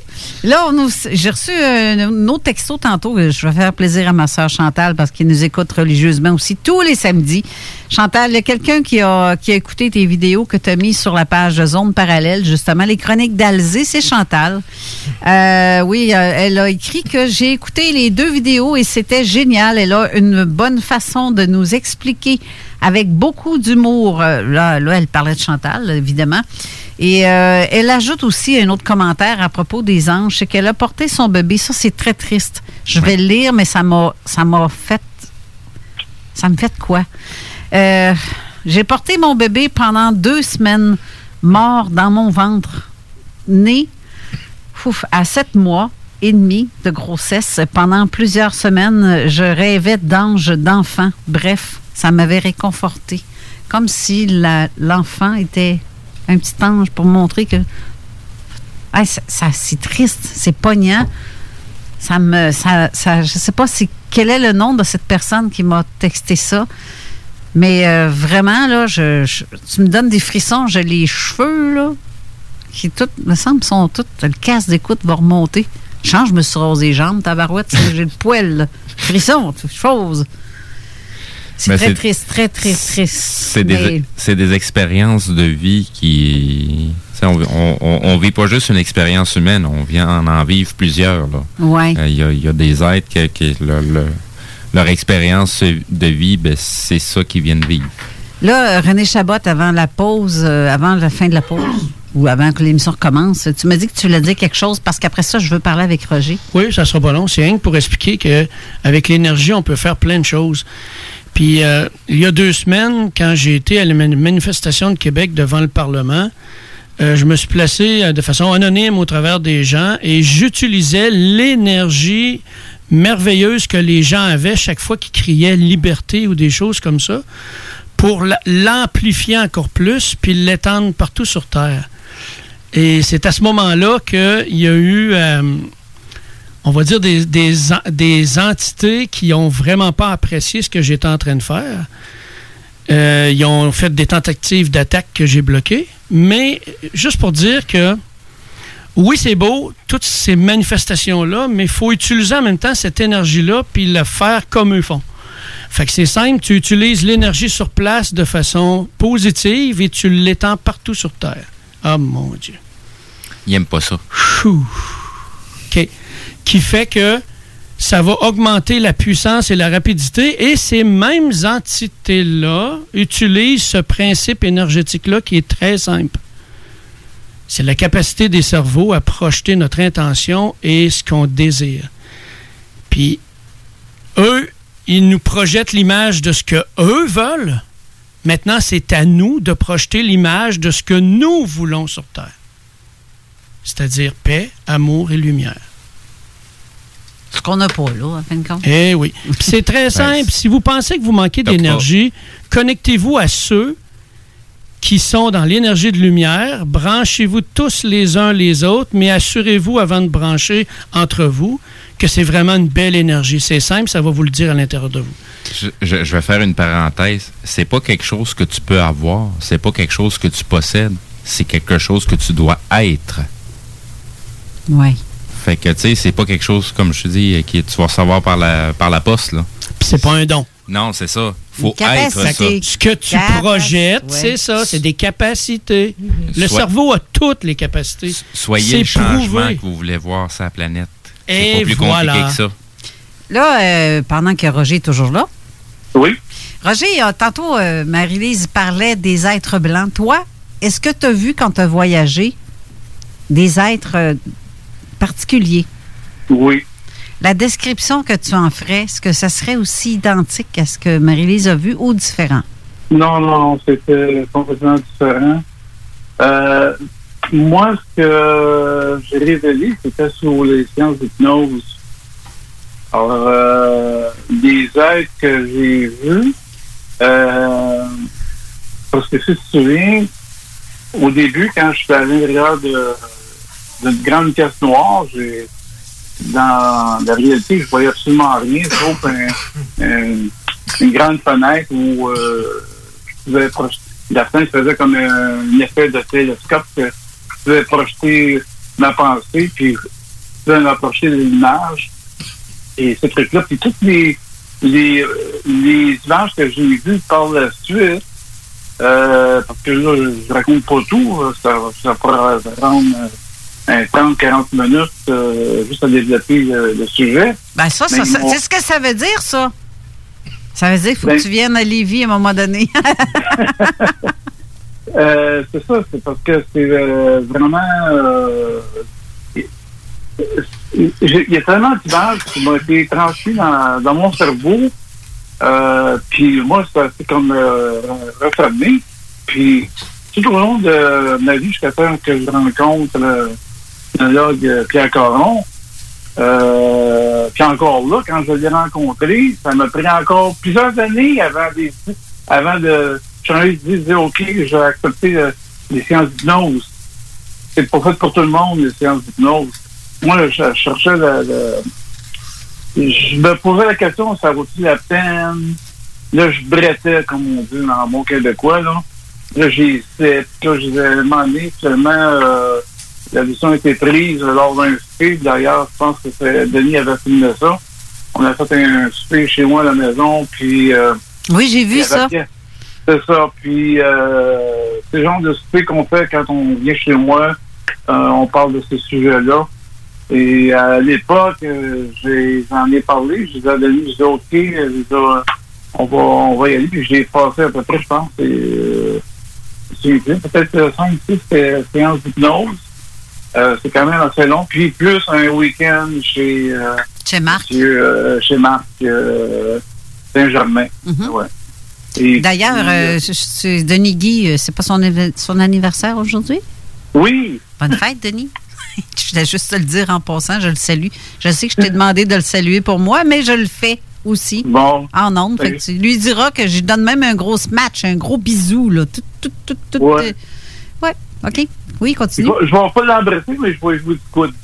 Là, j'ai reçu un, autre texto tantôt. Je vais faire plaisir à ma soeur Chantal parce qu'elle nous écoute religieusement aussi tous les samedis. Chantal, il y a quelqu'un qui a, qui a écouté tes vidéos que tu as mises sur la page Zone Parallèle, justement, les chroniques d'Alzé, c'est Chantal. Euh, oui, euh, elle a écrit que j'ai écouté les deux vidéos et c'était génial. Elle a une bonne façon de nous expliquer avec beaucoup d'humour. Euh, Là, là, elle parlait de Chantal, évidemment. Et euh, elle ajoute aussi un autre commentaire à propos des anges, c'est qu'elle a porté son bébé. Ça, c'est très triste. Je vais le lire, mais ça m'a, ça m'a fait, ça me fait quoi? Euh, J'ai porté mon bébé pendant deux semaines, mort dans mon ventre, né ouf, à sept mois et demi de grossesse. Pendant plusieurs semaines, je rêvais d'anges, d'enfants. Bref, ça m'avait réconforté. Comme si l'enfant était un petit ange pour montrer que ça, c'est triste, c'est poignant. Ça me, ça, ça, je sais pas si quel est le nom de cette personne qui m'a texté ça, mais euh, vraiment là, je, tu me donnes des frissons. J'ai les cheveux là, qui tout, me semble, sont toutes. Le casse d'écoute va remonter. Change, je me suis rasé les jambes, tabarouette, j'ai le poil, là. frisson, toute chose. C'est très triste, très très triste. C'est des, expériences de vie qui. On, on, vit pas juste une expérience humaine, on vient en en vivre plusieurs. Ouais. Euh, Il y, a, il y a des êtres le- le- leur expérience de vie, ben, c'est ça qu'ils viennent vivre. Là, René Chabot, avant la pause, euh, avant la fin de la pause, ou avant que l'émission recommence, tu m'as dit que tu voulais dire quelque chose parce qu'après ça, je veux parler avec Roger. Oui, ça sera pas long. C'est rien que pour expliquer qu'avec l'énergie, on peut faire plein de choses. Puis, euh, il y a deux semaines, quand j'ai été à la mani- manifestation de Québec devant le Parlement, euh, je me suis placé euh, de façon anonyme au travers des gens et j'utilisais l'énergie merveilleuse que les gens avaient chaque fois qu'ils criaient liberté ou des choses comme ça pour la- l'amplifier encore plus puis l'étendre partout sur Terre. Et c'est à ce moment-là qu'il y a eu, euh, on va dire, des, des, en- des entités qui ont vraiment pas apprécié ce que j'étais en train de faire. Euh, ils ont fait des tentatives d'attaque que j'ai bloquées. Mais juste pour dire que oui, c'est beau, toutes ces manifestations-là, mais il faut utiliser en même temps cette énergie-là puis la faire comme eux font. Fait que c'est simple, tu utilises l'énergie sur place de façon positive et tu l'étends partout sur Terre. Ah mon Dieu. Ils n'aiment pas ça. Chou. OK. Qui fait que ça va augmenter la puissance et la rapidité et ces mêmes entités-là utilisent ce principe énergétique-là qui est très simple. C'est la capacité des cerveaux à projeter notre intention et ce qu'on désire. Puis, eux, ils nous projettent l'image de ce que eux veulent. Maintenant, c'est à nous de projeter l'image de ce que nous voulons sur Terre. C'est-à-dire paix, amour et lumière. Ce qu'on n'a pas là, en fin de compte. Eh oui. C'est très simple. Si vous pensez que vous manquez d'énergie, connectez-vous à ceux qui sont dans l'énergie de lumière. Branchez-vous tous les uns les autres, mais assurez-vous avant de brancher entre vous que c'est vraiment une belle énergie. C'est simple, ça va vous le dire à l'intérieur de vous. Je, je- je vais faire une parenthèse. C'est pas quelque chose que tu peux avoir. C'est pas quelque chose que tu possèdes. C'est quelque chose que tu dois être. Oui. Fait que, tu sais, c'est pas quelque chose, comme je te dis, qui tu vas recevoir par la, par la poste, là. Puis c'est pas un don. Non, c'est ça. Faut être ça. Ce que tu Capacité, projettes, ouais. c'est ça, c'est des capacités. Le Soit- cerveau a toutes les capacités. Soyez le changement prouvé. que vous voulez voir sur la planète. C'est Et pas plus voilà. compliqué que ça. Là, euh, pendant que Roger est toujours là. Oui. Roger, euh, tantôt, euh, Marie-Lise parlait des êtres blancs. Toi, est-ce que tu as vu quand tu as voyagé des êtres particuliers? Oui. La description que tu en ferais, est-ce que ça serait aussi identique à ce que Marie-Lise a vu ou différent? Non, non, non, c'était complètement différent. Euh, moi, ce que j'ai révélé, c'était sur les sciences d'hypnose. Alors, euh, des êtres que j'ai vus, euh, parce que si tu te souviens, au début, quand je suis à l'intérieur de- d'une grande pièce noire, j'ai dans la réalité, je voyais absolument rien, sauf un- un- une grande fenêtre où euh, je pouvais projeter. La fenêtre faisait comme un, effet de télescope que je pouvais projeter ma pensée, puis je pouvais m'approcher de l'image. Et ce truc-là, puis toutes les, les, euh, les images que j'ai vues par la suite, euh, parce que là, je, raconte pas tout, euh, ça, ça pourra prendre euh, un 30-40 minutes euh, juste à développer le, le sujet. Ben ça, ça, ça- c'est ce que ça veut dire, ça. Ça veut dire qu'il faut Ben- que tu viennes à Lévis à un moment donné. Euh, c'est ça, c'est parce que c'est euh, vraiment. il y a tellement d'images qui m'ont été transmises dans, dans mon cerveau. Puis moi, c'est comme refermé. Puis tout au long de ma vie, jusqu'à temps que je rencontre psychologue Pierre Caron, euh, puis encore là, quand je l'ai rencontré, ça m'a pris encore plusieurs années avant, des, avant de changer de dire OK, je vais accepter euh, les sciences d'hypnose. c'est pas fait pour tout le monde, les séances d'hypnose. Moi, je cherchais le- Je me posais la question, ça vaut-il la peine? Là, je brettais, comme on dit dans mon québécois, là. Là, j'ai essayé, puis là, j'ai demandé, euh, la décision a été prise lors d'un souper. D'ailleurs, je pense que c'est Denis avait filmé ça. On a fait un souper chez moi à la maison, puis... euh, Oui, j'ai vu ça. C'est ça. Puis, euh, c'est le genre de souper qu'on fait quand on vient chez moi. Euh, on parle de ces sujets-là. Et à l'époque, euh, j'en ai parlé. Je les ai donné, je dis OK, je ai- on, va, on va y aller. Puis, j'ai passé à peu près, je pense, c'est, euh, c'est peut-être 5, 6 séances d'hypnose. Euh, c'est quand même assez long. Puis, plus un week-end chez, euh, chez Marc, chez, euh, chez Marc Saint-Germain. Ouais. Et D'ailleurs, Denis Guy, c'est pas son, anniversaire aujourd'hui? Oui. Bonne fête, Denis. je voulais juste te le dire en passant, je le salue. Je sais que je t'ai demandé de le saluer pour moi, mais je le fais aussi. Bon. En ondes. Tu lui diras que je lui donne même un gros match, un gros bisou, là. Tout, tout, tout, tout. Ouais. OK. Oui, continue. je vais pas l'embrasser, mais je vais jouer du coude.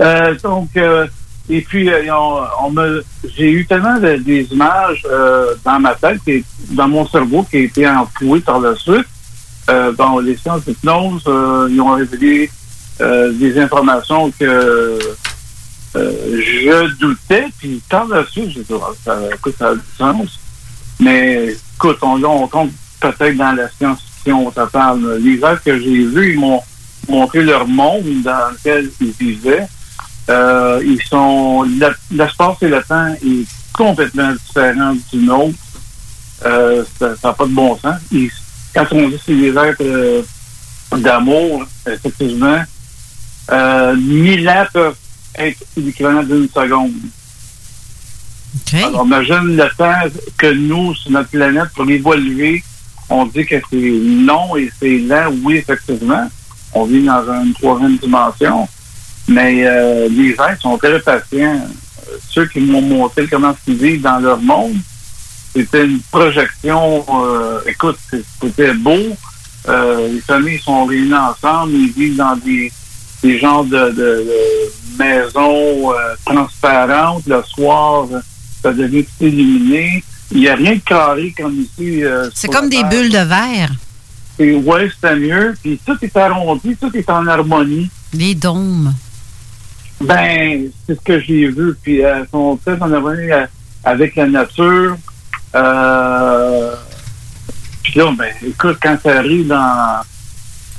Euh, donc, euh, et puis, euh, on, on me, j'ai eu tellement de- des images dans ma tête, et dans mon cerveau, qui a été enfoué par la suite. Bon, les sciences d'hypnose, ils ont révélé des informations que je doutais, puis par la suite, j'ai dit, Ah, ça, écoute, ça a du sens. Mais écoute, on, on tombe peut-être dans la science-fiction totale. Les êtres que j'ai vus, ils m'ont montré leur monde dans lequel ils vivaient. Euh, ils sont l'espace et le temps est complètement différent du nôtre. Euh, ça n'a pas de bon sens. Ils- quand on dit que c'est des êtres euh, d'amour, effectivement, mille ans peuvent être l'équivalent d'une seconde. Alors, imagine le temps que nous, sur notre planète, pour évoluer, on dit que c'est long et c'est lent, oui, effectivement. On vit dans une troisième dimension. Mais euh, les êtres sont très patients. Ceux qui m'ont montré comment ils vivent dans leur monde, c'était une projection. euh, écoute, c'était beau. Euh, les familles sont réunies ensemble, ils vivent dans des, des genres de, de- maisons euh, transparentes. Le soir, ça devient illuminé. Il n'y a rien de carré comme ici. euh, C'est comme des Terre. bulles de verre. Et ouais, c'était mieux. Puis tout est arrondi, tout est en harmonie. Les dômes. Ben, c'est ce que j'ai vu. Puis euh, sont très en harmonie euh, avec la nature. Euh, puis là, ben, écoute, quand tu arrives dans.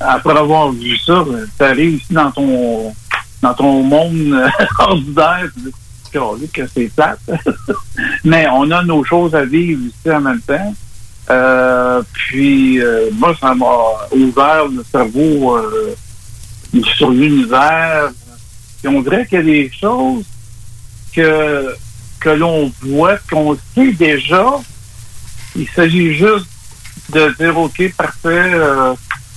Après avoir vu ça, tu arrives ici dans ton dans ton monde euh, ordinaire, que c'est plate. Mais on a nos choses à vivre ici en même temps. Euh, puis euh, moi, ça m'a ouvert le cerveau euh, sur l'univers. Puis on dirait qu'il y a des choses que, que l'on voit, qu'on sait déjà. Il s'agit juste de dire OK, parfait,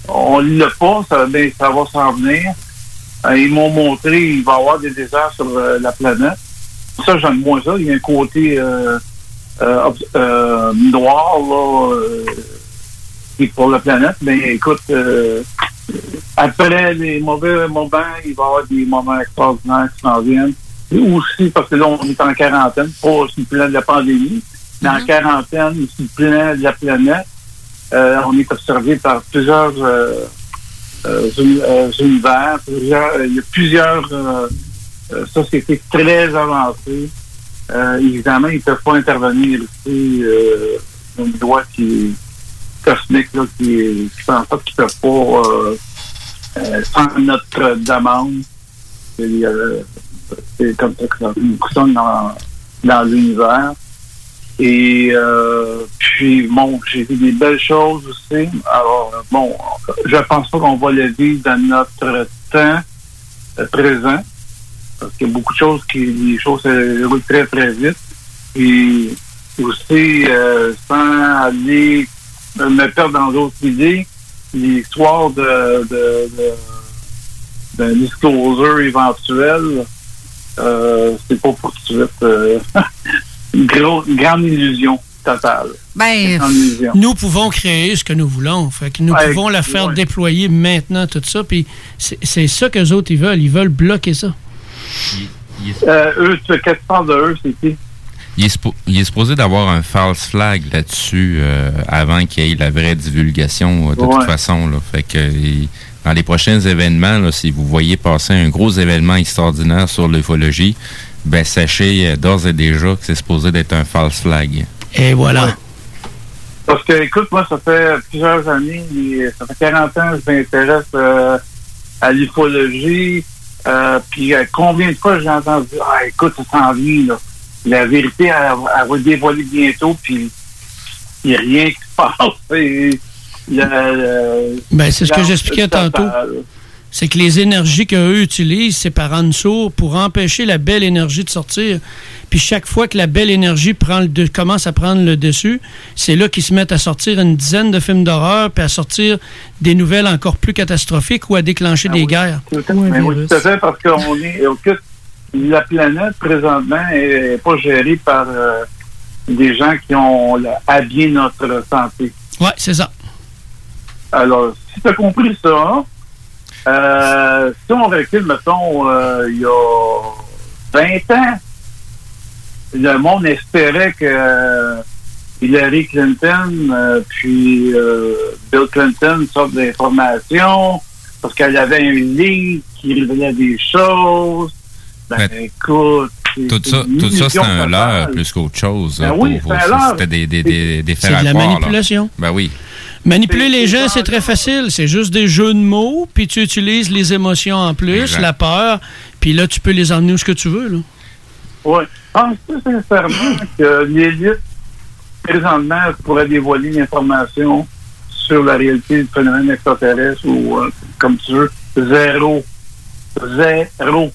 on l'a pas, ça, ben, ça va s'en venir. Ils m'ont montré il va y avoir des déserts sur la planète. Ça, j'aime moins ça. Il y a un côté euh, euh, euh, noir là, euh, qui est pour la planète. Mais écoute, euh, après les mauvais moments, il va y avoir des moments extraordinaires qui s'en viennent. Et aussi, parce que là, on est en quarantaine, pas sur le plan de la pandémie, mais en quarantaine, sur le plan de la planète, euh, on est observé par plusieurs euh, euh, uni- univers, plusieurs, euh, il y a plusieurs euh, euh, sociétés très avancées. Euh, évidemment, ils ne peuvent pas intervenir ici. Euh, une loi qui cosmique là, qui, qui fait en sorte qu'ils ne peuvent pas euh, sans notre demande. C'est comme ça que ça fonctionne dans, dans l'univers. Et puis, bon, j'ai vu des belles choses aussi. Alors, bon, je pense pas qu'on va le vivre dans notre temps présent. Parce qu'il y a beaucoup de choses qui, les choses se roulent très, très vite. Puis aussi, euh, sans aller euh, me perdre dans d'autres idées, l'histoire de, de, de- d'un disclosure éventuel, euh, c'est pas pour tout de suite. euh, une, gros- une grande illusion. totale. Ben, nous pouvons créer ce que nous voulons. Fait que nous Ouais, pouvons la faire ouais. déployer maintenant, tout ça. Puis c'est ça que les autres, ils veulent. Ils veulent bloquer ça. Euh, eux, qu'est-ce que tu parles de eux, c'est qui? Il est, suppo- il est supposé d'avoir un false flag là-dessus euh, avant qu'il y ait la vraie divulgation euh, de Ouais. toute façon. Là. Fait que il- dans les prochains événements, là, si vous voyez passer un gros événement extraordinaire sur l'ufologie, ben sachez euh, d'ores et déjà que c'est supposé d'être un false flag. Et voilà. Parce que, écoute, moi, ça fait plusieurs années, ça fait 40 ans que je m'intéresse euh, à l'ufologie. Euh, puis euh, combien de fois j'ai entendu Ah, écoute, ça s'en vient, là. La vérité, elle, elle va dévoiler bientôt, puis il n'y a rien qui se passe. Et le- le- Ben, c'est ce que j'expliquais tantôt. C'est que les énergies qu'eux utilisent, c'est par Anso pour empêcher la belle énergie de sortir. Puis chaque fois que la belle énergie prend le de- commence à prendre le dessus, c'est là qu'ils se mettent à sortir une dizaine de films d'horreur, puis à sortir des nouvelles encore plus catastrophiques ou à déclencher des guerres. Tout à fait, mais oui, tout à fait, parce qu'on est. écoute, la planète, présentement, est pas gérée par euh, des gens qui ont habillé notre santé. Ouais, c'est ça. Alors, si tu as compris ça, euh, si on recule, mettons, euh, il y a 20 ans, le monde espérait que euh, Hillary Clinton euh, puis euh, Bill Clinton sortent d'informations parce qu'elle avait un livre qui révélait des choses. Ben, écoute, c'est- Tout ça, tout ça c'est un leurre plus qu'autre chose. Ben là, oui. C'était des, des, des, des C'est de la croire, là. manipulation. Ben oui. Manipuler les gens, c'est très facile. C'est juste des jeux de mots, puis tu utilises les émotions en plus, Exact. la peur, puis là, tu peux les emmener où ce que tu veux. Là. Oui. Penses-tu sincèrement que l'élite, présentement, pourrait dévoiler l'information sur la réalité du phénomène extraterrestre ou euh, comme tu veux? Zéro? Zéro.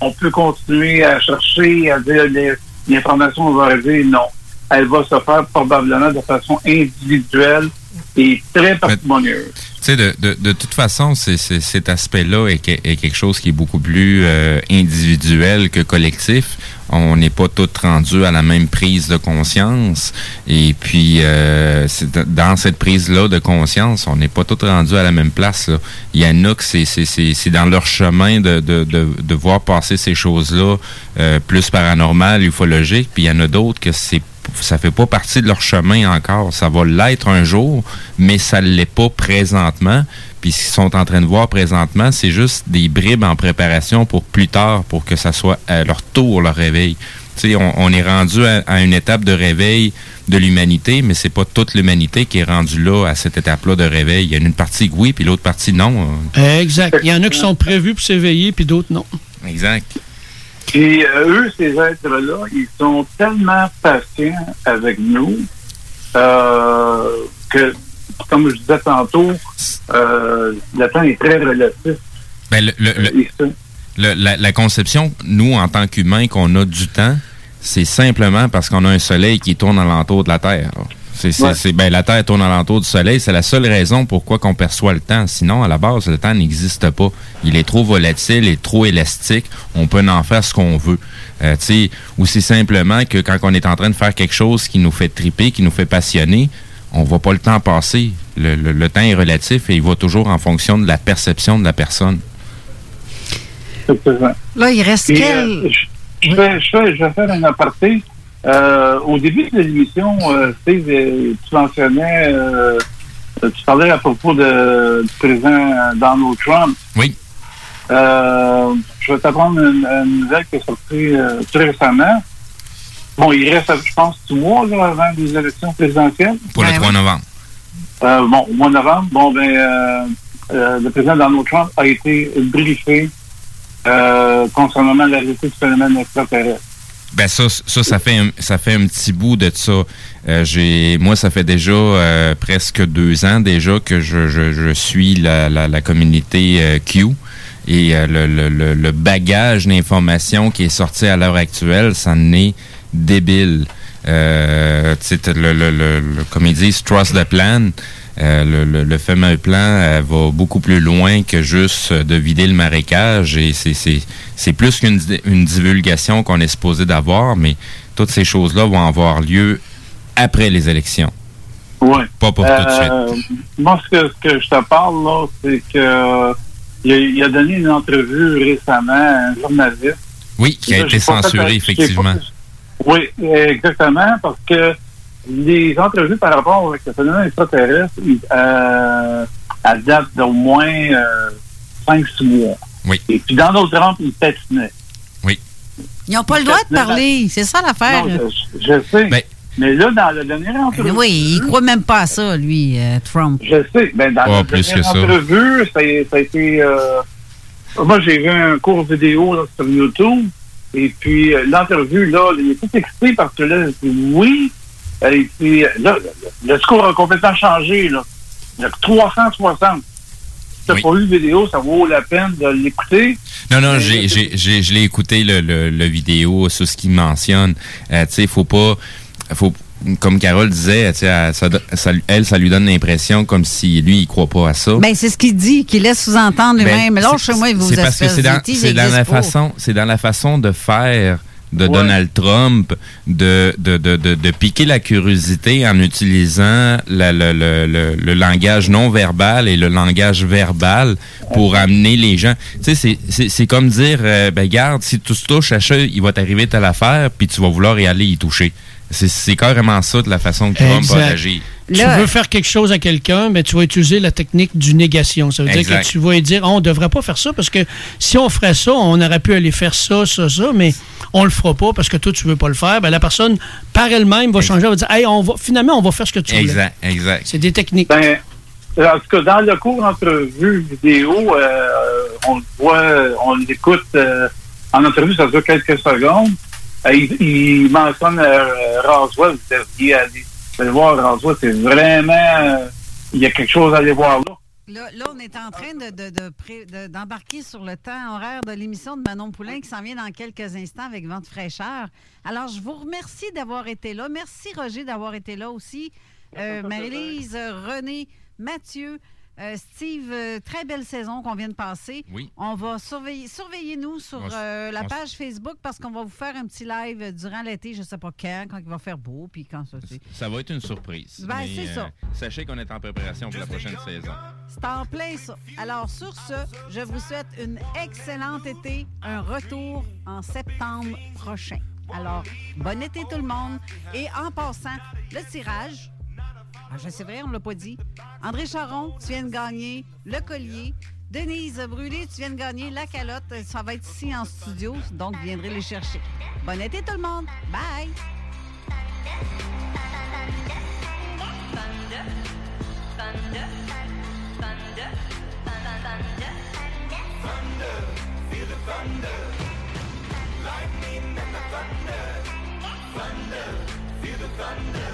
On peut continuer à chercher, à dire les- l'information va arriver. Non. Elle va se faire probablement de façon individuelle et très parcimonieuse. Tu sais, de, de, de toute façon, c'est, c'est- cet aspect-là est, est quelque chose qui est beaucoup plus euh, individuel que collectif. On n'est pas tous rendus à la même prise de conscience. Et puis, euh, dans cette prise-là de conscience, on n'est pas tous rendus à la même place. Il y en a que c'est, dans leur chemin de, de, de, de voir passer ces choses-là euh, plus paranormales, ufologiques. Puis il y en a d'autres que c'est ça fait pas partie de leur chemin encore. Ça va l'être un jour, mais ça ne l'est pas présentement. Puis ce qu'ils sont en train de voir présentement, c'est juste des bribes en préparation pour plus tard, pour que ça soit à leur tour leur réveil. Tu sais, on, on est rendu à, à une étape de réveil de l'humanité, mais c'est pas toute l'humanité qui est rendue là à cette étape-là de réveil. Il y a une partie oui, puis l'autre partie non. Exact. Il y en a qui sont prévus pour s'éveiller, puis d'autres non. Exact. Puis euh, eux, ces êtres-là, ils sont tellement patients avec nous euh, que, comme je disais tantôt, euh, le temps est très relatif. Ben, le- le- le- la, la conception, nous, en tant qu'humains, qu'on a du temps, c'est simplement parce qu'on a un soleil qui tourne alentour de la Terre. C'est- Ouais. c'est- ben, la Terre tourne alentour du soleil, c'est la seule raison pourquoi qu'on perçoit le temps. Sinon, à la base, le temps n'existe pas. Il est trop volatile et trop élastique. On peut en faire ce qu'on veut. Euh, tu sais, ou c'est simplement que quand on est en train de faire quelque chose qui nous fait triper, qui nous fait passionner, on voit pas le temps passer. Le, le- le temps est relatif et il va toujours en fonction de la perception de la personne. Là, il reste Et, quel... euh, je, je vais, je, vais, je vais faire un aparté. Euh, au début de l'émission, euh, Steve, euh, tu mentionnais, euh, tu parlais à propos de, du président Donald Trump. Oui. Euh, je vais t'apprendre une, une nouvelle qui est sortie euh, très récemment. Bon, il reste, je pense, six mois là, avant les élections présidentielles. Pour le 3 novembre. Euh, bon, au mois de novembre, bon, ben, euh, euh, le président Donald Trump a été briefé euh, concernant la réalité du phénomène extraterrestre. Ben ça, ça, ça fait un, ça fait un petit bout de ça. Euh, j'ai, moi, ça fait déjà euh, presque deux ans déjà que je, je, je suis la, la, la communauté euh, Q. Et euh, le, le, le, bagage d'informations qui est sorti à l'heure actuelle, ça en est débile. Euh, le, le, le- comme ils disent, trust the plan. Euh, le, le, le fameux plan euh, va beaucoup plus loin que juste euh, de vider le marécage et c'est, plus qu'une une divulgation qu'on est supposé d'avoir, mais toutes ces choses-là vont avoir lieu après les élections. Oui. Pas pour tout de suite. Moi, ce que, ce que je te parle, là, c'est que il a, il a donné une entrevue récemment à un journaliste. Oui, qui a là, été fait censuré, effectivement. pas- Oui, exactement, parce que les entrevues par rapport avec le phénomène extraterrestre, ils, euh, elles datent d'au moins euh, 5-6 mois. Oui. Et puis Donald Trump, il patinaient. Oui. Ils n'ont pas le droit de parler. C'est ça l'affaire. Non, je, je sais. mais là, dans la dernière entrevue... Ben Oui, il croit même pas à ça, lui, euh, Trump. Je sais. Ben, dans Oh, la plus dernière ça. entrevue, ça, a- ça a été... euh, moi, j'ai vu un cours vidéo là, sur YouTube. Et puis, euh, l'entrevue, là, il est tout excité parce que là, il dit oui. Et puis, là, le, discours a complètement changé, là. Il y a 360. Si t'as Oui. pas vu la vidéo, ça vaut la peine de l'écouter. Non, non, j'ai, j'ai, j'ai- je l'ai écouté, le, le, le vidéo, sur ce qu'il mentionne. Euh, tu sais, faut pas... Faut, comme Carole disait, tu sais, elle, ça, ça- elle, ça lui donne l'impression comme si lui, il croit pas à ça. Ben, c'est ce qu'il dit, qu'il laisse sous-entendre lui-même. Ben, là, c'est- chez moi, vous c'est parce que c'est dans, la façon, c'est dans la façon de faire de Ouais. Donald Trump de, de, de, de, de piquer la curiosité en utilisant la- le, le, le, le langage non verbal et le langage verbal pour amener les gens. Tu sais, c'est- c'est c'est comme dire, euh, ben garde, si tu se touches à ça, il va t'arriver telle affaire, puis tu vas vouloir y aller y toucher. C'est- carrément ça de la façon que Trump a agi. Tu veux faire quelque chose à quelqu'un, mais tu vas utiliser la technique du négation. Ça veut dire Exact. que tu vas lui dire, on ne devrait pas faire ça parce que si on ferait ça, on aurait pu aller faire ça, ça, ça, mais on le fera pas parce que toi, tu veux pas le faire. Ben, la personne, par elle-même, va changer, elle va dire, hey, on va, finalement, on va faire ce que tu veux. Exact, exact. C'est des techniques. Ben, en tout cas, dans le cours d'entrevue vidéo, euh, on le voit, on l'écoute euh, en entrevue, ça dure quelques secondes. Euh, il, il mentionne euh, Roswell, vous devriez aller, aller voir Roswell, c'est vraiment, euh, il y a quelque chose à aller voir là. Là, là, on est en train de- de- de pré- de- d'embarquer sur le temps horaire de l'émission de Manon Poulain qui s'en vient dans quelques instants avec Vente fraîcheur. Alors, je vous remercie d'avoir été là. Merci, Roger, d'avoir été là aussi. Euh, Marie-Lise, euh, René, Mathieu, euh, Steve, euh, très belle saison qu'on vient de passer. Oui. On va surveiller, surveillez-nous sur euh, la page Facebook parce qu'on va vous faire un petit live durant l'été, je ne sais pas quand, quand il va faire beau, puis quand ça. Ça va être une surprise. Ben, c'est ça. Sachez qu'on est en préparation pour la prochaine saison. C'est en plein ça. Alors, sur ce, je vous souhaite une excellente été, un retour en septembre prochain. Alors, bon été tout le monde. Et en passant, le tirage, ah, je sais vrai, on ne l'a pas dit. André Charon, tu viens de gagner le collier. Denise Brûlé, tu viens de gagner la calotte. Ça va être ici en studio, donc viendrez les chercher. Bon été tout le monde. Bye! Were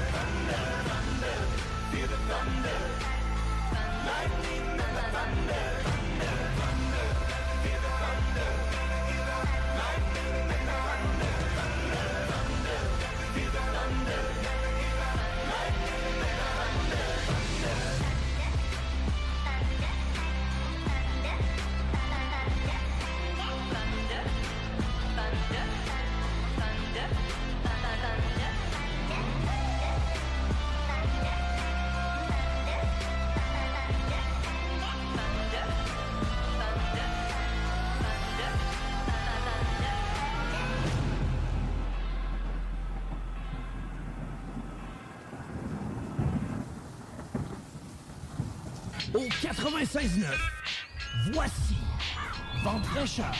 96.9. Voici Vente fraîcheur.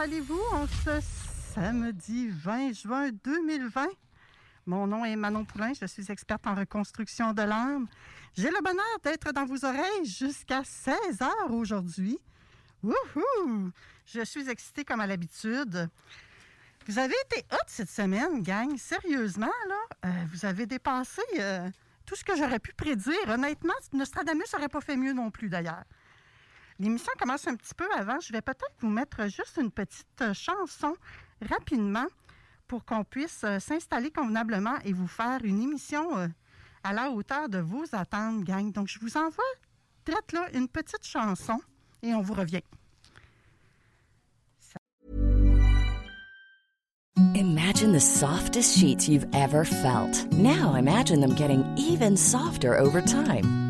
Allez-vous en ce samedi 20 juin 2020? Mon nom est Manon Poulain, je suis experte en reconstruction de l'âme. J'ai le bonheur d'être dans vos oreilles jusqu'à 16 heures aujourd'hui. Wouhou! Je suis excitée comme à l'habitude. Vous avez été hot cette semaine, gang. Sérieusement, là, euh, vous avez dépassé euh, tout ce que j'aurais pu prédire. Honnêtement, Nostradamus n'aurait pas fait mieux non plus, d'ailleurs. L'émission commence un petit peu avant. Je vais peut-être vous mettre juste une petite chanson rapidement pour qu'on puisse euh, s'installer convenablement et vous faire une émission euh, à la hauteur de vos attentes, gang. Donc, je vous envoie peut-être là une petite chanson et on vous revient. Imagine the softest sheets you've ever felt. Now imagine them getting even softer over time.